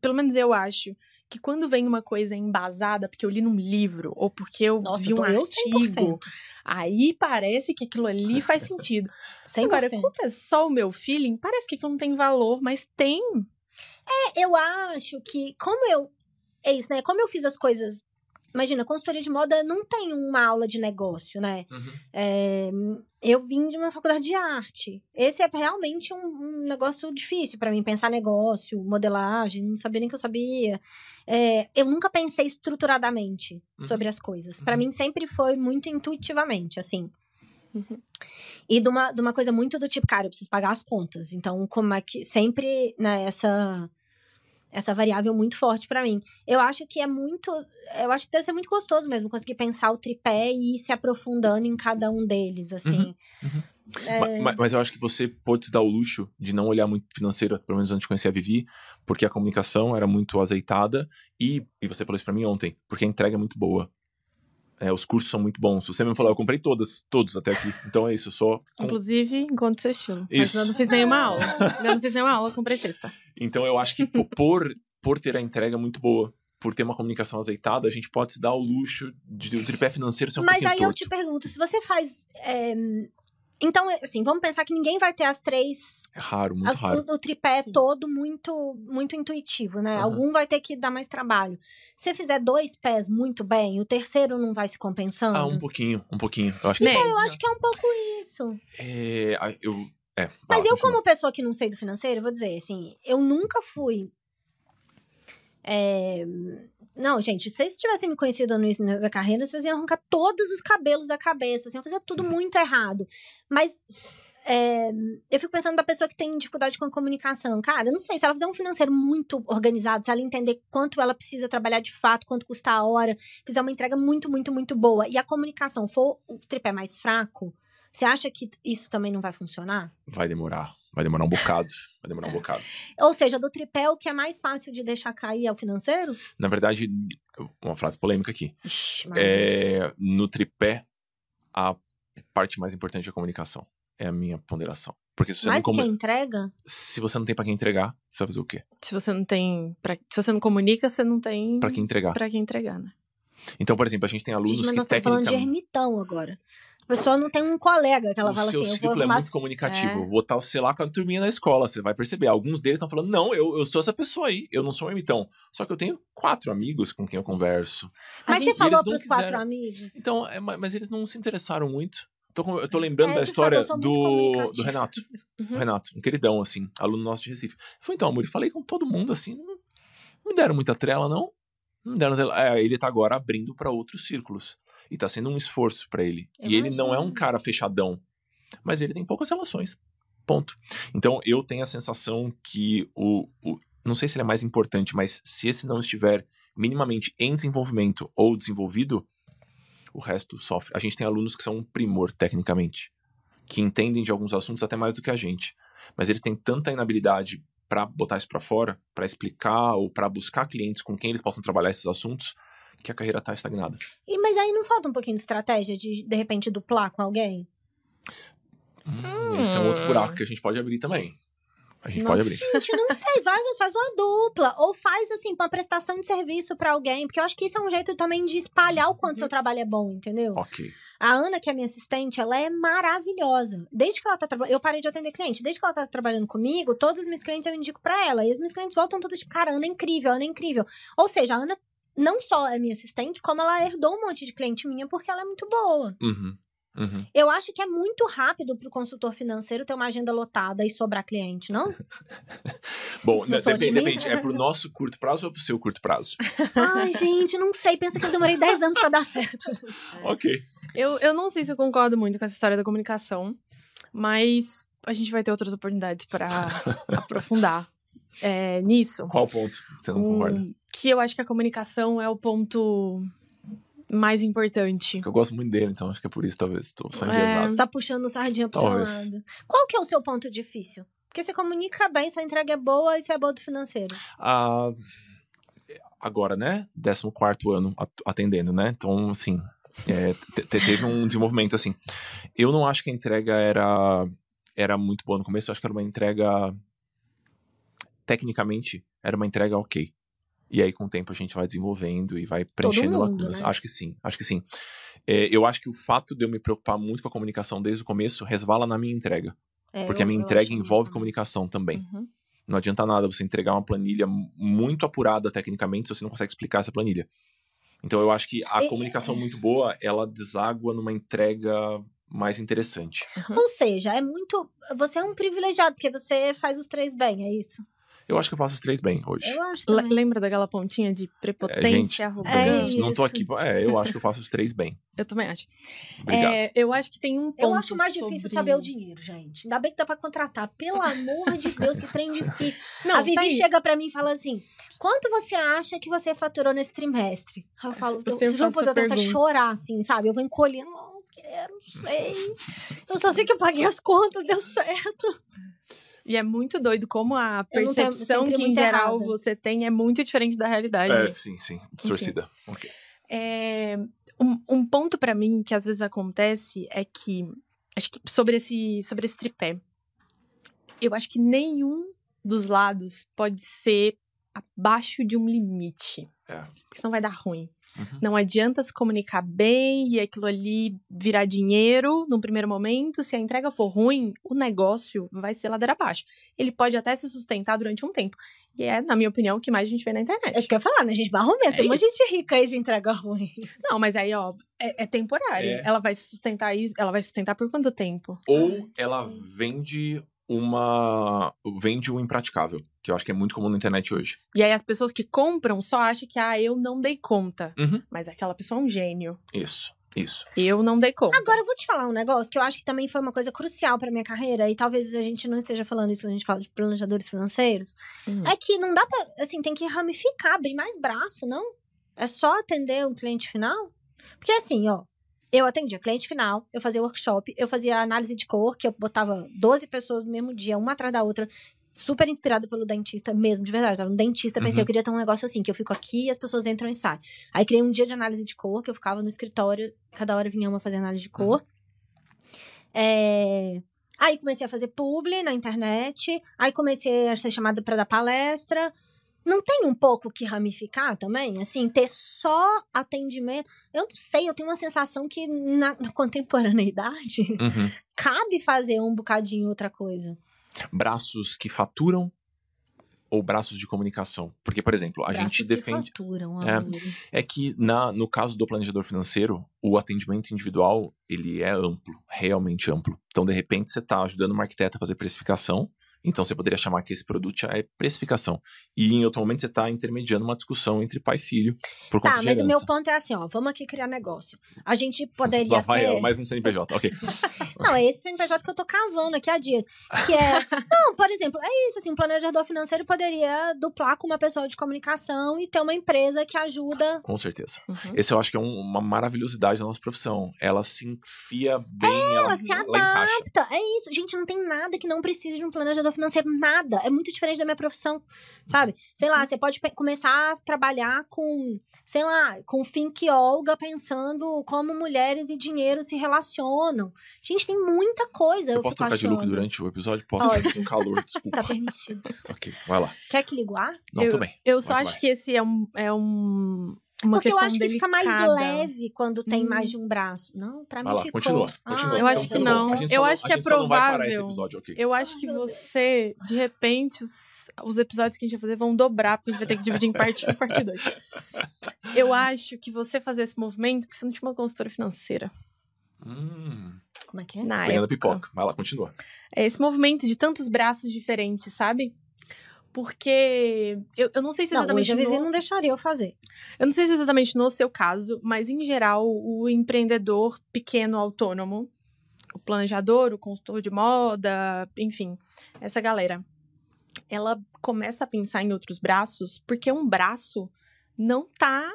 pelo menos eu acho, que quando vem uma coisa embasada, porque eu li num livro, ou porque eu Nossa, vi um artigo, 100%. aí parece que aquilo ali faz sentido. 100%. Agora, quando é só o meu feeling, parece que aquilo não tem valor, mas tem. É, eu acho que, como eu. É isso, né? Como eu fiz as coisas Imagina, consultoria de moda não tem uma aula de negócio, né? Uhum. É, eu vim de uma faculdade de arte. Esse é realmente um, um negócio difícil para mim, pensar negócio, modelagem, não sabia nem que eu sabia. É, eu nunca pensei estruturadamente uhum. sobre as coisas. Para uhum. mim sempre foi muito intuitivamente, assim. Uhum. E de uma, de uma coisa muito do tipo, cara, eu preciso pagar as contas. Então, como é que sempre, né, essa essa variável muito forte pra mim. Eu acho que é muito. Eu acho que deve ser muito gostoso mesmo conseguir pensar o tripé e ir se aprofundando em cada um deles, assim. uhum. É, Ma- Mas, eu acho que você pode se dar o luxo de não olhar muito financeiro, pelo menos antes de conhecer a Vivi, porque a comunicação era muito azeitada e, e você falou isso pra mim ontem, porque a entrega é muito boa. É, os cursos são muito bons. Você mesmo falou, eu comprei todas, todos até aqui. Então é isso, eu só. com- Inclusive, encontre seu estilo. Mas Isso. eu não fiz nenhuma aula. Eu não fiz nenhuma aula, comprei sexta. Então eu acho que po- por, por ter a entrega muito boa, por ter uma comunicação azeitada, a gente pode se dar o luxo de o tripé financeiro ser um Mas aí eu torto. te pergunto, se você faz. é, Então, assim, vamos pensar que ninguém vai ter as três. É raro, muito as- raro. o, o tripé Sim. todo muito muito intuitivo, né? Aham. Algum vai ter que dar mais trabalho. Se fizer dois pés muito bem, o terceiro não vai se compensando. Ah, um pouquinho, um pouquinho. Eu acho que Médio. Eu acho que é um pouco isso. é, eu, é, Mas eu, continua. como pessoa que não sei do financeiro, vou dizer assim, eu nunca fui. é, Não, gente, se vocês tivessem me conhecido no início da carreira, vocês iam arrancar todos os cabelos da cabeça, assim, iam fazer tudo muito errado. Mas é, eu fico pensando da pessoa que tem dificuldade com a comunicação. Cara, eu não sei, se ela fizer um financeiro muito organizado, se ela entender quanto ela precisa trabalhar de fato, quanto custa a hora, fizer uma entrega muito, muito, muito boa, e a comunicação for o tripé mais fraco, você acha que isso também não vai funcionar? Vai demorar. Vai demorar um bocado. Vai demorar um É. bocado. Ou seja, do tripé, o que é mais fácil de deixar cair é o financeiro? Na verdade, uma frase polêmica aqui. Ixi, É, no tripé, a parte mais importante é a comunicação. É a minha ponderação. Porque se você, mais não do que a comu- entrega? se você não tem pra quem entregar, você vai fazer o quê? Se você não tem. pra- Se você não comunica, você não tem. Pra quem entregar. Pra quem entregar, né? Então, por exemplo, a gente tem alunos Gente, mas que nós estamos falando de tecnicamente... ermitão agora. A pessoa não tem um colega que ela o fala seu assim, eu ciclo vou é arrumar... muito comunicativo. É. Botar você lá com a turminha na escola, você vai perceber. Alguns deles estão falando, não, eu, eu sou essa pessoa aí, eu não sou um ermitão. Só que eu tenho quatro amigos com quem eu converso. Mas A você gente- falou eles não pros quatro quiseram. amigos? Então, é, ma- mas eles não se interessaram muito. Tô eu tô lembrando É, da fato, história muito do, do Renato. Uhum. O Renato, um queridão, assim, aluno nosso de Recife. Foi então, amor, eu falei com todo mundo, assim, não, não me deram muita trela, não. Não deram trela. É, ele tá agora abrindo pra outros círculos. E tá sendo um esforço pra ele. E ele não é um cara fechadão. Mas ele tem poucas relações. Ponto. Então, eu tenho a sensação que o, o. Não sei se ele é mais importante, mas se esse não estiver minimamente em desenvolvimento ou desenvolvido, o resto sofre. A gente tem alunos que são um primor, tecnicamente. Que entendem de alguns assuntos até mais do que a gente. Mas eles têm tanta inabilidade pra botar isso pra fora, pra explicar ou pra buscar clientes com quem eles possam trabalhar esses assuntos, que a carreira tá estagnada. E, mas aí não falta um pouquinho de estratégia de, de repente, duplar com alguém? Hum, Esse é um outro buraco que a gente pode abrir também. A gente Nossa. pode abrir. Gente, não sei, vai, faz uma dupla. Ou faz, assim, uma prestação de serviço pra alguém. Porque eu acho que isso é um jeito também de espalhar o quanto seu trabalho é bom, entendeu? Ok. A Ana, que é minha assistente, ela é maravilhosa. Desde que ela tá trabalhando. Eu parei de atender cliente. Desde que ela tá trabalhando comigo, todos os meus clientes eu indico pra ela. E os meus clientes voltam todos tipo, cara, Ana é incrível, Ana é incrível. Ou seja, a Ana não só é minha assistente, como ela herdou um monte de cliente minha porque ela é muito boa. Uhum. Uhum. Eu acho que é muito rápido pro consultor financeiro ter uma agenda lotada e sobrar cliente, não? Bom, Eu né, depende, depende. É pro nosso curto prazo ou pro seu curto prazo? Ai, gente, não sei. Pensa que eu demorei 10 anos pra dar certo. ok. Eu, eu não sei se eu concordo muito com essa história da comunicação, mas a gente vai ter outras oportunidades pra aprofundar é, nisso. Qual ponto você não concorda? Que eu acho que a comunicação é o ponto mais importante. Eu gosto muito dele, então acho que é por isso, talvez. Tô só É. Você tá puxando sardinha pro seu Talvez. lado. Qual que é o seu ponto difícil? Porque você comunica bem, sua entrega é boa e você é boa do financeiro. Ah, agora, né? 14 ano at- atendendo, né? Então, assim, é, te- te- teve um desenvolvimento assim. Eu não acho que a entrega era, era muito boa no começo, eu acho que era uma entrega. Tecnicamente, era uma entrega ok. E aí, com o tempo, a gente vai desenvolvendo e vai preenchendo mundo, lacunas. né? Acho que sim, acho que sim. É, eu acho que o fato de eu me preocupar muito com a comunicação desde o começo resvala na minha entrega. É, Porque eu- a minha entrega acho envolve comunicação também. Uhum. Não adianta nada você entregar uma planilha muito apurada tecnicamente se você não consegue explicar essa planilha. Então eu acho que a E- comunicação muito boa, ela deságua numa entrega mais interessante. Ou seja, é muito. Você é um privilegiado, porque você faz os três bem, é isso? Eu acho que eu faço os três bem hoje. Eu acho também. lembra daquela pontinha de prepotência, É, gente, arrogância? É não tô aqui. É, eu acho que eu faço os três bem. Eu também acho. Obrigado. É, eu acho que tem um ponto Eu acho mais difícil sobre- saber o dinheiro, gente. Ainda bem que dá pra contratar. Pelo amor de Deus, que trem difícil. Não, a Vivi tá chega pra mim e fala assim: quanto você acha que você faturou nesse trimestre? Eu falo, Você eu juro por Deus, eu chorar, assim, sabe? Eu vou encolhendo, não quero, sei. Eu só sei que eu paguei as contas, deu certo. E é muito doido como a tenho- percepção que, em geral, errada. você tem é muito diferente da realidade. É, sim, sim. Distorcida. Ok. É, um, um ponto pra mim que às vezes acontece é que acho que sobre esse sobre esse tripé, eu acho que nenhum dos lados pode ser abaixo de um limite, É. porque senão vai dar ruim. Uhum. Não adianta se comunicar bem e aquilo ali virar dinheiro num primeiro momento. Se a entrega for ruim, o negócio vai ser ladeira abaixo. Ele pode até se sustentar durante um tempo. E é, na minha opinião, o que mais a gente vê na internet. É isso que eu ia falar, né, gente? Barromento. Tem É um monte de isso. gente rica aí de entrega ruim. Não, mas aí, ó, é, é temporário. É. Ela vai se sustentar isso. Ela vai sustentar por quanto tempo? Ou ela vende uma. vende um impraticável, que eu acho que é muito comum na internet hoje. E aí as pessoas que compram só acham que, ah, eu não dei conta. Uhum. Mas aquela pessoa é um gênio. Isso, isso. Eu não dei conta. Agora eu vou te falar um negócio que eu acho que também foi uma coisa crucial pra minha carreira, e talvez a gente não esteja falando isso quando a gente fala de planejadores financeiros. Hum. É que não dá pra. Assim, tem que ramificar, abrir mais braço, não? É só atender o cliente final? Porque assim, ó. Eu atendia cliente final, eu fazia workshop, eu fazia análise de cor, que eu botava 12 pessoas no mesmo dia, uma atrás da outra, super inspirada pelo dentista mesmo, de verdade. Tava no dentista, pensei, Uhum. eu queria ter um negócio assim, que eu fico aqui e as pessoas entram e saem. Aí criei um dia de análise de cor, que eu ficava no escritório, cada hora vinha uma fazer análise de cor. É, Aí comecei a fazer publi na internet, aí comecei a ser chamada para dar palestra. Não tem um pouco que ramificar também? Assim, ter só atendimento? Eu não sei, eu tenho uma sensação que na, na contemporaneidade Uhum. cabe fazer um bocadinho outra coisa. Braços que faturam ou braços de comunicação? Porque, por exemplo, a Braços gente que defende. faturam, É. É que na, no caso do planejador financeiro, o atendimento individual, ele é amplo, realmente amplo. Então, de repente, você está ajudando uma arquiteta a fazer precificação, então você poderia chamar que esse produto é precificação. E em outro momento você está intermediando uma discussão entre pai e filho por conta Tá, de mas o meu ponto é assim, ó, vamos aqui criar negócio. A gente poderia Lá vai ter... mais um CNPJ, ok. Não, é esse CNPJ que eu tô cavando aqui há dias. Que é. Não, por exemplo, é isso, assim, um planejador financeiro poderia duplar com uma pessoa de comunicação e ter uma empresa que ajuda. Com certeza. Uhum. Esse eu acho que é um- uma maravilhosidade da nossa profissão. Ela se enfia bem, ela, Ela se ela encaixa. adapta. É isso. Gente, não tem nada que não precise de um planejador financeiro. Nada. É muito diferente da minha profissão. Sabe? Sei lá, você pode começar a trabalhar com, sei lá, com Think Olga, pensando como mulheres e dinheiro se relacionam. Gente, tem muita coisa. Eu, Eu posso fico trocar de look achando. durante o episódio? Posso, Pode. tem um calor, Está desculpa. permitido. ok, vai lá. Quer que liguar? Não, Eu- tô bem. Eu só Vai, acho vai. que esse é um. É um uma Porque eu acho que fica mais delicada. leve quando tem Hum. mais de um braço. Não, pra Vai mim lá, ficou. continua. Ah, continua. Eu acho que não. Eu acho que é provável. episódio. Eu acho que você, de repente, os, os episódios que a gente vai fazer vão dobrar, porque a gente vai ter que dividir em parte 1 e parte 2. Eu acho que você fazer esse movimento, porque você não tinha uma consultora financeira. Hum, Como é que é? Na pegando época. pipoca. Vai lá, continua. É esse movimento de tantos braços diferentes, sabe? Porque eu, eu não sei se Não, exatamente hoje a Vivi no- não deixaria eu fazer. Eu não sei se exatamente no seu caso, mas em geral, o empreendedor pequeno autônomo, o planejador, o consultor de moda, enfim, essa galera, ela começa a pensar em outros braços porque um braço não tá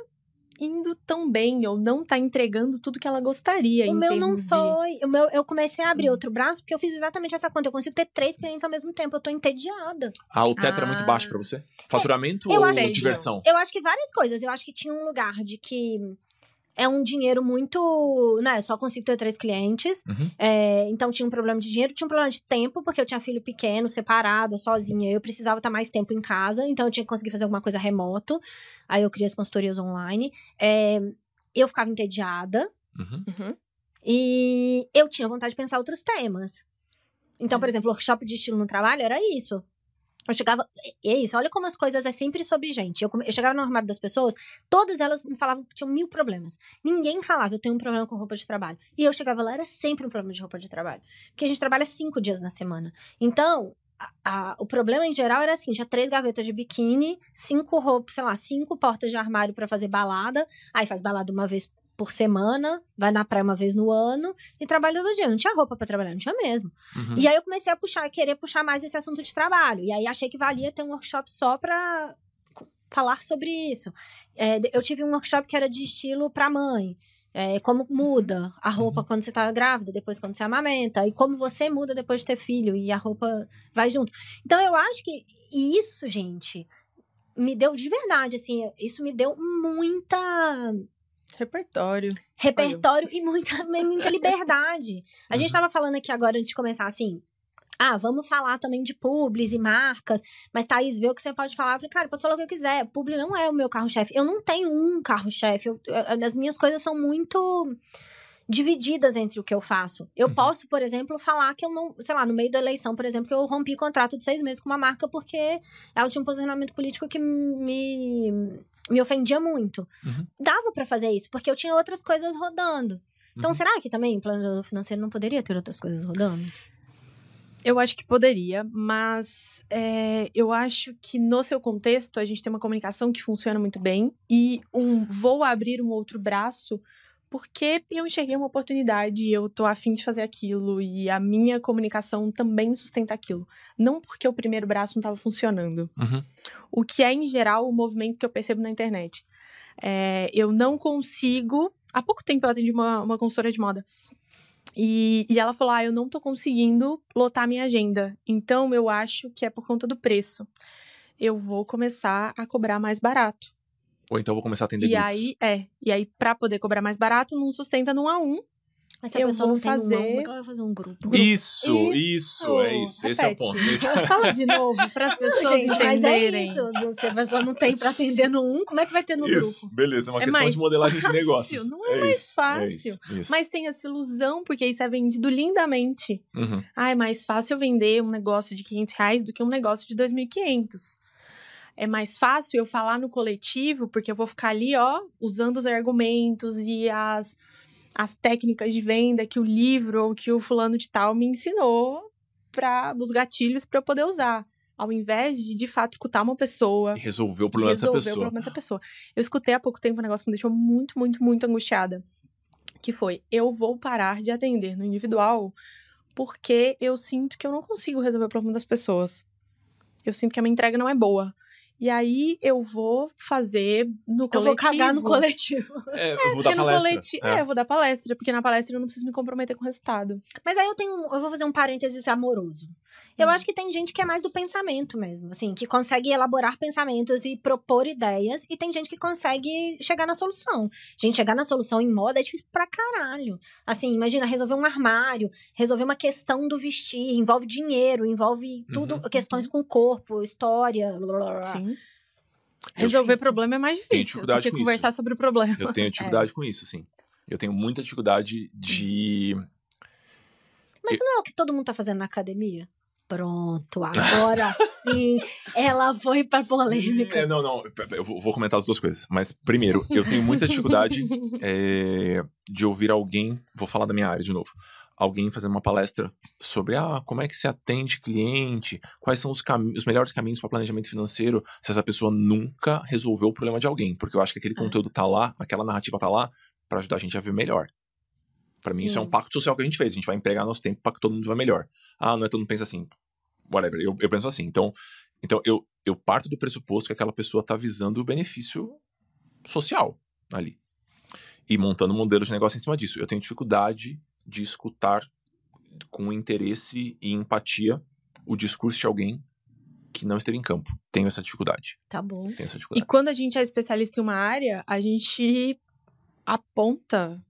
indo tão bem ou não tá entregando tudo que ela gostaria O em meu não termos de... foi. O meu, eu comecei a abrir Hum. outro braço porque eu fiz exatamente essa conta. Eu consigo ter três clientes ao mesmo tempo. Eu tô entediada. Ah, o teto era muito Ah. baixo pra você? Faturamento eu ou acho que- diversão? Eu acho que várias coisas. Eu acho que tinha um lugar de que é um dinheiro muito. Né, só consigo ter três clientes. Uhum. É, então tinha um problema de dinheiro, tinha um problema de tempo, porque eu tinha filho pequeno, separada, sozinha. Eu precisava estar mais tempo em casa, então eu tinha que conseguir fazer alguma coisa remoto. Aí eu criei as consultorias online. É, eu ficava entediada Uhum. Uhum. e eu tinha vontade de pensar outros temas. Então, Hum. por exemplo, o workshop de estilo no trabalho era isso. Eu chegava. E é isso, olha como as coisas é sempre sobre gente. Eu, eu chegava no armário das pessoas, todas elas me falavam que tinham mil problemas. Ninguém falava, eu tenho um problema com roupa de trabalho. E eu chegava lá, era sempre um problema de roupa de trabalho. Porque a gente trabalha cinco dias na semana. Então, a- a- o problema em geral era assim: tinha três gavetas de biquíni, cinco roupas, sei lá, cinco portas de armário pra fazer balada. Aí faz balada uma vez por semana, vai na praia uma vez no ano e trabalha todo dia. Não tinha roupa pra trabalhar, não tinha mesmo. Uhum. E aí eu comecei a puxar, querer puxar mais esse assunto de trabalho. E aí achei que valia ter um workshop só pra co- falar sobre isso. É, eu tive um workshop que era de estilo pra mãe. É, como muda a roupa Uhum. quando você tá grávida, depois quando você amamenta. E como você muda depois de ter filho. E a roupa vai junto. Então eu acho que isso, gente, me deu de verdade, assim, isso me deu muita Repertório. repertório e muita, muita liberdade. A gente Uhum. tava falando aqui agora, antes de começar, assim... Ah, vamos falar também de publis e marcas. Mas, Thaís, vê o que você pode falar. Eu falei, cara, posso falar o que eu quiser. Publi não é o meu carro-chefe. Eu não tenho um carro-chefe. As minhas coisas são muito divididas entre o que eu faço. Eu Uhum. posso, por exemplo, falar que eu não... Sei lá, no meio da eleição, por exemplo, que eu rompi contrato de seis meses com uma marca porque ela tinha um posicionamento político que me, me ofendia muito. Uhum. Dava pra fazer isso, porque eu tinha outras coisas rodando. Então, Uhum. será que também o planejador financeiro não poderia ter outras coisas rodando? Eu acho que poderia, mas é, eu acho que no seu contexto a gente tem uma comunicação que funciona muito bem e um vou abrir um outro braço porque eu enxerguei uma oportunidade, eu tô afim de fazer aquilo e a minha comunicação também sustenta aquilo. Não porque o primeiro braço não estava funcionando. Uhum. O que é, em geral, o movimento que eu percebo na internet. É, eu não consigo. Há pouco tempo eu atendi uma, uma consultora de moda. E, e ela falou: Ah, eu não tô conseguindo lotar minha agenda. Então eu acho que é por conta do preço. Eu vou começar a cobrar mais barato. Ou então eu vou começar a atender E grupos. aí, é. E aí, pra poder cobrar mais barato, não sustenta num a um. Mas se a Eu pessoa não tem um fazer- nome, como é que ela vai fazer um grupo? Isso, isso, é isso. Esse é o Repete. ponto. Esse- Fala de novo, para as pessoas Gente, mas é entenderem. isso. Se a pessoa não tem pra atender no um, como é que vai ter no Isso, grupo? beleza. É uma É questão de modelagem de fácil, negócios. não é mais isso, é fácil. isso, isso. Mas tem essa ilusão, porque isso é vendido lindamente. Uhum. Ah, é mais fácil eu vender um negócio de 500 reais do que um negócio de 2.500. É mais fácil eu falar no coletivo, porque eu vou ficar ali, ó, usando os argumentos e as, as técnicas de venda que o livro ou que o fulano de tal me ensinou para os gatilhos para eu poder usar. Ao invés de, de fato, escutar uma pessoa E resolver o problema dessa resolver o pessoa. problema dessa pessoa. Eu escutei há pouco tempo um negócio que me deixou muito, muito, muito angustiada. Que foi, eu vou parar de atender no individual porque eu sinto que eu não consigo resolver o problema das pessoas. Eu sinto que a minha entrega não é boa. E aí eu vou fazer no Eu coletivo. vou cagar no coletivo. É, eu vou Porque dar no palestra. coletivo. É. É, eu vou dar palestra, porque na palestra eu não preciso me comprometer com o resultado. Mas aí eu tenho. Eu vou fazer um parênteses amoroso. Eu Hum. acho que tem gente que é mais do pensamento mesmo, assim, que consegue elaborar pensamentos e propor ideias, e tem gente que consegue chegar na solução. Gente, chegar na solução em moda é difícil pra caralho. Assim, imagina, resolver um armário, resolver uma questão do vestir, envolve dinheiro, envolve tudo, Uhum. questões com o corpo, história, blá, blá, blá. Sim. Eu Resolver difícil. problema é mais difícil do dificuldade que conversar sobre o problema. Eu tenho dificuldade com isso, assim. Eu tenho muita dificuldade de. Mas não é o que todo mundo tá fazendo na academia? Pronto, agora sim, ela foi pra polêmica. É, não, não. Eu vou comentar as duas coisas. Mas, primeiro, eu tenho muita dificuldade é, de ouvir alguém. Vou falar da minha área de novo. Alguém fazendo uma palestra sobre ah, como é que se atende cliente, quais são os, os melhores caminhos para planejamento financeiro, se essa pessoa nunca resolveu o problema de alguém. Porque eu acho que aquele É. conteúdo tá lá, aquela narrativa tá lá, para ajudar a gente a ver melhor. Pra mim, isso é um pacto social que a gente fez. A gente vai empregar nosso tempo para que todo mundo vá melhor. Ah, não é todo mundo pensa assim. Whatever. Eu, eu penso assim. Então, então eu, eu parto do pressuposto que aquela pessoa tá visando o benefício social ali. E montando um modelo de negócio em cima disso. Eu tenho dificuldade de escutar com interesse e empatia o discurso de alguém que não esteve em campo. Tenho essa dificuldade. Tá bom. Tenho essa E dificuldade. quando a gente é especialista em uma área, a gente aponta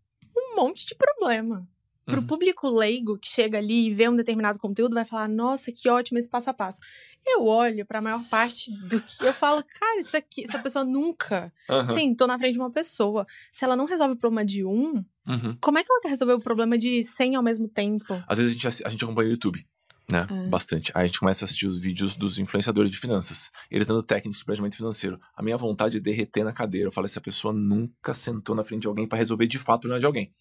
um monte de problema. Pro Uhum. público leigo que chega ali e vê um determinado conteúdo, vai falar: Nossa, que ótimo esse passo a passo. Eu olho pra maior parte do que eu falo, cara, isso aqui, essa pessoa nunca Aham. sentou na frente de uma pessoa. Se ela não resolve o problema de um, Uhum. como é que ela quer resolver o problema de 100 ao mesmo tempo? Às vezes a gente, a gente acompanha o YouTube, né? É. Bastante. Aí a gente começa a assistir os vídeos dos influenciadores de finanças. Eles dando técnicas de planejamento financeiro. A minha vontade é derreter na cadeira. Eu falo, essa pessoa nunca sentou na frente de alguém para resolver de fato o problema de alguém.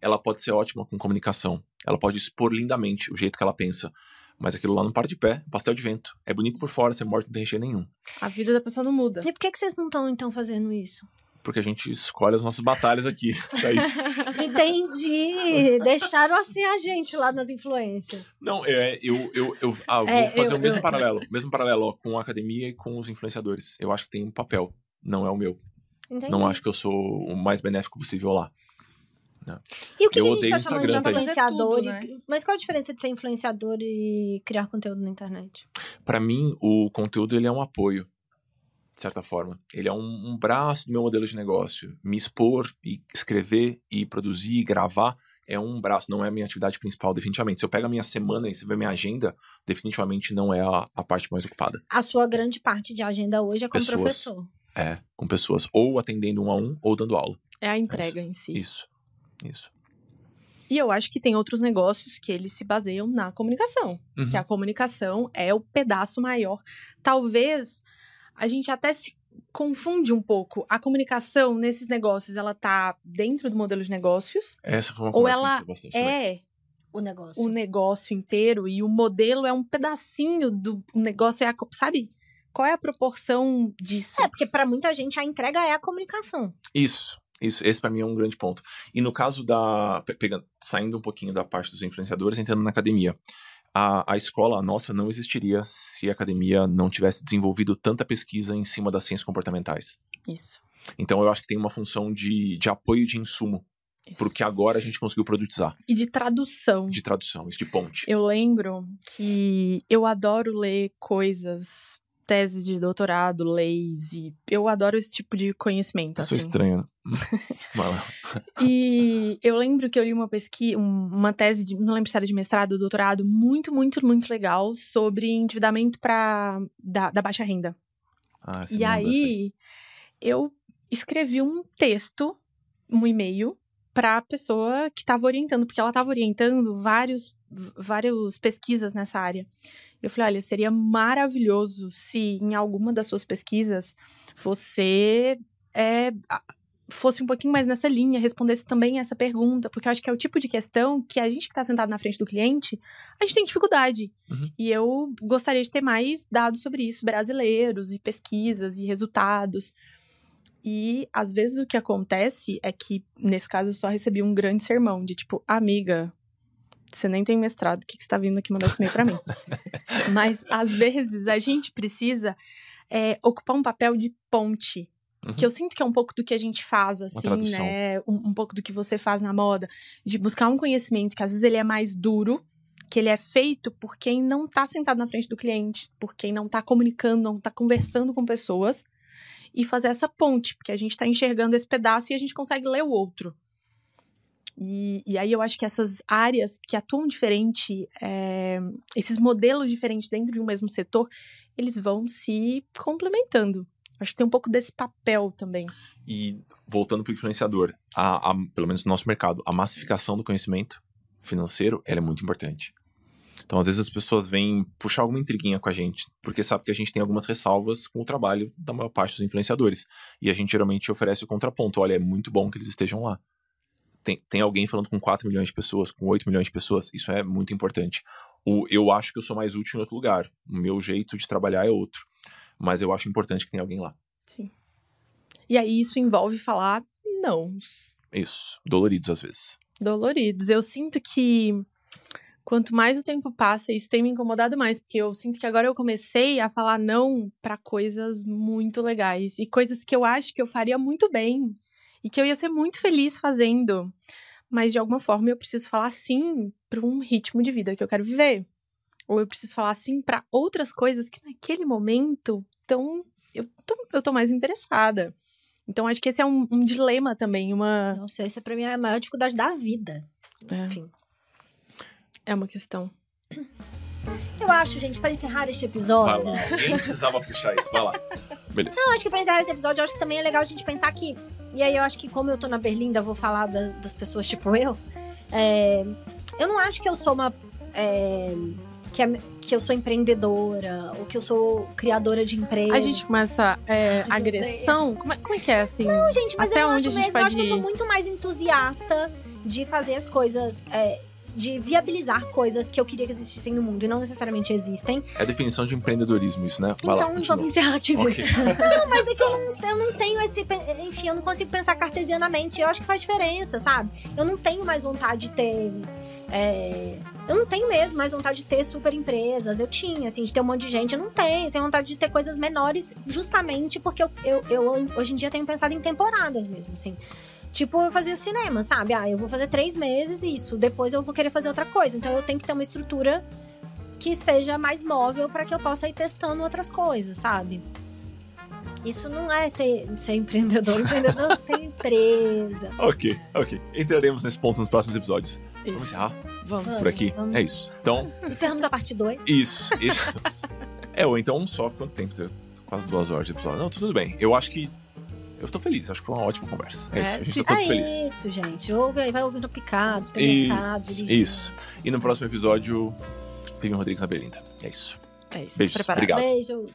Ela pode ser ótima com comunicação. Ela pode expor lindamente o jeito que ela pensa. Mas aquilo lá não para de pé, pastel de vento. É bonito por fora, você morre, não tem recheio nenhum. A vida da pessoa não muda. E por que, que vocês não estão, então, fazendo isso? Porque a gente escolhe as nossas batalhas aqui. É isso. Entendi. Deixaram assim a gente lá nas influências. Não, é, eu, eu, eu, ah, eu vou É, fazer eu- o mesmo eu- paralelo. Mesmo paralelo, ó, com a academia e com os influenciadores. Eu acho que tem um papel. Não é o meu. Entendi. Não acho que eu sou o mais benéfico possível lá. E o que, Eu que a gente tá o chamando de Thaís. influenciador? Tudo, né? Mas qual a diferença de ser influenciador e criar conteúdo na internet? Para mim, o conteúdo ele é um apoio, de certa forma. Ele é um, um braço do meu modelo de negócio. Me expor e escrever e produzir e gravar é um braço, não é a minha atividade principal, definitivamente. Se eu pego a minha semana e você vê minha agenda, definitivamente não é a, a parte mais ocupada. A sua grande parte de agenda hoje é como Pessoas. professor. É, com pessoas. Ou atendendo um a um, ou dando aula. É a entrega em si. Isso. Isso. E eu acho que tem outros negócios que eles se baseiam na comunicação. Uhum. Que a comunicação é o pedaço maior. Talvez a gente até se confunde um pouco. A comunicação nesses negócios, ela tá dentro do modelo de negócios. Essa foi uma Ou ela bastante. É O negócio. o negócio inteiro e o modelo é um pedacinho do o negócio. É a, sabe? Qual é a proporção disso? É, porque pra muita gente a entrega é a comunicação. Isso, isso, esse para mim é um grande ponto. E no caso da. pe- Pegando, saindo um pouquinho da parte dos influenciadores, entrando na academia. A, a escola a nossa não existiria se a academia não tivesse desenvolvido tanta pesquisa em cima das ciências comportamentais. Isso. Então eu acho que tem uma função de, de apoio de insumo, isso. porque agora a gente conseguiu produtizar, E de tradução. de tradução, isso de ponte. Eu lembro que eu adoro ler coisas, teses de doutorado, leis, e eu adoro esse tipo de conhecimento, Eu sou assim. estranho. Vai lá. E eu lembro que eu li uma pesquisa, uma tese, de, não lembro se era de mestrado ou doutorado, muito, muito, muito legal sobre endividamento pra, da, da baixa renda. Ah, E aí, eu escrevi um texto, um e-mail, pra pessoa que estava orientando, porque ela estava orientando vários, várias pesquisas nessa área. Eu falei, olha, seria maravilhoso se em alguma das suas pesquisas você é, fosse um pouquinho mais nessa linha, respondesse também essa pergunta, porque eu acho que é o tipo de questão que a gente que está sentado na frente do cliente, a gente tem dificuldade. Uhum. E eu gostaria de ter mais dados sobre isso, brasileiros, e pesquisas, e resultados. E às vezes o que acontece é que, nesse caso, eu só recebi um grande sermão de tipo, amiga, você nem tem mestrado, o que, que você tá vindo aqui mandar esse e-mail pra mim? Mas às vezes a gente precisa é, ocupar um papel de ponte. Uhum. Que eu sinto que é um pouco do que a gente faz, assim, né? Um, um pouco do que você faz na moda. De buscar um conhecimento que às vezes ele é mais duro, que ele é feito por quem não tá sentado na frente do cliente, por quem não tá comunicando, não tá conversando com pessoas. E fazer essa ponte, porque a gente tá enxergando esse pedaço e a gente consegue ler o outro. E, e aí eu acho que essas áreas que atuam diferente, é, esses modelos diferentes dentro de um mesmo setor, eles vão se complementando. Acho que tem um pouco desse papel também. E voltando para o influenciador, a, a- pelo menos no nosso mercado, a massificação do conhecimento financeiro é muito importante. Então, às vezes, as pessoas vêm puxar alguma intriguinha com a gente, porque sabe que a gente tem algumas ressalvas com o trabalho da maior parte dos influenciadores. E a gente geralmente oferece o contraponto: olha, é muito bom que eles estejam lá. Tem, tem alguém falando com 4 milhões de pessoas, com 8 milhões de pessoas, isso é muito importante. O, eu acho que eu sou mais útil em outro lugar. O meu jeito de trabalhar é outro. Mas eu acho importante que tenha alguém lá. Sim. E aí isso envolve falar não. Isso. Doloridos às vezes. Doloridos. Eu sinto que quanto mais o tempo passa, isso tem me incomodado mais, porque eu sinto que agora eu comecei a falar não pra coisas muito legais e coisas que eu acho que eu faria muito bem e que eu ia ser muito feliz fazendo. Mas de alguma forma eu preciso falar sim para um ritmo de vida que eu quero viver. Ou eu preciso falar sim para outras coisas que naquele momento tão eu tô, eu tô mais interessada. Então acho que esse é um, um dilema também, uma Nossa, isso pra mim é a maior dificuldade da vida. é, Enfim. é uma questão. Eu acho, gente, pra encerrar este Vai episódio. lá. Nem precisava puxar isso. Vai lá. Beleza. Eu acho que pra encerrar esse episódio, eu acho que também é legal a gente pensar que. E aí eu acho que, como eu tô na Berlinda, vou falar da- das pessoas tipo eu. é, eu não acho que eu sou uma. é, que, a- que eu sou empreendedora, ou que eu sou criadora de empresa. A gente começa é, Ai, agressão. Como é, como é que é assim? gente, mas Até eu não onde acho a gente mesmo. Eu acho que eu sou muito mais entusiasta de fazer as coisas. é, de viabilizar coisas que eu queria que existissem no mundo e não necessariamente existem. É a definição de empreendedorismo isso, né? Vai lá, então, continua. vamos encerrar aqui. Ok. Não, mas é que eu não, eu não tenho esse. Enfim, eu não consigo pensar cartesianamente. Eu acho que faz diferença, sabe? Eu não tenho mais vontade de ter. é, eu não tenho mesmo mais vontade de ter super empresas. Eu tinha, assim, de ter um monte de gente. Eu não tenho. Eu tenho vontade de ter coisas menores, justamente porque eu, eu, eu hoje em dia tenho pensado em temporadas mesmo, assim. Tipo, eu fazia cinema, sabe? Ah, eu vou fazer três meses isso. Depois eu vou querer fazer outra coisa. Então eu tenho que ter uma estrutura que seja mais móvel para que eu possa ir testando outras coisas, sabe? Isso não é ter, ser empreendedor. Empreendedor tem empresa. Ok, ok. Entraremos nesse ponto nos próximos episódios. Vamos Isso. encerrar Vamos. por aqui? Vamos. É isso. Então, Encerramos a parte 2. isso. isso. é, ou então só quanto tempo? Quase duas horas de episódio. Não, tudo bem. Eu acho que. Eu tô feliz, acho que foi uma ótima conversa. É, É, isso, a gente sim. tá todo é feliz. isso, gente. Ouve aí, vai ouvindo picado, supermercado. Isso, isso. E no próximo episódio, Vivian Rodrigues na Belinda. É isso. É isso. Beijos, obrigado. Beijo.